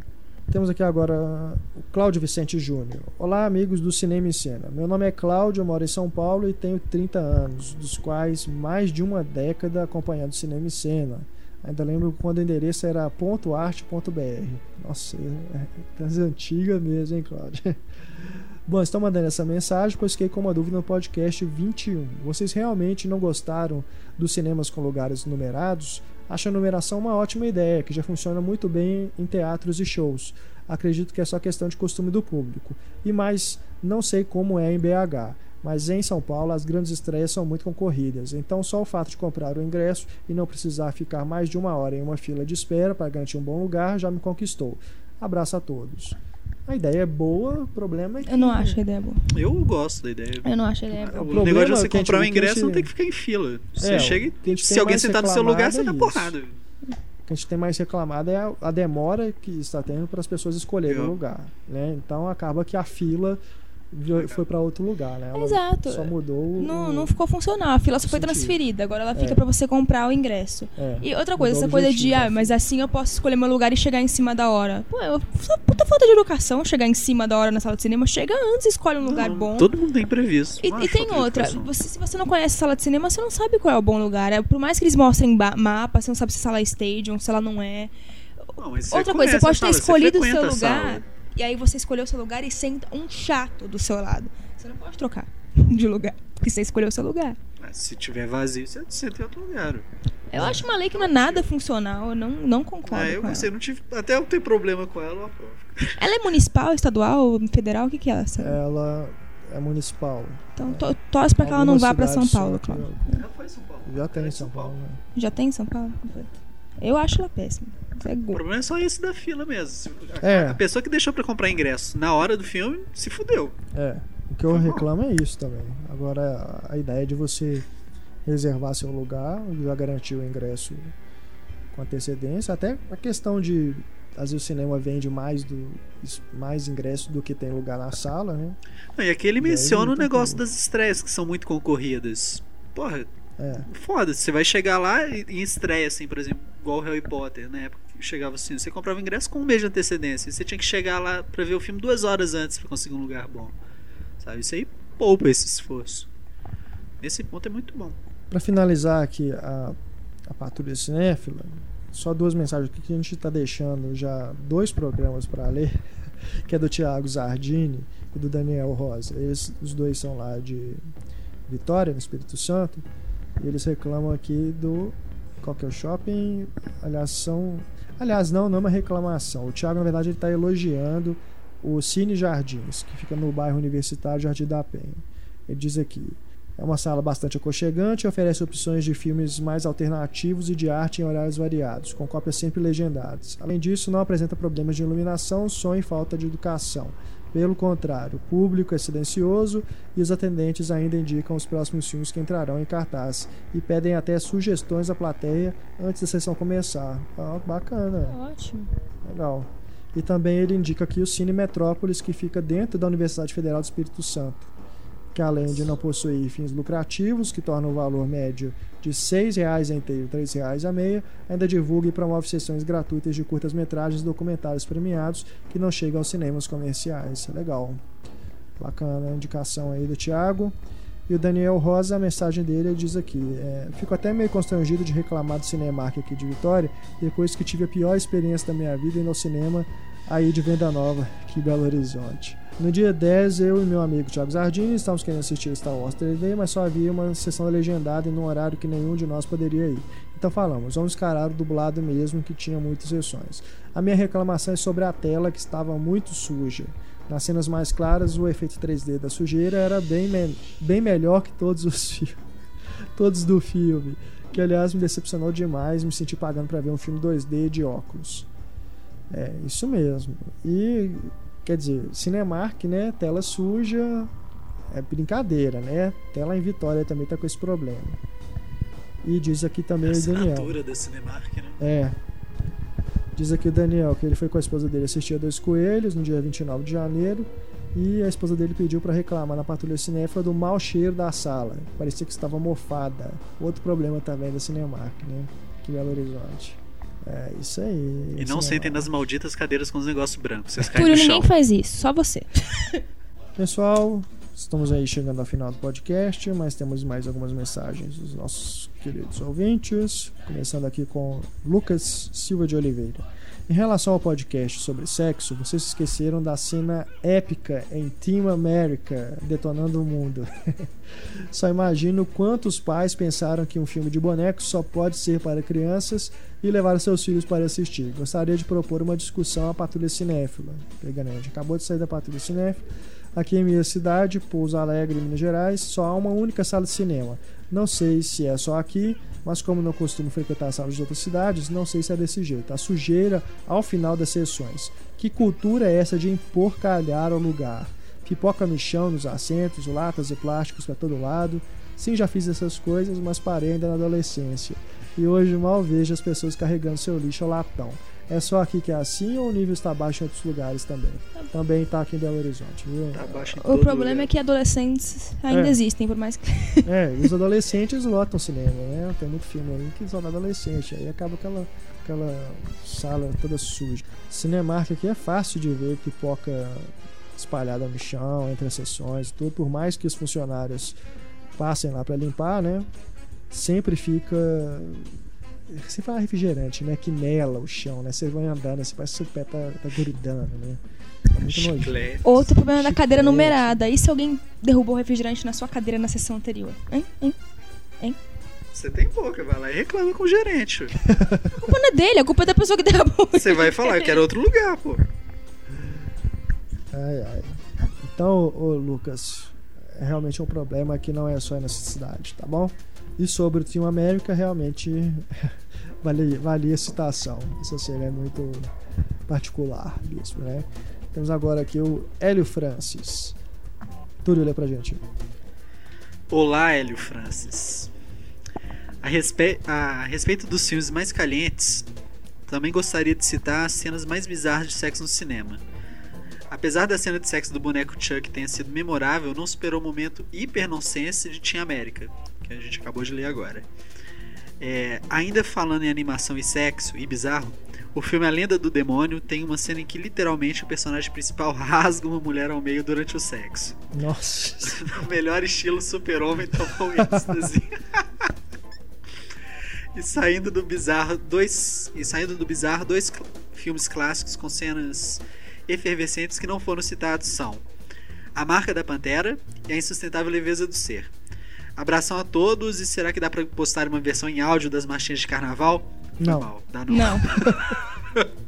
Temos aqui agora o Cláudio Vicente Júnior. Olá, amigos do Cinema em Cena. Meu nome é Cláudio, eu moro em São Paulo e tenho 30 anos, dos quais mais de uma década acompanhando Cinema em Cena. Ainda lembro quando o endereço era .arte.br. Nossa, é, é das antigas mesmo, hein, Cláudio? (laughs) Bom, estou mandando essa mensagem, pois fiquei com uma dúvida no podcast 21. Vocês realmente não gostaram dos cinemas com lugares numerados? Acho a numeração uma ótima ideia, que já funciona muito bem em teatros e shows. Acredito que é só questão de costume do público. E mais, não sei como é em BH, mas em São Paulo as grandes estreias são muito concorridas. Então, só o fato de comprar o ingresso e não precisar ficar mais de uma hora em uma fila de espera para garantir um bom lugar já me conquistou. Abraço a todos. A ideia é boa, o problema é que. Eu não acho a ideia boa. Eu gosto da ideia. Eu não acho a ideia O boa. O problema negócio de é você comprar um o ingresso gente- não tem que ficar em fila. Você É, chega o e se alguém sentar no seu lugar, você dá é porrada. O que a gente tem mais reclamado é a, a demora que está tendo para as pessoas escolherem o lugar. Né? Então acaba que a fila foi para outro lugar. Né? Ela Exato. Só mudou. o- Não, não ficou funcional. A fila só foi sentido. transferida. Agora ela fica É. pra você comprar o ingresso. é, E outra coisa, mudou essa coisa de, ah, né? mas assim eu posso escolher meu lugar e chegar em cima da hora. Pô, eu, só puta falta de educação chegar em cima da hora na sala de cinema. Chega antes, escolhe um lugar Não, bom. Todo mundo tem previsto. E, Não e tem outra, você, se você não conhece sala de cinema, você não sabe qual é o bom lugar. É, por mais que eles mostrem mapa, você não sabe se a sala é stadium, se ela não é. Não, Outra coisa, você a pode ter escolhido o seu a lugar, sala. E aí você escolheu o seu lugar e senta um chato do seu lado. Você não pode trocar (laughs) de lugar, porque você escolheu o seu lugar. Mas Se tiver vazio, você senta em outro lugar. Eu acho uma lei que não é nada funcional, eu não, não concordo Ah, eu com gostei, ela. não tive. Até eu ter problema com ela, eu aprovo. Ela é municipal, estadual, federal? O que que é essa? Ela é municipal. Então to, torce pra que ela não vá pra São Paulo, Cláudio. Já foi em São Paulo. Já tem em São Paulo. Né? Já tem em São Paulo? Eu acho ela péssima. É O problema é só esse da fila mesmo. A, É. a pessoa que deixou pra comprar ingresso na hora do filme se fudeu. É. O que eu reclamo é isso também. Agora, a ideia de você reservar seu lugar, já garantir o ingresso com antecedência, até a questão de às vezes o cinema vende mais do mais ingresso do que tem lugar na sala, né? Não, e aqui ele E aí menciona o não tem negócio das estreias que são muito concorridas. Porra, É. foda, você vai chegar lá em estreia, assim, por exemplo, igual Harry Potter, na época que chegava assim, você comprava ingresso com um mês de antecedência. Você tinha que chegar lá pra ver o filme duas horas antes pra conseguir um lugar bom. Sabe? Isso aí poupa esse esforço. Nesse ponto é muito bom. Para finalizar aqui a, a patrulha cinéfila, só duas mensagens que a gente está deixando já dois programas para ler, (laughs) que é do Tiago Zardini e do Daniel Rosa. Eles, os dois são lá de Vitória, no Espírito Santo, e eles reclamam aqui do qual é o shopping. Aliás, são. Aliás, não, não é uma reclamação. O Tiago, na verdade, ele está elogiando o Cine Jardins, que fica no bairro Universitário Jardim da Penha. Ele diz aqui. É uma sala bastante aconchegante e oferece opções de filmes mais alternativos e de arte em horários variados, com cópias sempre legendadas. Além disso, não apresenta problemas de iluminação, som e falta de educação. Pelo contrário, o público é silencioso e os atendentes ainda indicam os próximos filmes que entrarão em cartaz e pedem até sugestões à plateia antes da sessão começar. Ah, bacana. Ótimo. Legal. E também ele indica aqui o Cine Metrópolis, que fica dentro da Universidade Federal do Espírito Santo, que além de não possuir fins lucrativos, que tornam o valor médio de R$ 6,00 a inteiro, R$ 3,00 a meia, ainda divulga e promove sessões gratuitas de curtas-metragens e documentários premiados que não chegam aos cinemas comerciais. Legal. Bacana a indicação aí do Thiago. E o Daniel Rosa, a mensagem dele ele diz aqui: é, Fico até meio constrangido de reclamar do Cinemark aqui de Vitória, depois que tive a pior experiência da minha vida indo ao cinema aí de Venda Nova, que Belo Horizonte. No dia 10, eu e meu amigo Thiago Zardim estávamos querendo assistir Star Wars 3D, mas só havia uma sessão legendada em um horário que nenhum de nós poderia ir. Então falamos, vamos encarar o dublado mesmo, que tinha muitas sessões. A minha reclamação é sobre a tela, que estava muito suja. Nas cenas mais claras, o efeito 3D da sujeira era bem, me bem melhor que todos os (laughs) filmes. todos do filme. Que aliás me decepcionou demais, me senti pagando para ver um filme 2D de óculos. É, isso mesmo. E quer dizer, Cinemark, né? Tela suja é brincadeira, né? Tela em Vitória também tá com esse problema. E diz aqui também o Daniel. da Cinemark, né? É. Diz aqui o Daniel que ele foi com a esposa dele assistir a Dois Coelhos no dia 29 de janeiro e a esposa dele pediu para reclamar na patrulha cinéfila do mau cheiro da sala. Parecia que estava mofada. Outro problema também da Cinemark, né? Que Belo Horizonte. É isso aí. E não sentem nas malditas cadeiras com os negócios brancos. Vocês caem Túlio, no ninguém chão. faz isso, só você. Pessoal, estamos aí chegando ao final do podcast, mas temos mais algumas mensagens dos nossos queridos ouvintes. Começando aqui com Lucas Silva de Oliveira. Em relação ao podcast sobre sexo, vocês esqueceram da cena épica em Team America detonando o mundo. (laughs) só imagino quantos pais pensaram que um filme de bonecos só pode ser para crianças e levaram seus filhos para assistir. Gostaria de propor uma discussão à Patrulha Cinéfila. Pegando, a gente acabou de sair da Patrulha Cinéfila. Aqui em minha cidade, Pouso Alegre, Minas Gerais, só há uma única sala de cinema. Não sei se é só aqui, mas como não costumo frequentar salas de outras cidades, não sei se é desse jeito. A sujeira ao final das sessões. Que cultura é essa de emporcalhar o lugar? Pipoca no chão, nos assentos, latas e plásticos para todo lado. Sim, já fiz essas coisas, mas parei ainda na adolescência. E hoje mal vejo as pessoas carregando seu lixo ao latão. É só aqui que é assim ou o nível está baixo em outros lugares também? Também está aqui em Belo Horizonte, viu? Tá abaixo em O problema lugar. é que adolescentes ainda É. existem, por mais que. É, e (laughs) os adolescentes lotam o cinema, né? Tem muito filme aí que só dá adolescente. Aí acaba aquela, aquela sala toda suja. Cinemark aqui é fácil de ver pipoca espalhada no chão, entre as sessões, tudo. Por mais que os funcionários passem lá para limpar, né? Sempre fica. Você fala refrigerante, né? Que mela o chão, né? Você vai andando, assim, parece que seu pé tá, tá grudando, né? É muito. Chiclete. Outro problema da cadeira numerada. E se alguém derrubou o refrigerante na sua cadeira na sessão anterior? Hein? Hein? Você tem boca, vai lá e reclama com o gerente. A culpa não é dele, a culpa é da pessoa que derrubou. o Você vai falar, eu quero outro lugar, pô. Ai, ai. Então, ô, Lucas, é realmente um problema que não é só nessa cidade, tá bom? E sobre o Team América, realmente (laughs) valia a citação. Essa cena é muito particular mesmo, né? Temos agora aqui o Hélio Francis. Túlio, lê pra gente. Olá, Hélio Francis. A, respe... a respeito dos filmes mais calientes, também gostaria de citar as cenas mais bizarras de sexo no cinema. Apesar da cena de sexo do boneco Chuck tenha sido memorável, não superou o momento hiper nonsense de Team América, que a gente acabou de ler agora. É, ainda falando em animação e sexo e bizarro, o filme A Lenda do Demônio tem uma cena em que literalmente o personagem principal (laughs) rasga uma mulher ao meio durante o sexo. Nossa. (laughs) No melhor estilo super-homem tomou êxtase. (laughs) e saindo do bizarro, dois e saindo do bizarro, dois cl- filmes clássicos com cenas efervescentes que não foram citados são A Marca da Pantera e A Insustentável Leveza do Ser. Abração a todos e será que dá pra postar uma versão em áudio das marchinhas de carnaval? Não. mal, dá não. Não. (laughs)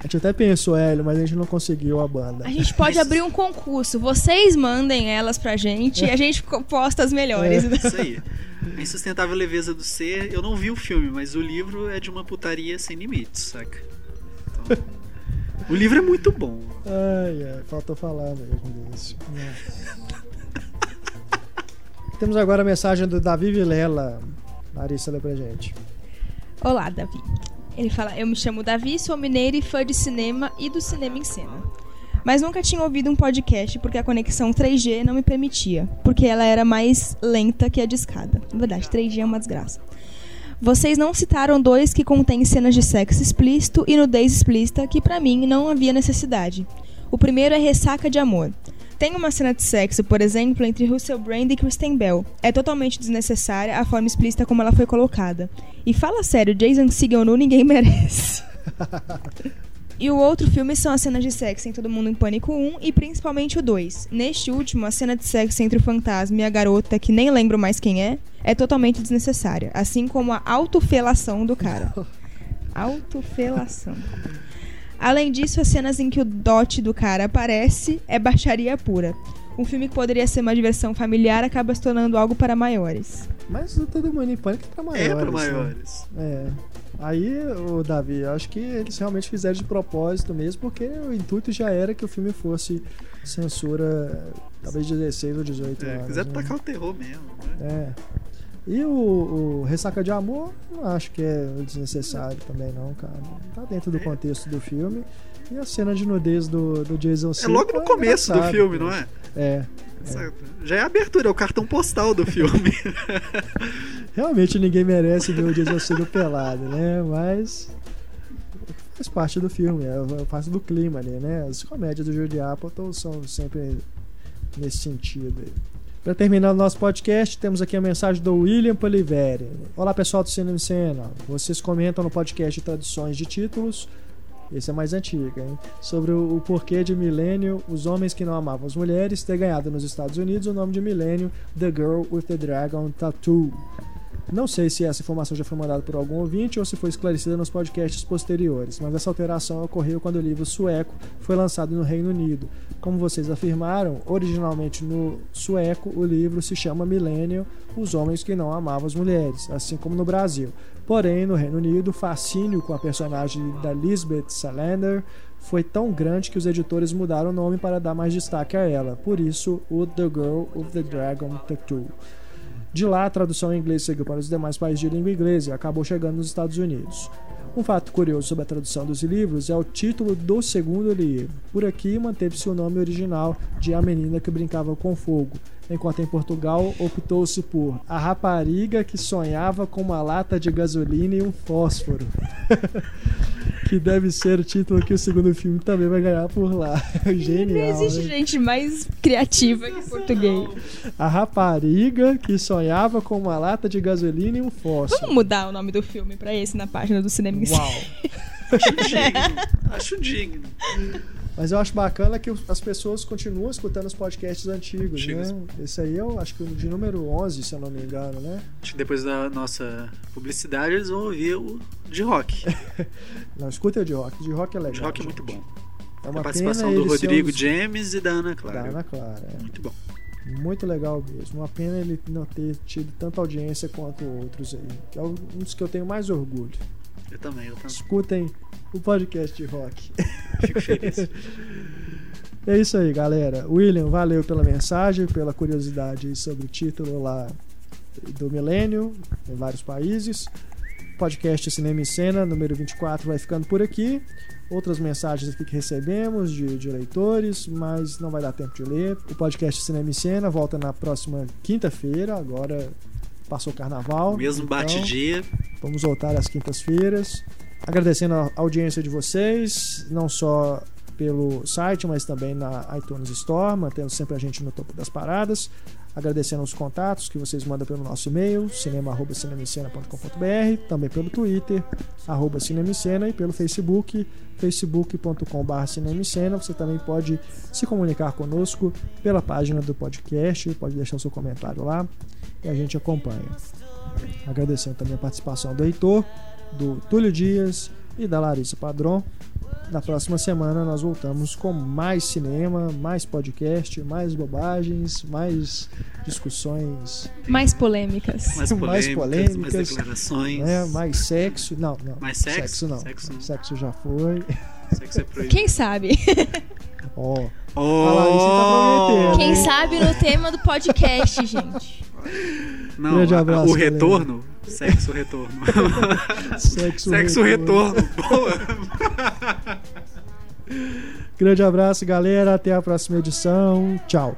A gente até pensou, Hélio, mas a gente não conseguiu a banda. A gente pode abrir um concurso. Vocês mandem elas pra gente e a gente posta as melhores. É. Isso aí. A Insustentável Leveza do Ser, eu não vi o filme, mas o livro é de uma putaria sem limites, saca? Então, O livro é muito bom. Ai, ai, faltou falar mesmo disso. (laughs) Temos agora a mensagem do Davi Vilela. Larissa, lê pra gente. Olá, Davi. Ele fala: Eu me chamo Davi, sou mineiro e fã de cinema e do cinema em cena. Mas nunca tinha ouvido um podcast porque a conexão 3G não me permitia, porque ela era mais lenta que a de escada. Na verdade, 3G é uma desgraça. Vocês não citaram dois que contêm cenas de sexo explícito e nudez explícita que pra mim não havia necessidade. O primeiro é Ressaca de Amor. Tem uma cena de sexo, por exemplo, entre Russell Brand e Kristen Bell. É totalmente desnecessária a forma explícita como ela foi colocada. E fala sério, Jason Segel nu ninguém (laughs) merece. E o outro filme são as cenas de sexo em Todo Mundo em Pânico 1 e principalmente o 2. Neste último, a cena de sexo entre o fantasma e a garota, que nem lembro mais quem é, é totalmente desnecessária. Assim como a autofelação do cara. Autofelação. Além disso, as cenas em que o dote do cara aparece é baixaria pura. Um filme que poderia ser uma diversão familiar acaba se tornando algo para maiores. Mas o Todo Mundo em Pânico é pra maiores. É pra né? maiores. É. Aí, o Davi, eu acho que eles realmente fizeram de propósito mesmo, porque o intuito já era que o filme fosse censura, talvez 16 ou 18 É, anos. quiser né? tacar o terror mesmo. Né? É. E o, o Ressaca de Amor, não acho que é desnecessário também, não, cara. Tá dentro do contexto do filme. E a cena de nudez do, do Jason É Segel logo no começo do filme, não é? É. Certo. Já é a abertura, é o cartão postal do filme. (laughs) Realmente ninguém merece ver o Jason Segel pelado, né? Mas faz parte do filme, é parte do clima ali, né? As comédias do Judy Apatow são sempre nesse sentido aí. Para terminar o nosso podcast, temos aqui a mensagem do William Poliveri. Olá pessoal do Cinema em Cena. Vocês comentam no podcast de traduções de títulos. Esse é mais antigo, hein? Sobre o, o porquê de Milênio, os homens que não amavam as mulheres, ter ganhado nos Estados Unidos o nome de Milênio, The Girl with the Dragon Tattoo. Não sei se essa informação já foi mandada por algum ouvinte ou se foi esclarecida nos podcasts posteriores, mas essa alteração ocorreu quando o livro sueco foi lançado no Reino Unido. Como vocês afirmaram, originalmente no sueco o livro se chama Millennium, Os Homens que Não Amavam as Mulheres, assim como no Brasil. Porém, no Reino Unido, o fascínio com a personagem da Lisbeth Salander foi tão grande que os editores mudaram o nome para dar mais destaque a ela. Por isso, o The Girl with the Dragon Tattoo. De lá, a tradução em inglês seguiu para os demais países de língua inglesa e acabou chegando nos Estados Unidos. Um fato curioso sobre a tradução dos livros é o título do segundo livro. Por aqui, manteve-se o nome original de A Menina que Brincava com Fogo, enquanto em Portugal optou-se por A Rapariga que Sonhava com uma Lata de Gasolina e um Fósforo. (laughs) que deve ser o título que o segundo filme também vai ganhar por lá. (laughs) Genial. Não existe né? gente mais criativa que português. A rapariga que sonhava com uma lata de gasolina e um fósforo. Vamos mudar o nome do filme pra esse na página do Cinema. Uau! (laughs) Acho digno. Acho digno. Mas eu acho bacana que as pessoas continuam escutando os podcasts antigos, né? Esse aí eu acho que o de número 11, se eu não me engano, né? Acho que depois da nossa publicidade eles vão ouvir o de rock. (laughs) Não, escuta o de rock. De rock é legal. de rock é gente. muito bom. É A uma participação pena do Rodrigo um dos- James e da Ana Clara. Da Ana Clara, é. Muito bom. Muito legal mesmo. Uma pena ele não ter tido tanta audiência quanto outros aí. Que é um dos que eu tenho mais orgulho. Eu também, eu também. Escutem o podcast de rock. Fico feliz. É isso aí, galera. William, valeu pela mensagem, pela curiosidade sobre o título lá do Milênio, em vários países. Podcast Cinema em Cena, número 24, vai ficando por aqui. Outras mensagens aqui que recebemos de, de leitores, mas não vai dar tempo de ler. O podcast Cinema em Cena volta na próxima quinta-feira, agora passou o carnaval. Mesmo então- bate-dia. Vamos voltar às quintas-feiras. Agradecendo a audiência de vocês, não só pelo site, mas também na iTunes Store, mantendo sempre a gente no topo das paradas. Agradecendo os contatos que vocês mandam pelo nosso e-mail, cinema.cinemicena.com.br, também pelo Twitter, arroba cinemicena, e pelo Facebook, facebook.com.br cinemicena. Você também pode se comunicar conosco pela página do podcast, pode deixar o seu comentário lá e a gente acompanha. Agradecendo também a participação do Heitor, do Túlio Dias e da Larissa Padron. Na próxima semana nós voltamos com mais cinema, mais podcast, mais bobagens, mais discussões, Mais polêmicas. Mais (laughs) Mais polêmicas, mais, polêmicas, declarações. né? mais sexo. Não, não. Mais sexo? Sexo não. Sexo não. Sexo já foi. Sexo é proibido. Quem sabe? Ó, Oh! Oh! Tá Quem sabe no tema do podcast, (laughs) gente. Não, abraço, o galera. retorno. Sexo retorno. (laughs) sexo, sexo retorno. retorno. Boa. Grande abraço, galera. Até a próxima edição. Tchau.